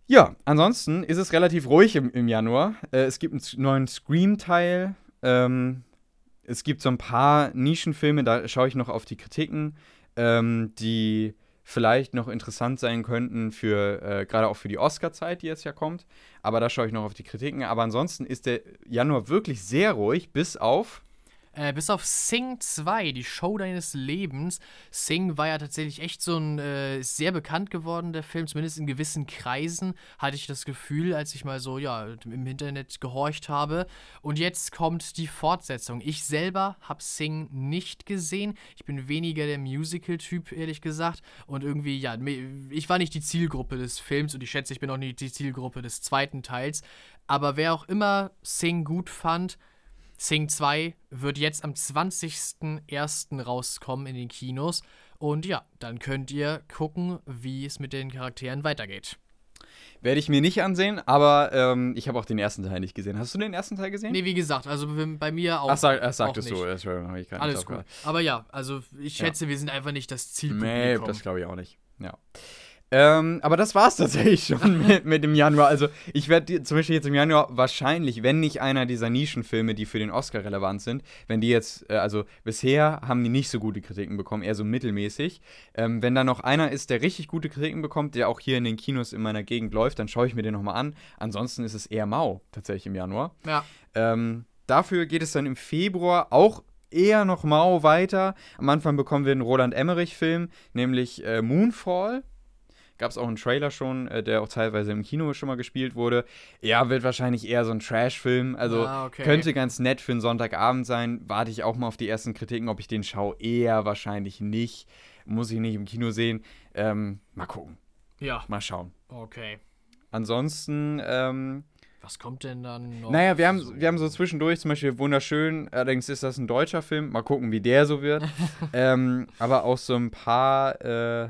Ja, ansonsten ist es relativ ruhig im, im Januar. Äh, es gibt einen neuen Scream-Teil. Ähm, es gibt so ein paar Nischenfilme, da schaue ich noch auf die Kritiken, ähm, die vielleicht noch interessant sein könnten für, äh, gerade auch für die Oscar-Zeit, die jetzt ja kommt. Aber da schaue ich noch auf die Kritiken. Aber ansonsten ist der Januar wirklich sehr ruhig, bis auf äh, bis auf Sing 2, die Show deines Lebens. Sing war ja tatsächlich echt so ein äh, sehr bekannt geworden, der Film, zumindest in gewissen Kreisen hatte ich das Gefühl, als ich mal so, ja, im Internet gehorcht habe. Und jetzt kommt die Fortsetzung. Ich selber habe Sing nicht gesehen. Ich bin weniger der Musical-Typ, ehrlich gesagt. Und irgendwie, ja, ich war nicht die Zielgruppe des Films und ich schätze, ich bin auch nicht die Zielgruppe des zweiten Teils. Aber wer auch immer Sing gut fand, Sing 2 wird jetzt am 20.01. rauskommen in den Kinos. Und ja, dann könnt ihr gucken, wie es mit den Charakteren weitergeht. Werde ich mir nicht ansehen, aber ähm, ich habe auch den ersten Teil nicht gesehen. Hast du den ersten Teil gesehen? Nee, wie gesagt, also bei mir auch. Ach, sag, ach sagtest auch du. nicht. Entschuldigung, habe ich gar Alles gut. Aber ja, also ich Ja. schätze, wir sind einfach nicht das Nee, Zielpublikum. das glaube ich auch nicht. Ja. Ähm, aber das war's tatsächlich schon mit, mit dem Januar. Also ich werde zum Beispiel jetzt im Januar wahrscheinlich, wenn nicht einer dieser Nischenfilme, die für den Oscar relevant sind, wenn die jetzt, äh, also bisher haben die nicht so gute Kritiken bekommen, eher so mittelmäßig. Ähm, wenn da noch einer ist, der richtig gute Kritiken bekommt, der auch hier in den Kinos in meiner Gegend läuft, dann schaue ich mir den nochmal an. Ansonsten ist es eher mau tatsächlich im Januar. Ja. Ähm, dafür geht es dann im Februar auch eher noch mau weiter. Am Anfang bekommen wir einen Roland Emmerich-Film, nämlich äh, Moonfall. Gab es auch einen Trailer schon, äh, der auch teilweise im Kino schon mal gespielt wurde. Ja, wird wahrscheinlich eher so ein Trash-Film. Also Ah, okay. könnte ganz nett für einen Sonntagabend sein. Warte ich auch mal auf die ersten Kritiken, ob ich den schaue. Eher wahrscheinlich nicht. Muss ich nicht im Kino sehen. Ähm, mal gucken. Ja, Mal schauen. okay. Ansonsten, ähm, Was kommt denn dann noch? naja, wir haben, so? wir haben so zwischendurch zum Beispiel Wunderschön, allerdings ist das ein deutscher Film, mal gucken, wie der so wird. ähm, aber auch so ein paar äh,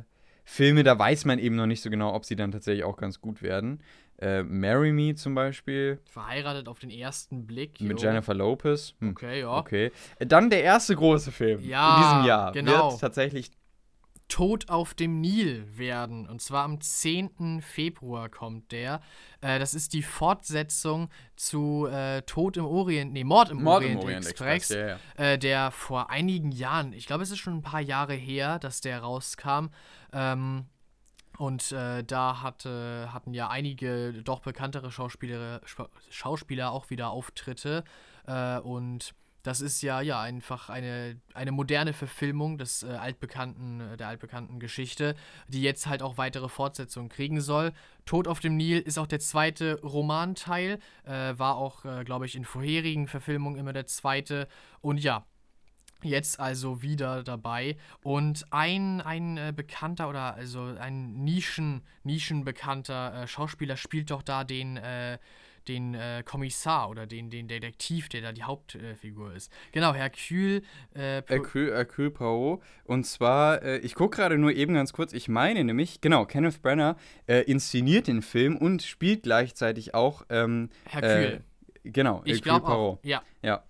Filme, da weiß man eben noch nicht so genau, ob sie dann tatsächlich auch ganz gut werden. Äh, Marry Me zum Beispiel Verheiratet auf den ersten Blick. mit jo. Jennifer Lopez. Hm, Okay, ja. Okay. Dann der erste große Film Ja, in diesem Jahr genau. wird tatsächlich Tod auf dem Nil werden. Und zwar am 10. Februar kommt der. Äh, das ist die Fortsetzung zu äh, Tod im Orient, nee, Mord im Mord Orient, im Orient Express, Express. Ja, ja. Äh, der vor einigen Jahren, ich glaube, es ist schon ein paar Jahre her, dass der rauskam. Ähm, und äh, da hatte, hatten ja einige doch bekanntere Schauspieler, Schauspieler auch wieder Auftritte. Äh, und das ist ja, ja einfach eine, eine moderne Verfilmung des äh, altbekannten, äh, der altbekannten Geschichte, die jetzt halt auch weitere Fortsetzungen kriegen soll. Tod auf dem Nil ist auch der zweite Romanteil, äh, war auch, äh, glaube ich, in vorherigen Verfilmungen immer der zweite. Und ja, Jetzt also wieder dabei. Und ein, ein äh, bekannter oder also ein Nischen, nischenbekannter äh, Schauspieler spielt doch da den, äh, den äh, Kommissar oder den, den Detektiv, der da die Hauptfigur ist. Genau, Hercule. Äh, Hercule, Hercule Poirot. Und zwar, äh, ich gucke gerade nur eben ganz kurz, ich meine nämlich, genau, Kenneth Branagh äh, inszeniert den Film und spielt gleichzeitig auch Hercule. ähm, Äh, genau, ich Hercule glaube Poirot. auch. Ja. Ja.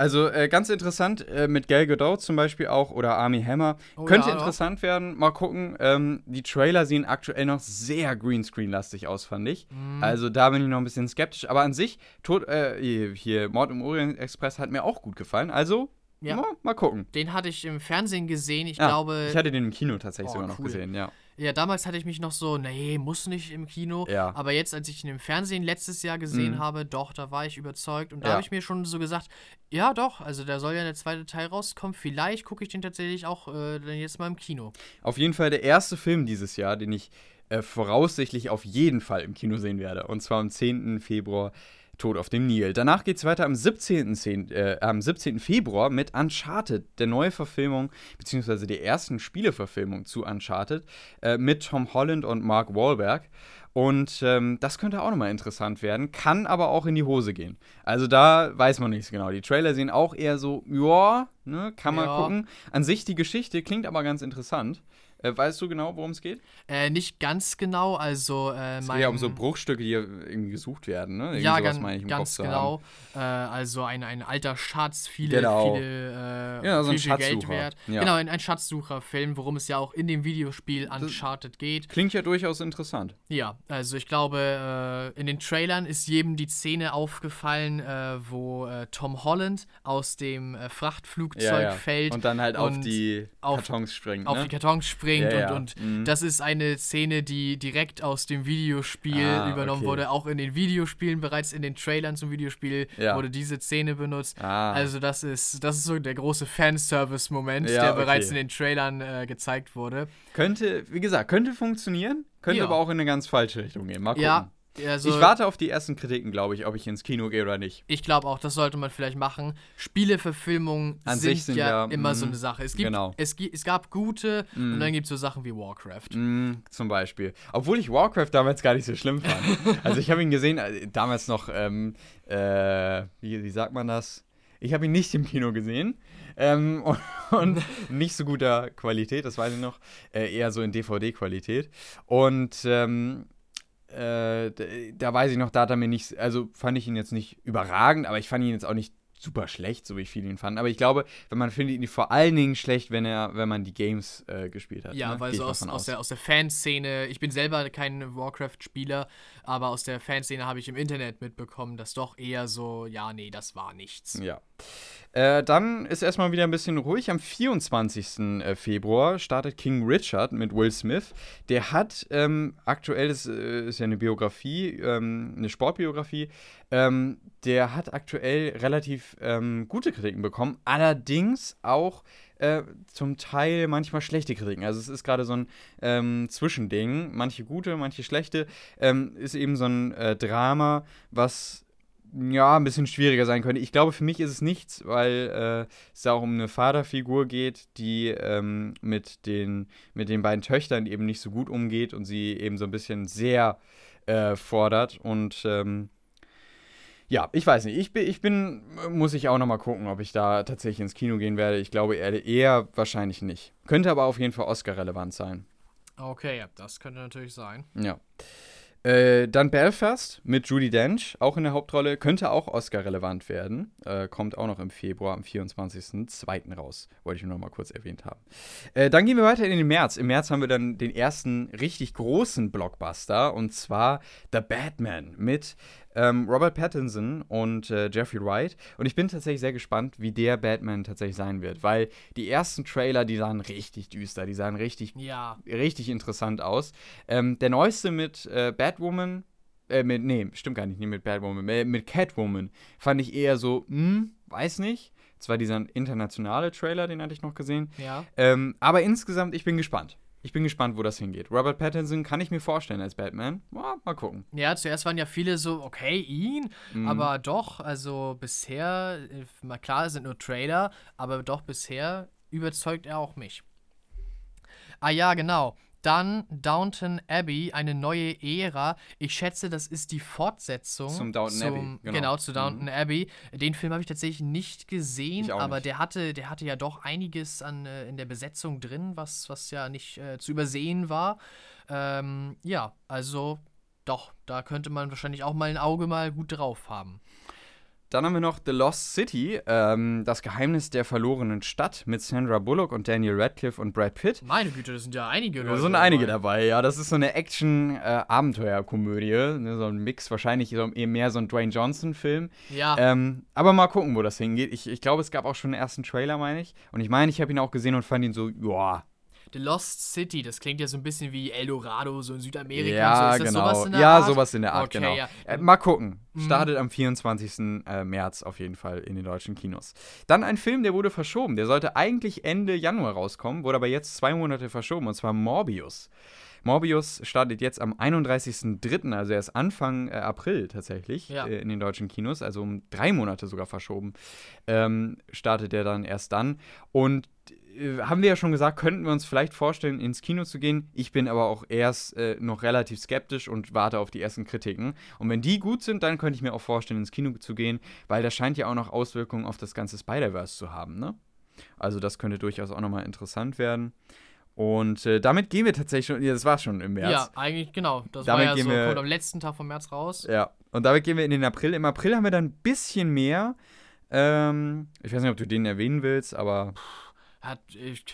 Also äh, ganz interessant, äh, mit Gal Gadot zum Beispiel auch oder Army Hammer. Oh Könnte ja, interessant werden. Mal gucken. Ähm, die Trailer sehen aktuell noch sehr Greenscreen-lastig aus, fand ich. Mhm. Also da bin ich noch ein bisschen skeptisch. Aber an sich, Tod, äh, hier, hier, Mord im Orient Express hat mir auch gut gefallen. Also, Ja. mal, mal gucken. Den hatte ich im Fernsehen gesehen. Ich Ja, glaube. Ich hatte den im Kino tatsächlich Oh, sogar noch cool. gesehen, ja. Ja, damals hatte ich mich noch so, nee, muss nicht im Kino. Ja. Aber jetzt, als ich ihn im Fernsehen letztes Jahr gesehen Mhm. habe, doch, da war ich überzeugt. Und da Ja. habe ich mir schon so gesagt, ja doch, also da soll ja der zweite Teil rauskommen. Vielleicht gucke ich den tatsächlich auch äh, dann jetzt mal im Kino. Auf jeden Fall der erste Film dieses Jahr, den ich äh, voraussichtlich auf jeden Fall im Kino sehen werde. Und zwar am 10. Februar Tod auf dem Nil. Danach geht es weiter am 17. 10, äh, am 17. Februar mit Uncharted, der neue Verfilmung, beziehungsweise der ersten Spieleverfilmung zu Uncharted, äh, mit Tom Holland und Mark Wahlberg. Und ähm, das könnte auch nochmal interessant werden, kann aber auch in die Hose gehen. Also da weiß man nicht so genau. Die Trailer sehen auch eher so, ja, ne, kann man Ja. gucken. An sich die Geschichte klingt aber ganz interessant. Äh, weißt du genau, worum es geht? Äh, nicht ganz genau, also äh, Es mein. geht ja um so Bruchstücke, die irgendwie gesucht werden, ne? Irgendwie ja, sowas gan meine ich ganz Kopf genau. Äh, also ein, ein alter Schatz, viele, Genau. viele, äh, Ja, so viel, viel Geld wert. Ja. Genau, ein, ein Schatzsucherfilm, worum es ja auch in dem Videospiel Uncharted geht. haben. Klingt ja durchaus interessant. Ja, also ich glaube, äh, in den Trailern ist jedem die Szene aufgefallen, wo Tom Holland aus dem Frachtflugzeug fällt, Und dann halt auf die Kartons springt, auf ne? die Kartons springt Ja, ja. und, und Mhm. das ist eine Szene, die direkt aus dem Videospiel Ah, übernommen okay. wurde. Auch in den Videospielen, bereits in den Trailern zum Videospiel wurde diese Szene benutzt. Ah. Also das ist, das ist so der große Fanservice-Moment, der bereits okay. in den Trailern äh, gezeigt wurde. Könnte, wie gesagt, könnte funktionieren, könnte aber auch in eine ganz falsche Richtung gehen. Mal gucken. Ja, also ich warte auf die ersten Kritiken, glaube ich, ob ich ins Kino gehe oder nicht. Ich glaube auch, das sollte man vielleicht machen. Spieleverfilmungen An sind sich sind ja, ja, immer so mm, eine Sache. Es, gibt, genau. es, es gab gute und dann gibt es so Sachen wie Warcraft. Mm, zum Beispiel. Obwohl ich Warcraft damals gar nicht so schlimm fand. also ich habe ihn gesehen, äh, damals noch, ähm, äh, wie, wie sagt man das? Ich habe ihn nicht im Kino gesehen. Ähm, und, und, nicht so guter Qualität, das weiß ich noch. Äh, eher so in DVD-Qualität. Und ähm, äh, da weiß ich noch, da hat er mir nicht, also fand ich ihn jetzt nicht überragend, aber ich fand ihn jetzt auch nicht super schlecht, so wie viele ihn fanden. Aber ich glaube, wenn man findet ihn vor allen Dingen schlecht, wenn er, wenn man die Games äh, gespielt hat. Ja, ne? weil Geh so ich aus, aus, der, aus der Fanszene, ich bin selber kein Warcraft-Spieler, aber aus der Fanszene habe ich im Internet mitbekommen, dass doch eher so, ja, nee, das war nichts. Ja. Äh, dann ist erstmal wieder ein bisschen ruhig. Am 24. Äh, Februar startet King Richard mit Will Smith. Der hat ähm, aktuell, das äh, ist ja eine Biografie, ähm, eine Sportbiografie, ähm, der hat aktuell relativ ähm, gute Kritiken bekommen, allerdings auch äh, zum Teil manchmal schlechte Kritiken. Also es ist gerade so ein ähm, Zwischending, manche gute, manche schlechte. Ähm, ist eben so ein äh, Drama, was ja, ein bisschen schwieriger sein könnte. Ich glaube, für mich ist es nichts, weil äh, es auch um eine Vaterfigur geht, die ähm, mit, den, mit den beiden Töchtern eben nicht so gut umgeht und sie eben so ein bisschen sehr äh, fordert. Und ähm, ja, ich weiß nicht. Ich bin, ich bin, muss ich auch nochmal gucken, ob ich da tatsächlich ins Kino gehen werde. Ich glaube eher, eher wahrscheinlich nicht. Könnte aber auf jeden Fall Oscar-relevant sein. Okay, ja, das könnte natürlich sein. Ja. Äh, dann Belfast mit Judy Dench, auch in der Hauptrolle, könnte auch Oscar-relevant werden. Äh, kommt auch noch im Februar, am 24.02. raus. Wollte ich nur noch mal kurz erwähnt haben. Äh, dann gehen wir weiter in den März. Im März haben wir dann den ersten richtig großen Blockbuster und zwar The Batman mit ähm, Robert Pattinson und äh, Jeffrey Wright. Und ich bin tatsächlich sehr gespannt, wie der Batman tatsächlich sein wird, weil die ersten Trailer, die sahen richtig düster, die sahen richtig, Ja, richtig interessant aus. Ähm, der neueste mit äh, Batwoman, äh, mit, nee, stimmt gar nicht, nicht mit Batwoman, äh, mit Catwoman, fand ich eher so, hm, weiß nicht. Zwar dieser internationale Trailer, den hatte ich noch gesehen. ja. Ähm, aber insgesamt, ich bin gespannt. Ich bin gespannt, wo das hingeht. Robert Pattinson kann ich mir vorstellen als Batman. Ja, mal gucken. Ja, zuerst waren ja viele so, okay, ihn, Mhm. aber doch, also bisher, äh, mal klar, es sind nur Trailer, aber doch bisher überzeugt er auch mich. Ah ja, genau. Dann Downton Abbey, eine neue Ära. Ich schätze, das ist die Fortsetzung Zum Downton Abbey, Genau, genau. zu Downton Abbey. Den Film habe ich tatsächlich nicht gesehen, Ich auch aber nicht. der hatte, der hatte ja doch einiges an äh, in der Besetzung drin, was, was ja nicht äh, zu übersehen war. Ähm, ja, also doch, da könnte man wahrscheinlich auch mal ein Auge mal gut drauf haben. Dann haben wir noch The Lost City, ähm, das Geheimnis der verlorenen Stadt mit Sandra Bullock und Daniel Radcliffe und Brad Pitt. Meine Güte, das sind ja einige Da Leute. sind einige dabei, ja. Das ist so eine Action-Abenteuer-Komödie. ne, so ein Mix, wahrscheinlich so, eher mehr so ein Dwayne Johnson-Film. Ja, Ähm, aber mal gucken, wo das hingeht. Ich, ich glaube, es gab auch schon einen ersten Trailer, meine ich. Und ich meine, ich habe ihn auch gesehen und fand ihn so, ja. The Lost City, das klingt ja so ein bisschen wie El Dorado, so in Südamerika. Ja, so. Genau. sowas in der ja, Art? sowas in der Art, Okay, genau. ja. Äh, mal gucken. Mhm. Startet am 24. äh, März auf jeden Fall in den deutschen Kinos. Dann ein Film, der wurde verschoben. Der sollte eigentlich Ende Januar rauskommen, wurde aber jetzt zwei Monate verschoben, und zwar Morbius. Morbius startet jetzt am 31.03., also erst Anfang äh, April tatsächlich, Ja. äh, in den deutschen Kinos, also um drei Monate sogar verschoben, ähm, startet der dann erst dann. Und äh, haben wir ja schon gesagt, könnten wir uns vielleicht vorstellen, ins Kino zu gehen. Ich bin aber auch erst äh, noch relativ skeptisch und warte auf die ersten Kritiken. Und wenn die gut sind, dann könnte ich mir auch vorstellen, ins Kino zu gehen, weil das scheint ja auch noch Auswirkungen auf das ganze Spider-Verse zu haben, ne? Also das könnte durchaus auch nochmal interessant werden. Und äh, damit gehen wir tatsächlich schon, ja, das war schon im März. Ja, eigentlich, genau. Das Damit war ja gehen so, wir- kommt am letzten Tag vom März raus. Ja, und damit gehen wir in den April. Im April haben wir dann ein bisschen mehr. Ähm, ich weiß nicht, ob du den erwähnen willst, aber Hat,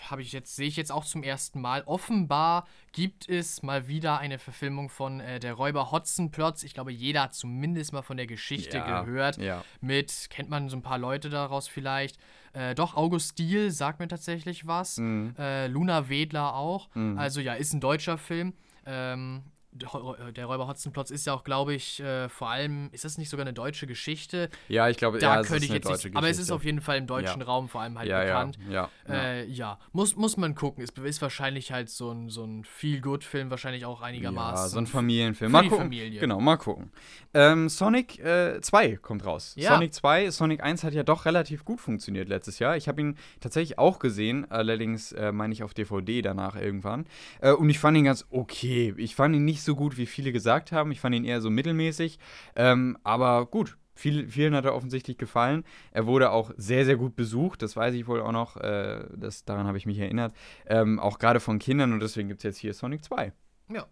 habe ich jetzt, sehe ich jetzt auch zum ersten Mal. Offenbar gibt es mal wieder eine Verfilmung von äh, der Räuber Hotzenplotz. Ich glaube, jeder hat zumindest mal von der Geschichte Ja, gehört. ja. Mit, kennt man so ein paar Leute daraus vielleicht. Äh, doch, August Diel sagt mir tatsächlich was. Mhm. Äh, Luna Wedler auch. Mhm. Also ja, ist ein deutscher Film. Ähm, der Räu- der Räuber Hotzenplotz ist ja auch, glaube ich, äh, vor allem, ist das nicht sogar eine deutsche Geschichte? ja, ich glaube, Da ja, könnte ist ich eine jetzt deutsche nicht, aber es ist Geschichte. auf jeden Fall im deutschen Ja. Raum vor allem halt ja, bekannt. Ja, ja, ja. Äh, ja, muss, muss man gucken. Es ist wahrscheinlich halt so ein, so ein Feel-Good-Film, wahrscheinlich auch einigermaßen. Ja, so ein Familienfilm. Mal gucken. Familie. Genau, mal gucken. Ähm, Sonic äh, 2 kommt raus. Sonic 2, Sonic 1 hat ja doch relativ gut funktioniert letztes Jahr. Ich habe ihn tatsächlich auch gesehen, allerdings äh, meine ich auf DVD danach irgendwann. Äh, und ich fand ihn ganz okay. Ich fand ihn nicht so gut, wie viele gesagt haben. Ich fand ihn eher so mittelmäßig. Ähm, aber gut. Viel, vielen hat er offensichtlich gefallen. Er wurde auch sehr, sehr gut besucht. Das weiß ich wohl auch noch. Äh, das, daran habe ich mich erinnert. Ähm, auch gerade von Kindern. Und deswegen gibt es jetzt hier Sonic 2. Ja.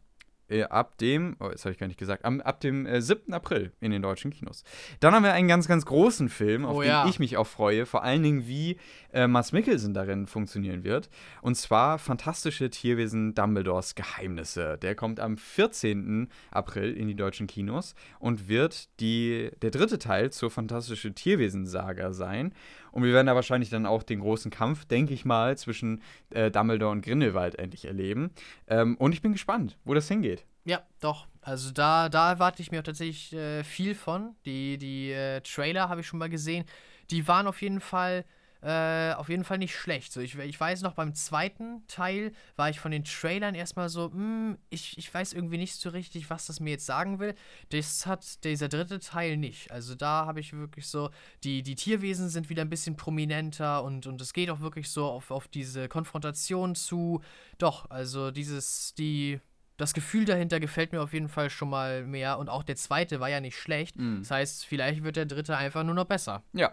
Äh, ab dem, oh, das habe ich gar nicht gesagt, ab dem äh, 7. April in den deutschen Kinos. Dann haben wir einen ganz, ganz großen Film, auf Oh den ja. ich mich auch freue. Vor allen Dingen, wie äh, Mats Mikkelsen darin funktionieren wird. Und zwar Fantastische Tierwesen Dumbledores Geheimnisse. Der kommt am 14. April in die deutschen Kinos und wird die, der dritte Teil zur Fantastische Tierwesen-Saga sein. Und wir werden da wahrscheinlich dann auch den großen Kampf, denke ich mal, zwischen äh, Dumbledore und Grindelwald endlich erleben. Ähm, und ich bin gespannt, wo das hingeht. Ja, doch. Also da, da erwarte ich mir auch tatsächlich äh, viel von. Die, die äh, Trailer habe ich schon mal gesehen. Die waren auf jeden Fall äh, auf jeden Fall nicht schlecht. So, ich, ich weiß noch, beim zweiten Teil war ich von den Trailern erstmal so, hm, ich, ich weiß irgendwie nicht so richtig, was das mir jetzt sagen will. Das hat dieser dritte Teil nicht. Also da habe ich wirklich so, die, die Tierwesen sind wieder ein bisschen prominenter und, und es geht auch wirklich so auf, auf diese Konfrontation zu. Doch, also dieses, die, das Gefühl dahinter gefällt mir auf jeden Fall schon mal mehr. Und auch der zweite war ja nicht schlecht. Das heißt, vielleicht wird der dritte einfach nur noch besser. Ja.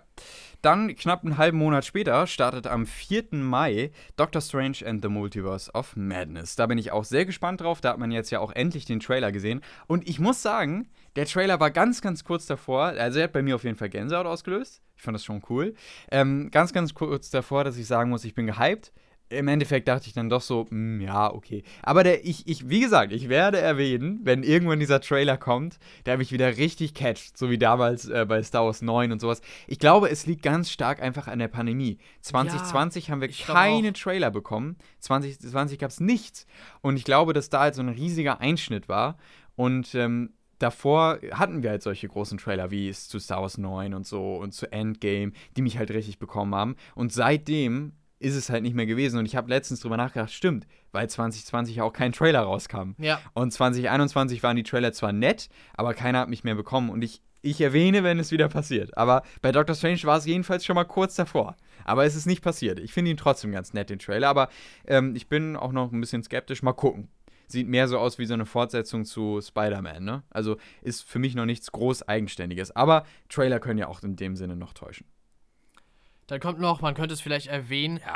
Dann, knapp einen halben Monat später, startet am 4. Mai Doctor Strange and the Multiverse of Madness. Da bin ich auch sehr gespannt drauf. Da hat man jetzt ja auch endlich den Trailer gesehen. Und ich muss sagen, der Trailer war ganz, ganz kurz davor. Also, er hat bei mir auf jeden Fall Gänsehaut ausgelöst. Ich fand das schon cool. Ähm, ganz, ganz kurz davor, dass ich sagen muss, ich bin gehypt. Im Endeffekt dachte ich dann doch so, hm, ja, okay. Aber der, ich, ich, wie gesagt, ich werde erwähnen, wenn irgendwann dieser Trailer kommt, der mich wieder richtig catcht, so wie damals äh, bei Star Wars 9 und sowas. Ich glaube, es liegt ganz stark einfach an der Pandemie. 2020 haben wir keine Trailer bekommen. 2020 gab es nichts. Und ich glaube, dass da halt so ein riesiger Einschnitt war. Und ähm, davor hatten wir halt solche großen Trailer wie es zu Star Wars 9 und so und zu Endgame, die mich halt richtig bekommen haben. Und seitdem ist es halt nicht mehr gewesen. Und ich habe letztens drüber nachgedacht, stimmt, weil 2020 auch kein Trailer rauskam. Ja. Und 2021 waren die Trailer zwar nett, aber keiner hat mich mehr bekommen. Und ich, ich erwähne, wenn es wieder passiert. Aber bei Doctor Strange war es jedenfalls schon mal kurz davor. Aber es ist nicht passiert. Ich finde ihn trotzdem ganz nett, den Trailer. Aber ähm, ich bin auch noch ein bisschen skeptisch. Mal gucken. Sieht mehr so aus wie so eine Fortsetzung zu Spider-Man, ne? Also ist für mich noch nichts groß Eigenständiges. Aber Trailer können ja auch in dem Sinne noch täuschen. Dann kommt noch, man könnte es vielleicht erwähnen. äh,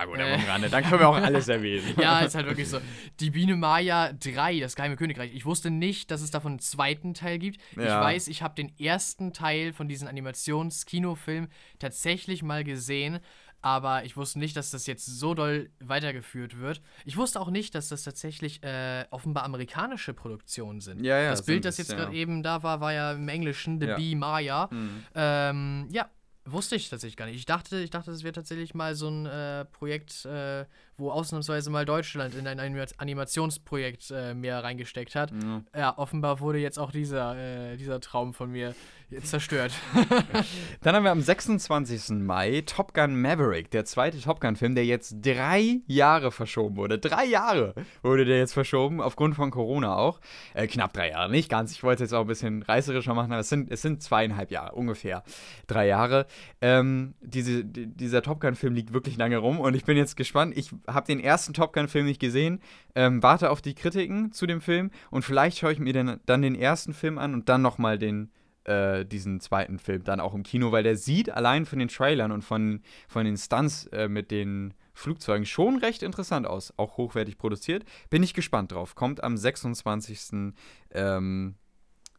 Rande. Dann können wir auch alles erwähnen. ja, ist halt wirklich so. Die Biene Maya 3, das geheime Königreich. Ich wusste nicht, dass es davon einen zweiten Teil gibt. Ich Ja. weiß, ich habe den ersten Teil von diesem Animations-Kinofilm tatsächlich mal gesehen. Aber ich wusste nicht, dass das jetzt so doll weitergeführt wird. Ich wusste auch nicht, dass das tatsächlich äh, offenbar amerikanische Produktionen sind. Ja, ja, das Bild, das jetzt ja. gerade eben da war, war ja im Englischen The Ja. Bee Maya. Mhm. Ähm, ja, wusste ich tatsächlich gar nicht. Ich dachte, ich dachte, das wäre tatsächlich mal so ein äh, Projekt, äh, wo ausnahmsweise mal Deutschland in ein Anima- Animationsprojekt äh, mehr reingesteckt hat. Ja. Ja, offenbar wurde jetzt auch dieser, äh, dieser Traum von mir zerstört. Dann haben wir am 26. Mai Top Gun Maverick, der zweite Top Gun-Film, der jetzt drei Jahre verschoben wurde. Drei Jahre wurde der jetzt verschoben, aufgrund von Corona auch. Äh, knapp drei Jahre, nicht ganz. Ich wollte jetzt auch ein bisschen reißerischer machen, aber es sind, es sind zweieinhalb Jahre, ungefähr. Drei Jahre. Ähm, diese, die, dieser Top Gun-Film liegt wirklich lange rum und ich bin jetzt gespannt. Ich habe den ersten Top Gun-Film nicht gesehen, ähm, warte auf die Kritiken zu dem Film und vielleicht schaue ich mir den, dann den ersten Film an und dann nochmal den äh, diesen zweiten Film dann auch im Kino, weil der sieht allein von den Trailern und von, von den Stunts äh, mit den Flugzeugen schon recht interessant aus. Auch hochwertig produziert. Bin ich gespannt drauf. Kommt am 26. Ähm,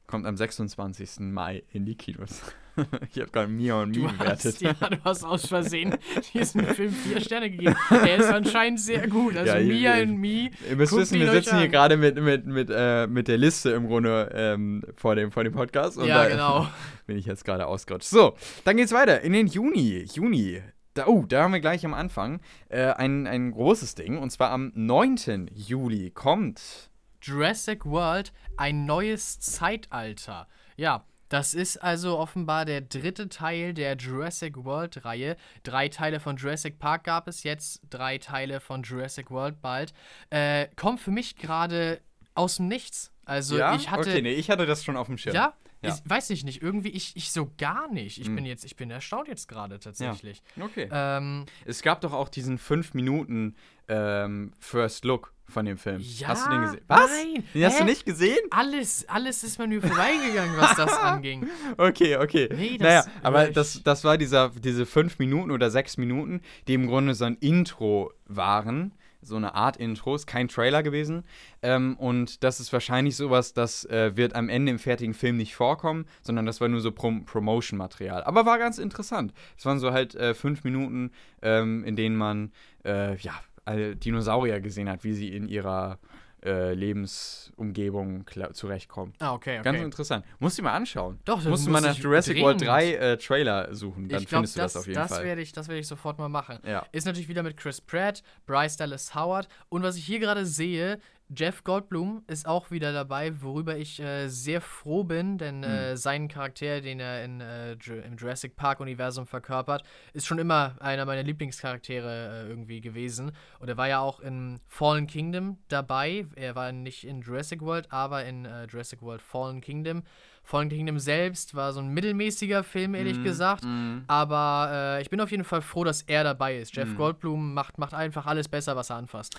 kommt am 26. Mai in die Kinos. ich habe gerade Mia und Du Mi bewertet. hast, ja, du hast aus Versehen diesen Film vier Sterne gegeben. Der ist anscheinend sehr gut. Also Ja, Mia und Me. Ihr müsst wissen, wir sitzen hier an. gerade mit, mit, mit, äh, mit der Liste im Grunde ähm, vor, dem, vor dem Podcast. Und Ja, da genau. bin ich jetzt gerade ausgerutscht. So, dann geht's weiter in den Juni. Juni. Da, oh, da haben wir gleich am Anfang äh, ein, ein großes Ding. Und zwar am 9. Juli kommt. Jurassic World, ein neues Zeitalter. Ja, das ist also offenbar der dritte Teil der Jurassic World-Reihe. Drei Teile von Jurassic Park gab es, jetzt drei Teile von Jurassic World bald. Äh, kommt für mich gerade aus dem Nichts. Also ich hatte. okay, nee, ich hatte das schon auf dem Schirm. Ja? Ja. Ich weiß ich nicht, irgendwie, ich, ich so gar nicht. Ich Hm. bin jetzt, ich bin erstaunt jetzt gerade tatsächlich. Okay. Ähm, Es gab doch auch diesen 5 Minuten ähm, First Look von dem Film. Ja, Hast du den gesehen? Was? nein. Den hast du Hä? nicht gesehen? Alles, alles ist mir vorbeigegangen, was das anging. Okay, okay. Nee, das- naja, aber das, das war dieser, diese fünf Minuten oder sechs Minuten, die im Grunde so ein Intro waren. So eine Art Intro, ist kein Trailer gewesen. Ähm, und das ist wahrscheinlich sowas, das äh, wird am Ende im fertigen Film nicht vorkommen, sondern das war nur so Prom Promotion-Material. Aber war ganz interessant. Es waren so halt äh, fünf Minuten, ähm, in denen man äh, ja, Dinosaurier gesehen hat, wie sie in ihrer äh, Lebensumgebung zurechtkommen. Ah, okay, okay. Ganz interessant. Musst du mal anschauen. Doch, das Musst du muss mal nach Jurassic World dringend. 3 äh, Trailer suchen, dann ich glaube, findest du das, auf jeden das Fall. Werde ich, das werde ich sofort mal machen. Ja. Ist natürlich wieder mit Chris Pratt, Bryce Dallas Howard und was ich hier gerade sehe, Jeff Goldblum ist auch wieder dabei, worüber ich äh, sehr froh bin, denn Hm. äh, sein Charakter, den er in, äh, im Jurassic Park-Universum verkörpert, ist schon immer einer meiner Lieblingscharaktere äh, irgendwie gewesen. Und er war ja auch in Fallen Kingdom dabei. Er war nicht in Jurassic World, aber in äh, Jurassic World Fallen Kingdom. Fallen Kingdom selbst war so ein mittelmäßiger Film, ehrlich Mhm, gesagt. mhm. Aber äh, ich bin auf jeden Fall froh, dass er dabei ist. Jeff Mhm. Goldblum macht, macht einfach alles besser, was er anfasst.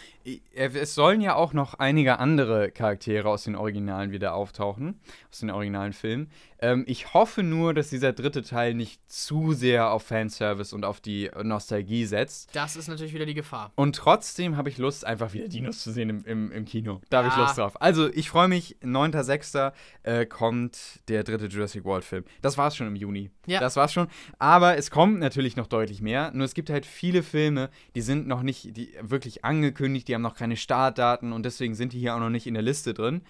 Es sollen ja auch noch einige andere Charaktere aus den Originalen wieder auftauchen, aus den originalen Filmen. Ähm, ich hoffe nur, dass dieser dritte Teil nicht zu sehr auf Fanservice und auf die Nostalgie setzt. Das ist natürlich wieder die Gefahr. Und trotzdem habe ich Lust, einfach wieder Dinos zu sehen im, im, im Kino. Da habe ich Ja. Lust drauf. Also, ich freue mich. 9.6. Äh, kommt der dritte Jurassic World-Film. Das war's schon im Juni. Ja. Das war's schon. Aber es kommt natürlich noch deutlich mehr. Nur es gibt halt viele Filme, die sind noch nicht die, wirklich angekündigt, die haben noch keine Startdaten und deswegen sind die hier auch noch nicht in der Liste drin.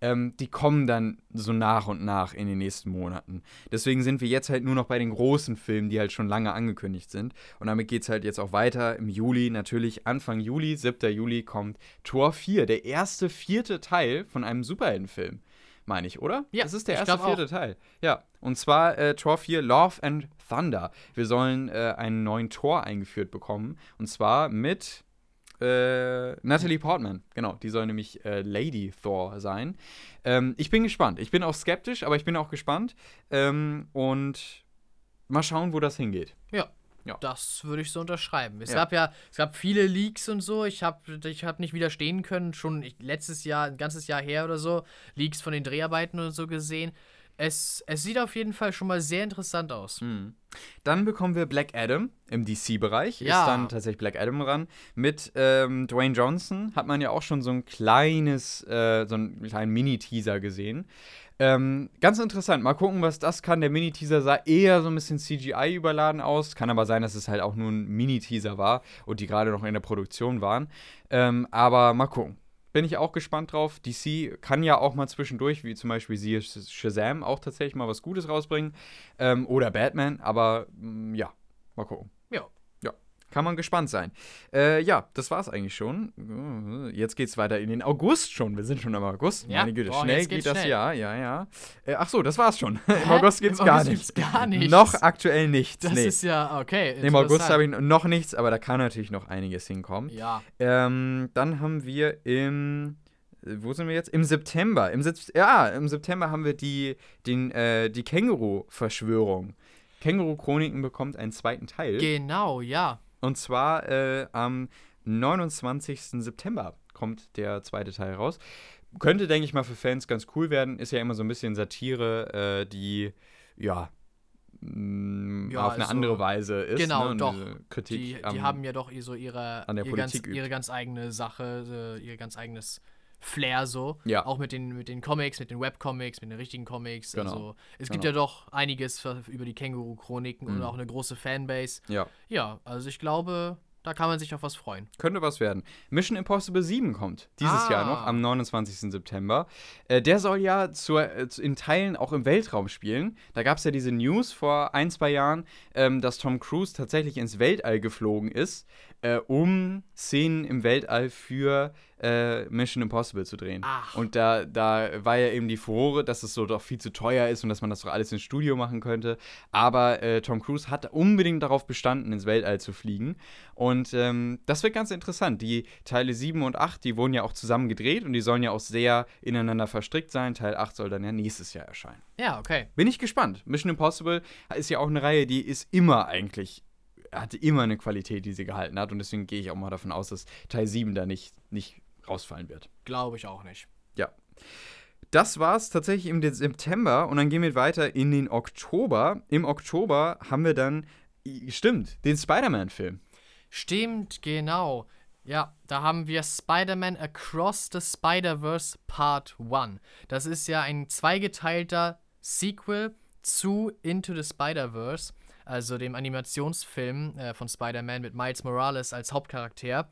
Ähm, die kommen dann so nach und nach in den nächsten Monaten. Deswegen sind wir jetzt halt nur noch bei den großen Filmen, die halt schon lange angekündigt sind. Und damit geht es halt jetzt auch weiter. Im Juli, natürlich Anfang Juli, 7. Juli, kommt Tor 4, der erste vierte Teil von einem Superheldenfilm. Meine ich, oder? Ja, Das ist der erste glaub auch. vierte Teil. Ja. Und zwar äh, Tor 4, Love and Thunder. Wir sollen äh, einen neuen Tor eingeführt bekommen. Und zwar mit äh, Natalie Portman, genau, die soll nämlich äh, Lady Thor sein. Ähm, ich bin gespannt. Ich bin auch skeptisch, aber ich bin auch gespannt. Ähm, und mal schauen, wo das hingeht. Ja. Ja. Das würde ich so unterschreiben. Es Ja. gab ja, es gab viele Leaks und so. Ich habe ich hab nicht widerstehen können. Schon letztes Jahr, ein ganzes Jahr her oder so, Leaks von den Dreharbeiten und so gesehen. Es, es sieht auf jeden Fall schon mal sehr interessant aus. Mhm. Dann bekommen wir Black Adam im DC-Bereich. Ja. Ist dann tatsächlich Black Adam ran. Mit ähm, Dwayne Johnson hat man ja auch schon so ein kleines, äh, so einen kleinen Mini-Teaser gesehen. Ähm, ganz interessant. Mal gucken, was das kann. Der Mini-Teaser sah eher so ein bisschen CGI überladen aus. Kann aber sein, dass es halt auch nur ein Mini-Teaser war und die gerade noch in der Produktion waren. Ähm, aber mal gucken. Bin ich auch gespannt drauf. DC kann ja auch mal zwischendurch, wie zum Beispiel Sh- Shazam, auch tatsächlich mal was Gutes rausbringen. Ähm, oder Batman, aber mm, ja, mal gucken. Kann man gespannt sein. Äh, ja, das war's eigentlich schon. Jetzt geht's weiter in den August schon. Wir sind schon im August. Ja, Meine Güte, boah, schnell geht das schnell. Jahr. Ja, ja. Äh, ach so, das war's schon. Im? August geht's Im gar August nicht. gibt's gar nichts. Noch aktuell nichts. Das nee. ist ja, okay. Im August habe ich noch nichts, aber da kann natürlich noch einiges hinkommen. Ja. Ähm, dann haben wir im. äh, Wo sind wir jetzt? Im September. Im Sep ja, im September haben wir die, den, äh, die Känguru-Verschwörung. Känguru-Chroniken bekommt einen zweiten Teil. Genau, ja. Und zwar äh, am 29. September kommt der zweite Teil raus. Könnte, denke ich mal, für Fans ganz cool werden. Ist ja immer so ein bisschen Satire, äh, die, ja, mh, Ja, auf eine also- andere Weise ist. Genau, ne? doch. Kritik Die, die am- haben ja doch so ihre, an der ihr Politik ganz, übt. ihre ganz eigene Sache, äh, ihr ganz eigenes Flair so. Ja. Auch mit den, mit den Comics, mit den Webcomics, mit den richtigen Comics. Genau. Also es gibt Genau. ja doch einiges für, über die Känguru-Chroniken und Mhm. auch eine große Fanbase. Ja. Ja, also ich glaube, da kann man sich auf was freuen. Könnte was werden. Mission Impossible 7 kommt dieses Ah. Jahr noch, am 29. September. Äh, der soll ja zur, äh, in Teilen auch im Weltraum spielen. Da gab es ja diese News vor ein, zwei Jahren, ähm, dass Tom Cruise tatsächlich ins Weltall geflogen ist, äh, um Szenen im Weltall für äh, Mission Impossible zu drehen. Ach. Und da, da war ja eben die Furore, dass es so doch viel zu teuer ist und dass man das doch alles ins Studio machen könnte. Aber äh, Tom Cruise hat unbedingt darauf bestanden, ins Weltall zu fliegen. Und ähm, das wird ganz interessant. Die Teile 7 und 8, die wurden ja auch zusammen gedreht und die sollen ja auch sehr ineinander verstrickt sein. Teil 8 soll dann ja nächstes Jahr erscheinen. Ja, okay. Bin ich gespannt. Mission Impossible ist ja auch eine Reihe, die ist immer eigentlich, hatte immer eine Qualität, die sie gehalten hat. Und deswegen gehe ich auch mal davon aus, dass Teil 7 da nicht, nicht rausfallen wird. Glaube ich auch nicht. Ja. Das war's tatsächlich im September und dann gehen wir weiter in den Oktober. Im Oktober haben wir dann, stimmt, den Spider-Man-Film. Stimmt, genau. Ja, da haben wir Spider-Man Across the Spider-Verse Part 1. Das ist ja ein zweigeteilter Sequel zu Into the Spider-Verse, also dem Animationsfilm äh, von Spider-Man mit Miles Morales als Hauptcharakter.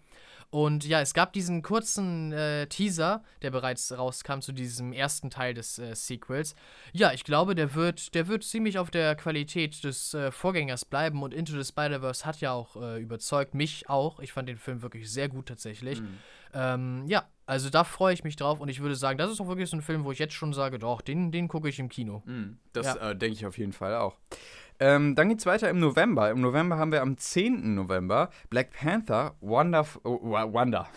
Und ja, es gab diesen kurzen äh, Teaser, der bereits rauskam zu diesem ersten Teil des äh, Sequels. Ja, ich glaube, der wird, der wird ziemlich auf der Qualität des äh, Vorgängers bleiben und Into the Spider-Verse hat ja auch äh, überzeugt, mich auch. Ich fand den Film wirklich sehr gut tatsächlich. Mhm. Ähm, ja, also da freue ich mich drauf und ich würde sagen, das ist auch wirklich so ein Film, wo ich jetzt schon sage, doch, den, den gucke ich im Kino. Mhm, das ja. Äh, denke ich auf jeden Fall auch. Ähm, dann es weiter im November. Im November haben wir am 10. November Black Panther, Wonder, oh, Wonder,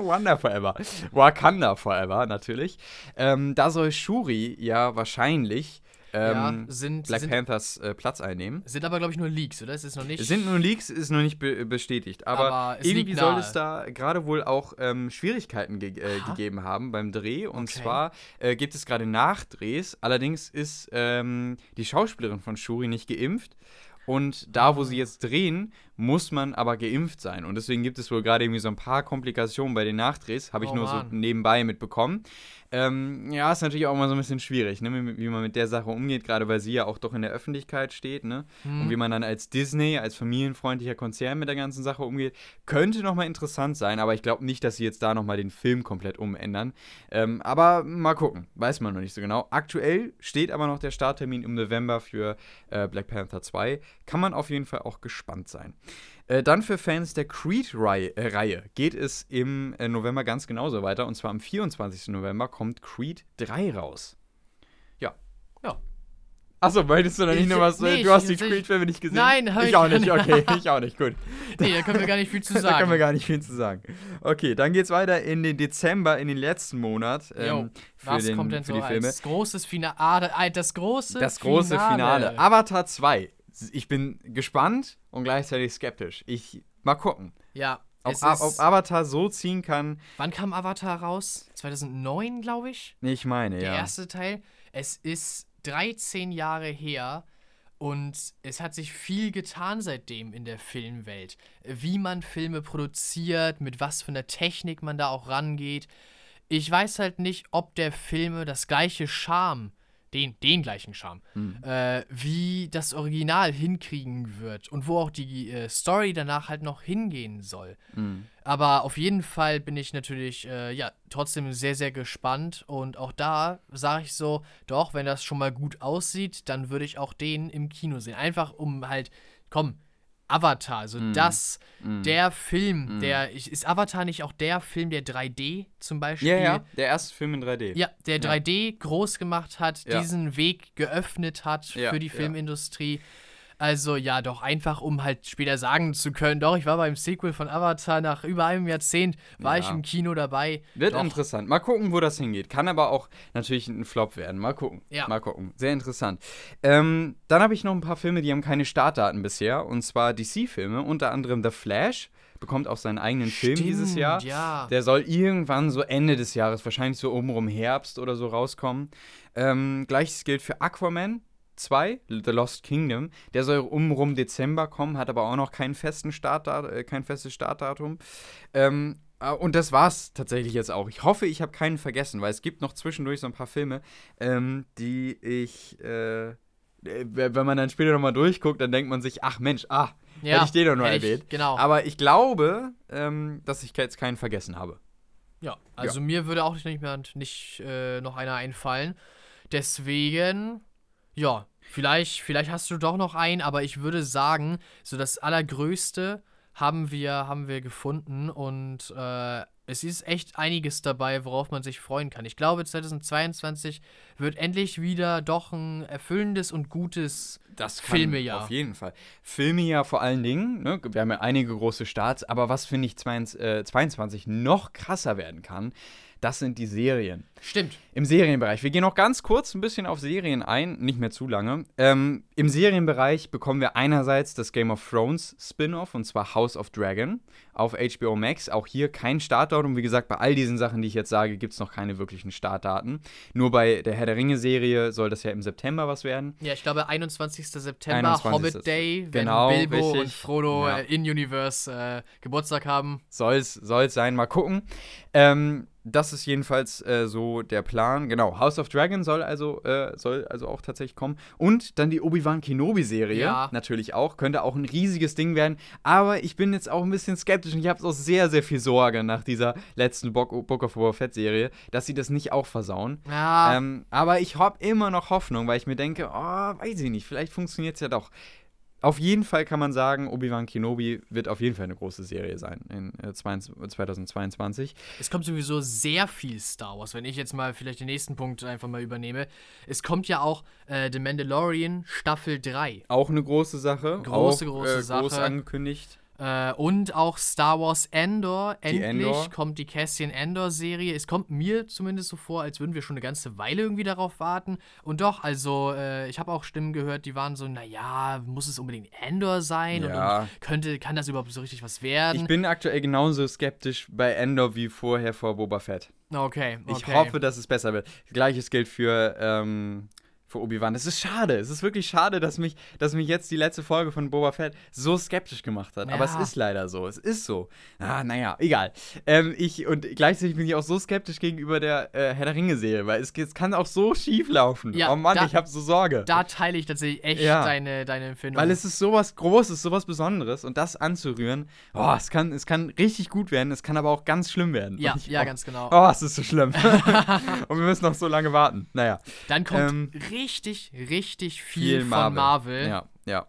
Wonder Forever, Wakanda Forever natürlich. Ähm, da soll Shuri ja wahrscheinlich ähm, ja, sind, Black sind, Panthers äh, Platz einnehmen. Sind aber, glaube ich, nur Leaks, oder? Es ist noch nicht. Sind nur Leaks, ist noch nicht be bestätigt. Aber, aber irgendwie soll es da gerade wohl auch ähm, Schwierigkeiten ge äh, gegeben haben beim Dreh. Und okay. zwar äh, gibt es gerade Nachdrehs. Allerdings ist ähm, die Schauspielerin von Shuri nicht geimpft. Und da, wo sie ah. jetzt drehen, muss man aber geimpft sein. Und deswegen gibt es wohl gerade irgendwie so ein paar Komplikationen bei den Nachdrehs, habe ich oh, nur Mann. so nebenbei mitbekommen. Ähm, ja, ist natürlich auch immer so ein bisschen schwierig, ne? wie man mit der Sache umgeht, gerade weil sie ja auch doch in der Öffentlichkeit steht. Ne? Hm. Und wie man dann als Disney, als familienfreundlicher Konzern mit der ganzen Sache umgeht, könnte nochmal interessant sein, aber ich glaube nicht, dass sie jetzt da nochmal den Film komplett umändern. Ähm, aber mal gucken, weiß man noch nicht so genau. Aktuell steht aber noch der Starttermin im November für äh, Black Panther 2. Kann man auf jeden Fall auch gespannt sein. Äh, dann für Fans der Creed-Reihe äh, geht es im äh, November ganz genauso weiter. Und zwar am 24. November kommt Creed 3 raus. Ja. Ja. Achso, meintest du noch nicht nur was? Nee, du hast die Creed-Filme nicht gesehen? Nein, hab ich, ich auch nicht. Okay, ich auch nicht. Gut. Nee, da können wir gar nicht viel zu sagen. da können wir gar nicht viel zu sagen. Okay, dann geht's weiter in den Dezember, in den letzten Monat. Ähm, jo, was den, kommt denn so als großes Finale? Das große Das große Finale. Finale. Avatar 2 ich bin gespannt und gleichzeitig skeptisch. Ich mal gucken. Ja. Ob, ob Avatar so ziehen kann. Wann kam Avatar raus? 2009, glaube ich. Ich meine, Der ja. Der erste Teil. Es ist 13 Jahre her und es hat sich viel getan seitdem in der Filmwelt. Wie man Filme produziert, mit was für einer Technik man da auch rangeht. Ich weiß halt nicht, ob der Filme das gleiche Charme den, den gleichen Charme, mhm. äh, wie das Original hinkriegen wird und wo auch die äh, Story danach halt noch hingehen soll. Mhm. Aber auf jeden Fall bin ich natürlich, äh, ja, trotzdem sehr, sehr gespannt und auch da sage ich so, doch, wenn das schon mal gut aussieht, dann würde ich auch den im Kino sehen. Einfach um halt, komm, Avatar, also mm. das, mm. der Film, mm. der, ist Avatar nicht auch der Film, der 3D zum Beispiel? Ja, ja, der erste Film in 3D. Ja, der 3D groß gemacht hat, ja. diesen Weg geöffnet hat ja, für die Filmindustrie. Also ja, doch einfach, um halt später sagen zu können, doch, ich war beim Sequel von Avatar nach über einem Jahrzehnt, war ja. ich im Kino dabei. Wird doch. interessant. Mal gucken, wo das hingeht. Kann aber auch natürlich ein Flop werden. Mal gucken. Ja. Mal gucken. Sehr interessant. Ähm, dann habe ich noch ein paar Filme, die haben keine Startdaten bisher. Und zwar DC-Filme, unter anderem The Flash bekommt auch seinen eigenen Stimmt, Film dieses Jahr. Ja. Der soll irgendwann so Ende des Jahres, wahrscheinlich so obenrum Herbst oder so rauskommen. Ähm, Gleiches gilt für Aquaman. 2, The Lost Kingdom. Der soll um rum Dezember kommen, hat aber auch noch keinen festen Startdat äh, kein festes Startdatum. Ähm, äh, und das war's tatsächlich jetzt auch. Ich hoffe, ich habe keinen vergessen, weil es gibt noch zwischendurch so ein paar Filme, ähm, die ich, äh, äh wenn man dann später nochmal durchguckt, dann denkt man sich, ach Mensch, ah, ja, hätte ich den doch nur erwähnt. Ich, genau. Aber ich glaube, ähm, dass ich jetzt keinen vergessen habe. Ja, also ja. mir würde auch nicht, mehr, nicht äh, noch einer einfallen. Deswegen ja, vielleicht, vielleicht hast du doch noch einen, aber ich würde sagen, so das Allergrößte haben wir, haben wir gefunden und äh, es ist echt einiges dabei, worauf man sich freuen kann. Ich glaube, 2022 wird endlich wieder doch ein erfüllendes und gutes das Filmejahr. Auf jeden Fall. Filmejahr vor allen Dingen. Ne? Wir haben ja einige große Starts, aber was finde ich 22 äh, noch krasser werden kann, Das sind die Serien. Stimmt. Im Serienbereich. Wir gehen noch ganz kurz ein bisschen auf Serien ein, nicht mehr zu lange. Ähm, Im Serienbereich bekommen wir einerseits das Game of Thrones Spin-off und zwar House of Dragon auf HBO Max. Auch hier kein Startdatum. Wie gesagt, bei all diesen Sachen, die ich jetzt sage, gibt es noch keine wirklichen Startdaten. Nur bei der Herr der Ringe-Serie soll das ja im September was werden. Ja, ich glaube 21. September, 21. Hobbit Day, Genau, wenn Bilbo richtig. und Frodo Ja. äh, in Universe äh, Geburtstag haben. Soll's, soll's sein, mal gucken. Ähm, das ist jedenfalls äh, so der Plan. Genau, House of Dragon soll also, äh, soll also auch tatsächlich kommen. Und dann die Obi-Wan Kenobi-Serie. Ja. Natürlich auch. Könnte auch ein riesiges Ding werden. Aber ich bin jetzt auch ein bisschen skeptisch und ich habe auch sehr, sehr viel Sorge nach dieser letzten Book, Book of Boba Fett-Serie, dass sie das nicht auch versauen. Ja, Ähm, aber ich habe immer noch Hoffnung, weil ich mir denke, oh, weiß ich nicht, vielleicht funktioniert es ja doch. Auf jeden Fall kann man sagen, Obi-Wan Kenobi wird auf jeden Fall eine große Serie sein in äh, 22 2022. es kommt sowieso sehr viel Star Wars. Wenn ich jetzt mal vielleicht den nächsten Punkt einfach mal übernehme. Es kommt ja auch äh, The Mandalorian Staffel 3. Auch eine große Sache. Große, auch, große äh, Groß Sache. angekündigt. Äh, und auch Star Wars Endor. Endlich Endor. kommt die Cassian Endor-Serie. Es kommt mir zumindest so vor, als würden wir schon eine ganze Weile irgendwie darauf warten. Und doch, also, äh, ich habe auch Stimmen gehört, die waren so, naja, muss es unbedingt Endor sein? Und, Ja. und könnte, kann das überhaupt so richtig was werden? Ich bin aktuell genauso skeptisch bei Endor wie vorher vor Boba Fett. okay, okay. Ich hoffe, dass es besser wird. Gleiches gilt für, ähm, für Obi-Wan. Es ist schade. Es ist wirklich schade, dass mich, dass mich jetzt die letzte Folge von Boba Fett so skeptisch gemacht hat. Aber es Ja. ist leider so. Es ist so. Ah, naja, egal. Ähm, ich, und gleichzeitig bin ich auch so skeptisch gegenüber der äh, Herr der Ringe-Serie, weil es, es kann auch so schief laufen. Ja, oh Mann, da- ich habe so Sorge. Da teile ich tatsächlich echt Ja. deine, deine Empfindung. Weil es ist sowas Großes, sowas Besonderes und das anzurühren, oh, es kann, es kann richtig gut werden, es kann aber auch ganz schlimm werden. ja, ich, ja, oh, ganz genau. Oh, es ist so schlimm. und wir müssen noch so lange warten. Naja. Dann kommt ähm, richtig, richtig viel, von Marvel. Ja, ja.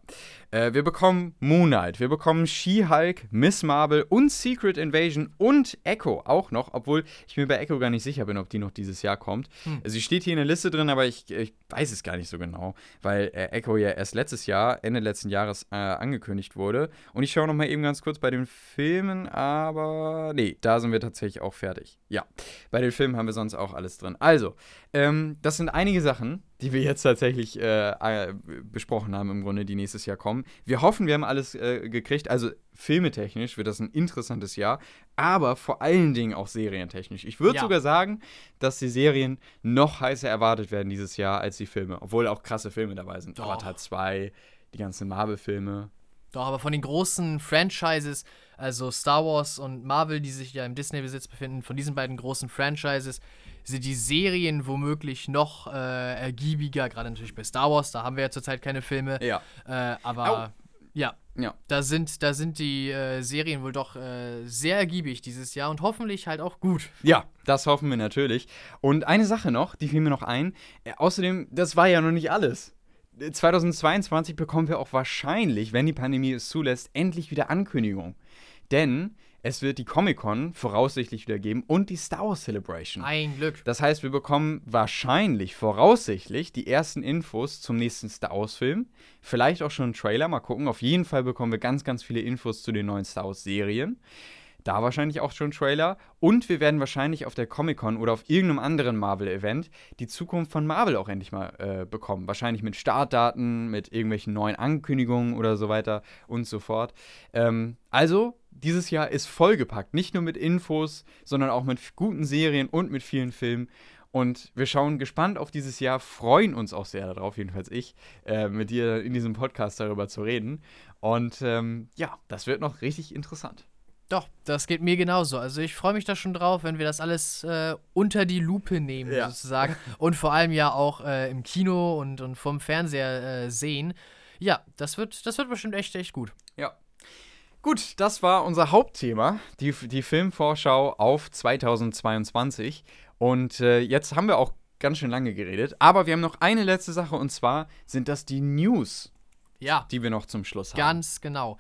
Äh, wir bekommen Moon Knight, wir bekommen She-Hulk, Miss Marvel und Secret Invasion und Echo auch noch, obwohl ich mir bei Echo gar nicht sicher bin, ob die noch dieses Jahr kommt. Hm. Sie steht hier in der Liste drin, aber ich, ich weiß es gar nicht so genau, weil äh, Echo ja erst letztes Jahr, Ende letzten Jahres äh, angekündigt wurde. Und ich schaue noch mal eben ganz kurz bei den Filmen, aber nee, da sind wir tatsächlich auch fertig. Ja, bei den Filmen haben wir sonst auch alles drin. Also, ähm, das sind einige Sachen, die wir jetzt tatsächlich äh, äh, besprochen haben, im Grunde, die nächstes Jahr kommen. Wir hoffen, wir haben alles äh, gekriegt. Also, filmetechnisch wird das ein interessantes Jahr, aber vor allen Dingen auch serientechnisch. Ich würde Ja. sogar sagen, dass die Serien noch heißer erwartet werden dieses Jahr als die Filme, obwohl auch krasse Filme dabei sind. Doch. Avatar 2, die ganzen Marvel-Filme. Doch, aber von den großen Franchises, also Star Wars und Marvel, die sich ja im Disney-Besitz befinden, von diesen beiden großen Franchises sind die Serien womöglich noch äh, ergiebiger, gerade natürlich bei Star Wars, da haben wir ja zurzeit keine Filme. Ja. Äh, aber ja, Ja. da sind, da sind die äh, Serien wohl doch äh, sehr ergiebig dieses Jahr und hoffentlich halt auch gut. Ja, das hoffen wir natürlich. Und eine Sache noch, die fiel mir noch ein. Äh, außerdem, das war ja noch nicht alles. Äh, 2022 bekommen wir auch wahrscheinlich, wenn die Pandemie es zulässt, endlich wieder Ankündigung. Denn es wird die Comic-Con voraussichtlich wieder geben und die Star Wars Celebration. Ein Glück. Das heißt, wir bekommen wahrscheinlich, voraussichtlich, die ersten Infos zum nächsten Star Wars-Film. Vielleicht auch schon einen Trailer, mal gucken. Auf jeden Fall bekommen wir ganz, ganz viele Infos zu den neuen Star Wars-Serien. Da wahrscheinlich auch schon Trailer. Und wir werden wahrscheinlich auf der Comic-Con oder auf irgendeinem anderen Marvel-Event die Zukunft von Marvel auch endlich mal äh, bekommen. Wahrscheinlich mit Startdaten, mit irgendwelchen neuen Ankündigungen oder so weiter und so fort. Ähm, also, dieses Jahr ist vollgepackt. Nicht nur mit Infos, sondern auch mit guten Serien und mit vielen Filmen. Und wir schauen gespannt auf dieses Jahr, freuen uns auch sehr darauf, jedenfalls ich, äh, mit dir in diesem Podcast darüber zu reden. Und ähm, ja, das wird noch richtig interessant. Doch, das geht mir genauso. Also ich freue mich da schon drauf, wenn wir das alles äh, unter die Lupe nehmen, Ja. sozusagen. Und vor allem ja auch äh, im Kino und, und vom Fernseher äh, sehen. Ja, das wird, das wird bestimmt echt, echt gut. Ja. Gut, das war unser Hauptthema, die, die Filmvorschau auf 2022. Und äh, jetzt haben wir auch ganz schön lange geredet. Aber wir haben noch eine letzte Sache und zwar sind das die News, Ja, die wir noch zum Schluss haben. ganz genau.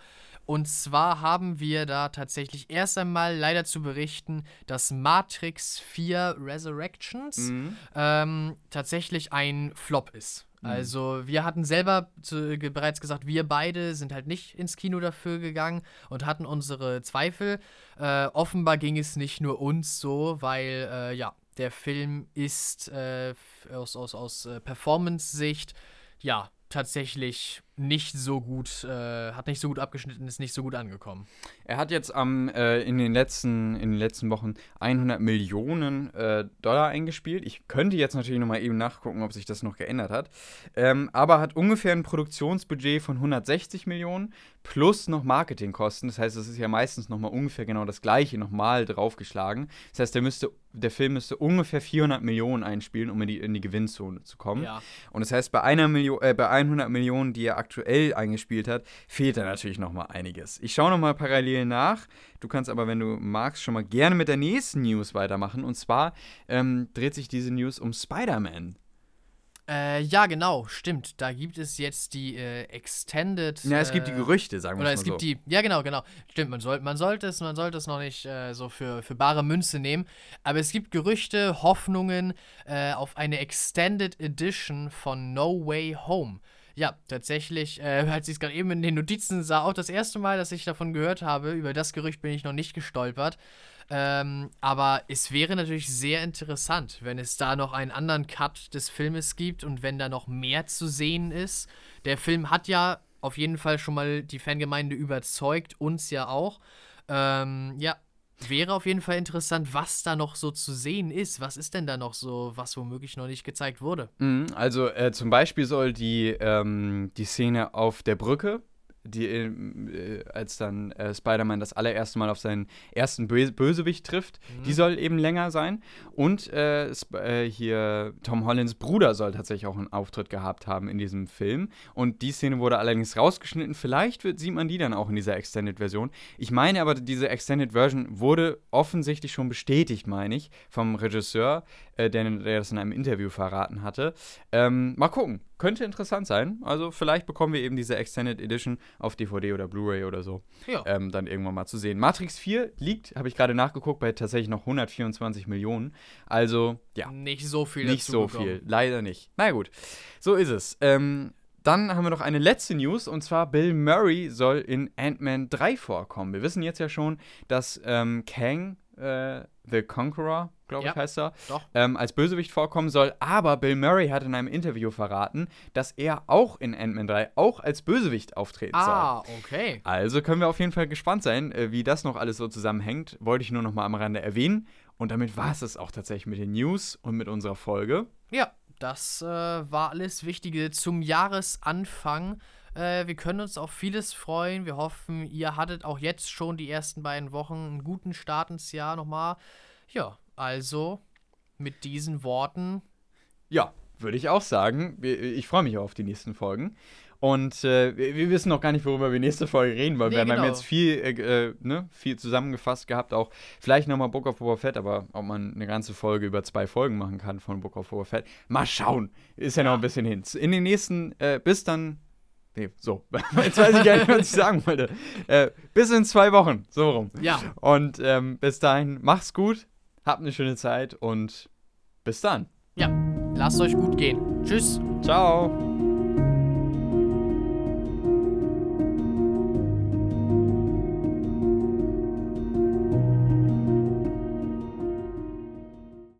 Und zwar haben wir da tatsächlich erst einmal leider zu berichten, dass Matrix 4 Resurrections Mhm. ähm, tatsächlich ein Flop ist. Mhm. Also wir hatten selber zu, bereits gesagt, wir beide sind halt nicht ins Kino dafür gegangen und hatten unsere Zweifel. Äh, offenbar ging es nicht nur uns so, weil äh, ja, der Film ist äh, aus, aus, aus äh, Performance-Sicht ja tatsächlich nicht so gut, äh, hat nicht so gut abgeschnitten, ist nicht so gut angekommen. Er hat jetzt am, äh, in, den letzten, in den letzten Wochen 100 Millionen äh, Dollar eingespielt. Ich könnte jetzt natürlich nochmal eben nachgucken, ob sich das noch geändert hat. Ähm, aber hat ungefähr ein Produktionsbudget von 160 Millionen plus noch Marketingkosten. Das heißt, es ist ja meistens nochmal ungefähr genau das gleiche nochmal draufgeschlagen. Das heißt, der, müsste, der Film müsste ungefähr 400 Millionen einspielen, um in die, in die Gewinnzone zu kommen. Ja. Und das heißt, bei, einer Million, äh, bei 100 Millionen, die er aktuell eingespielt hat, fehlt da natürlich noch mal einiges. Ich schaue noch mal parallel nach. Du kannst aber, wenn du magst, schon mal gerne mit der nächsten News weitermachen. Und zwar ähm, dreht sich diese News um Spider-Man. Äh, ja, genau, stimmt. Da gibt es jetzt die äh, Extended. Ja, es gibt die äh, Gerüchte, sagen wir mal Oder es gibt die. Ja, genau, genau. Stimmt, man, soll, man, sollte, es, man sollte es noch nicht äh, so für, für bare Münze nehmen. Aber es gibt Gerüchte, Hoffnungen äh, auf eine Extended Edition von No Way Home. Ja, tatsächlich, äh, als ich es gerade eben in den Notizen sah, auch das erste Mal, dass ich davon gehört habe, über das Gerücht bin ich noch nicht gestolpert. Ähm, aber es wäre natürlich sehr interessant, wenn es da noch einen anderen Cut des Filmes gibt und wenn da noch mehr zu sehen ist. Der Film hat ja auf jeden Fall schon mal die Fangemeinde überzeugt, uns ja auch. Ähm, ja, Wäre auf jeden Fall interessant, was da noch so zu sehen ist. Was ist denn da noch so, was womöglich noch nicht gezeigt wurde? Mhm, also äh, zum Beispiel soll die, ähm, die Szene auf der Brücke die, äh, als dann äh, Spider-Man das allererste Mal auf seinen ersten Bö Bösewicht trifft, mhm. die soll eben länger sein. Und äh, äh, hier Tom Hollands Bruder soll tatsächlich auch einen Auftritt gehabt haben in diesem Film. Und die Szene wurde allerdings rausgeschnitten. Vielleicht wird, sieht man die dann auch in dieser Extended-Version. Ich meine aber, diese Extended-Version wurde offensichtlich schon bestätigt, meine ich, vom Regisseur, äh, der, der, das in einem Interview verraten hatte. Ähm, mal gucken könnte interessant sein. Also vielleicht bekommen wir eben diese Extended Edition auf DVD oder Blu-ray oder so. Ja. Ähm, dann irgendwann mal zu sehen. Matrix 4 liegt, habe ich gerade nachgeguckt, bei tatsächlich noch 124 Millionen. Also, ja. Nicht so viel. Nicht so bekommen. viel. Leider nicht. Na gut. So ist es. Ähm, dann haben wir noch eine letzte News und zwar Bill Murray soll in Ant-Man 3 vorkommen. Wir wissen jetzt ja schon, dass ähm, Kang äh, The Conqueror, glaube ja, ich, heißt er, ähm, als Bösewicht vorkommen soll. Aber Bill Murray hat in einem Interview verraten, dass er auch in Ant-Man 3 auch als Bösewicht auftreten ah, soll. Ah, okay. Also können wir auf jeden Fall gespannt sein, äh, wie das noch alles so zusammenhängt. Wollte ich nur noch mal am Rande erwähnen. Und damit war es es auch tatsächlich mit den News und mit unserer Folge. Ja, das äh, war alles Wichtige zum Jahresanfang. Äh, wir können uns auf vieles freuen. Wir hoffen, ihr hattet auch jetzt schon die ersten beiden Wochen einen guten Start ins Jahr nochmal. Ja, also mit diesen Worten. Ja, würde ich auch sagen. Ich freue mich auf die nächsten Folgen. Und äh, wir wissen noch gar nicht, worüber wir nächste Folge reden, weil nee, wir genau. haben jetzt viel, äh, äh, ne, viel zusammengefasst gehabt. Auch vielleicht nochmal Book of Boba Fett, aber ob man eine ganze Folge über zwei Folgen machen kann von Book of Boba Fett, mal schauen. Ist ja, ja. noch ein bisschen hin. In den nächsten, äh, bis dann Nee, so. Jetzt weiß ich gar nicht, was ich sagen wollte. Äh, bis in zwei Wochen, so rum. Ja. Und ähm, bis dahin, macht's gut, habt eine schöne Zeit und bis dann. Ja, lasst euch gut gehen. Tschüss. Ciao.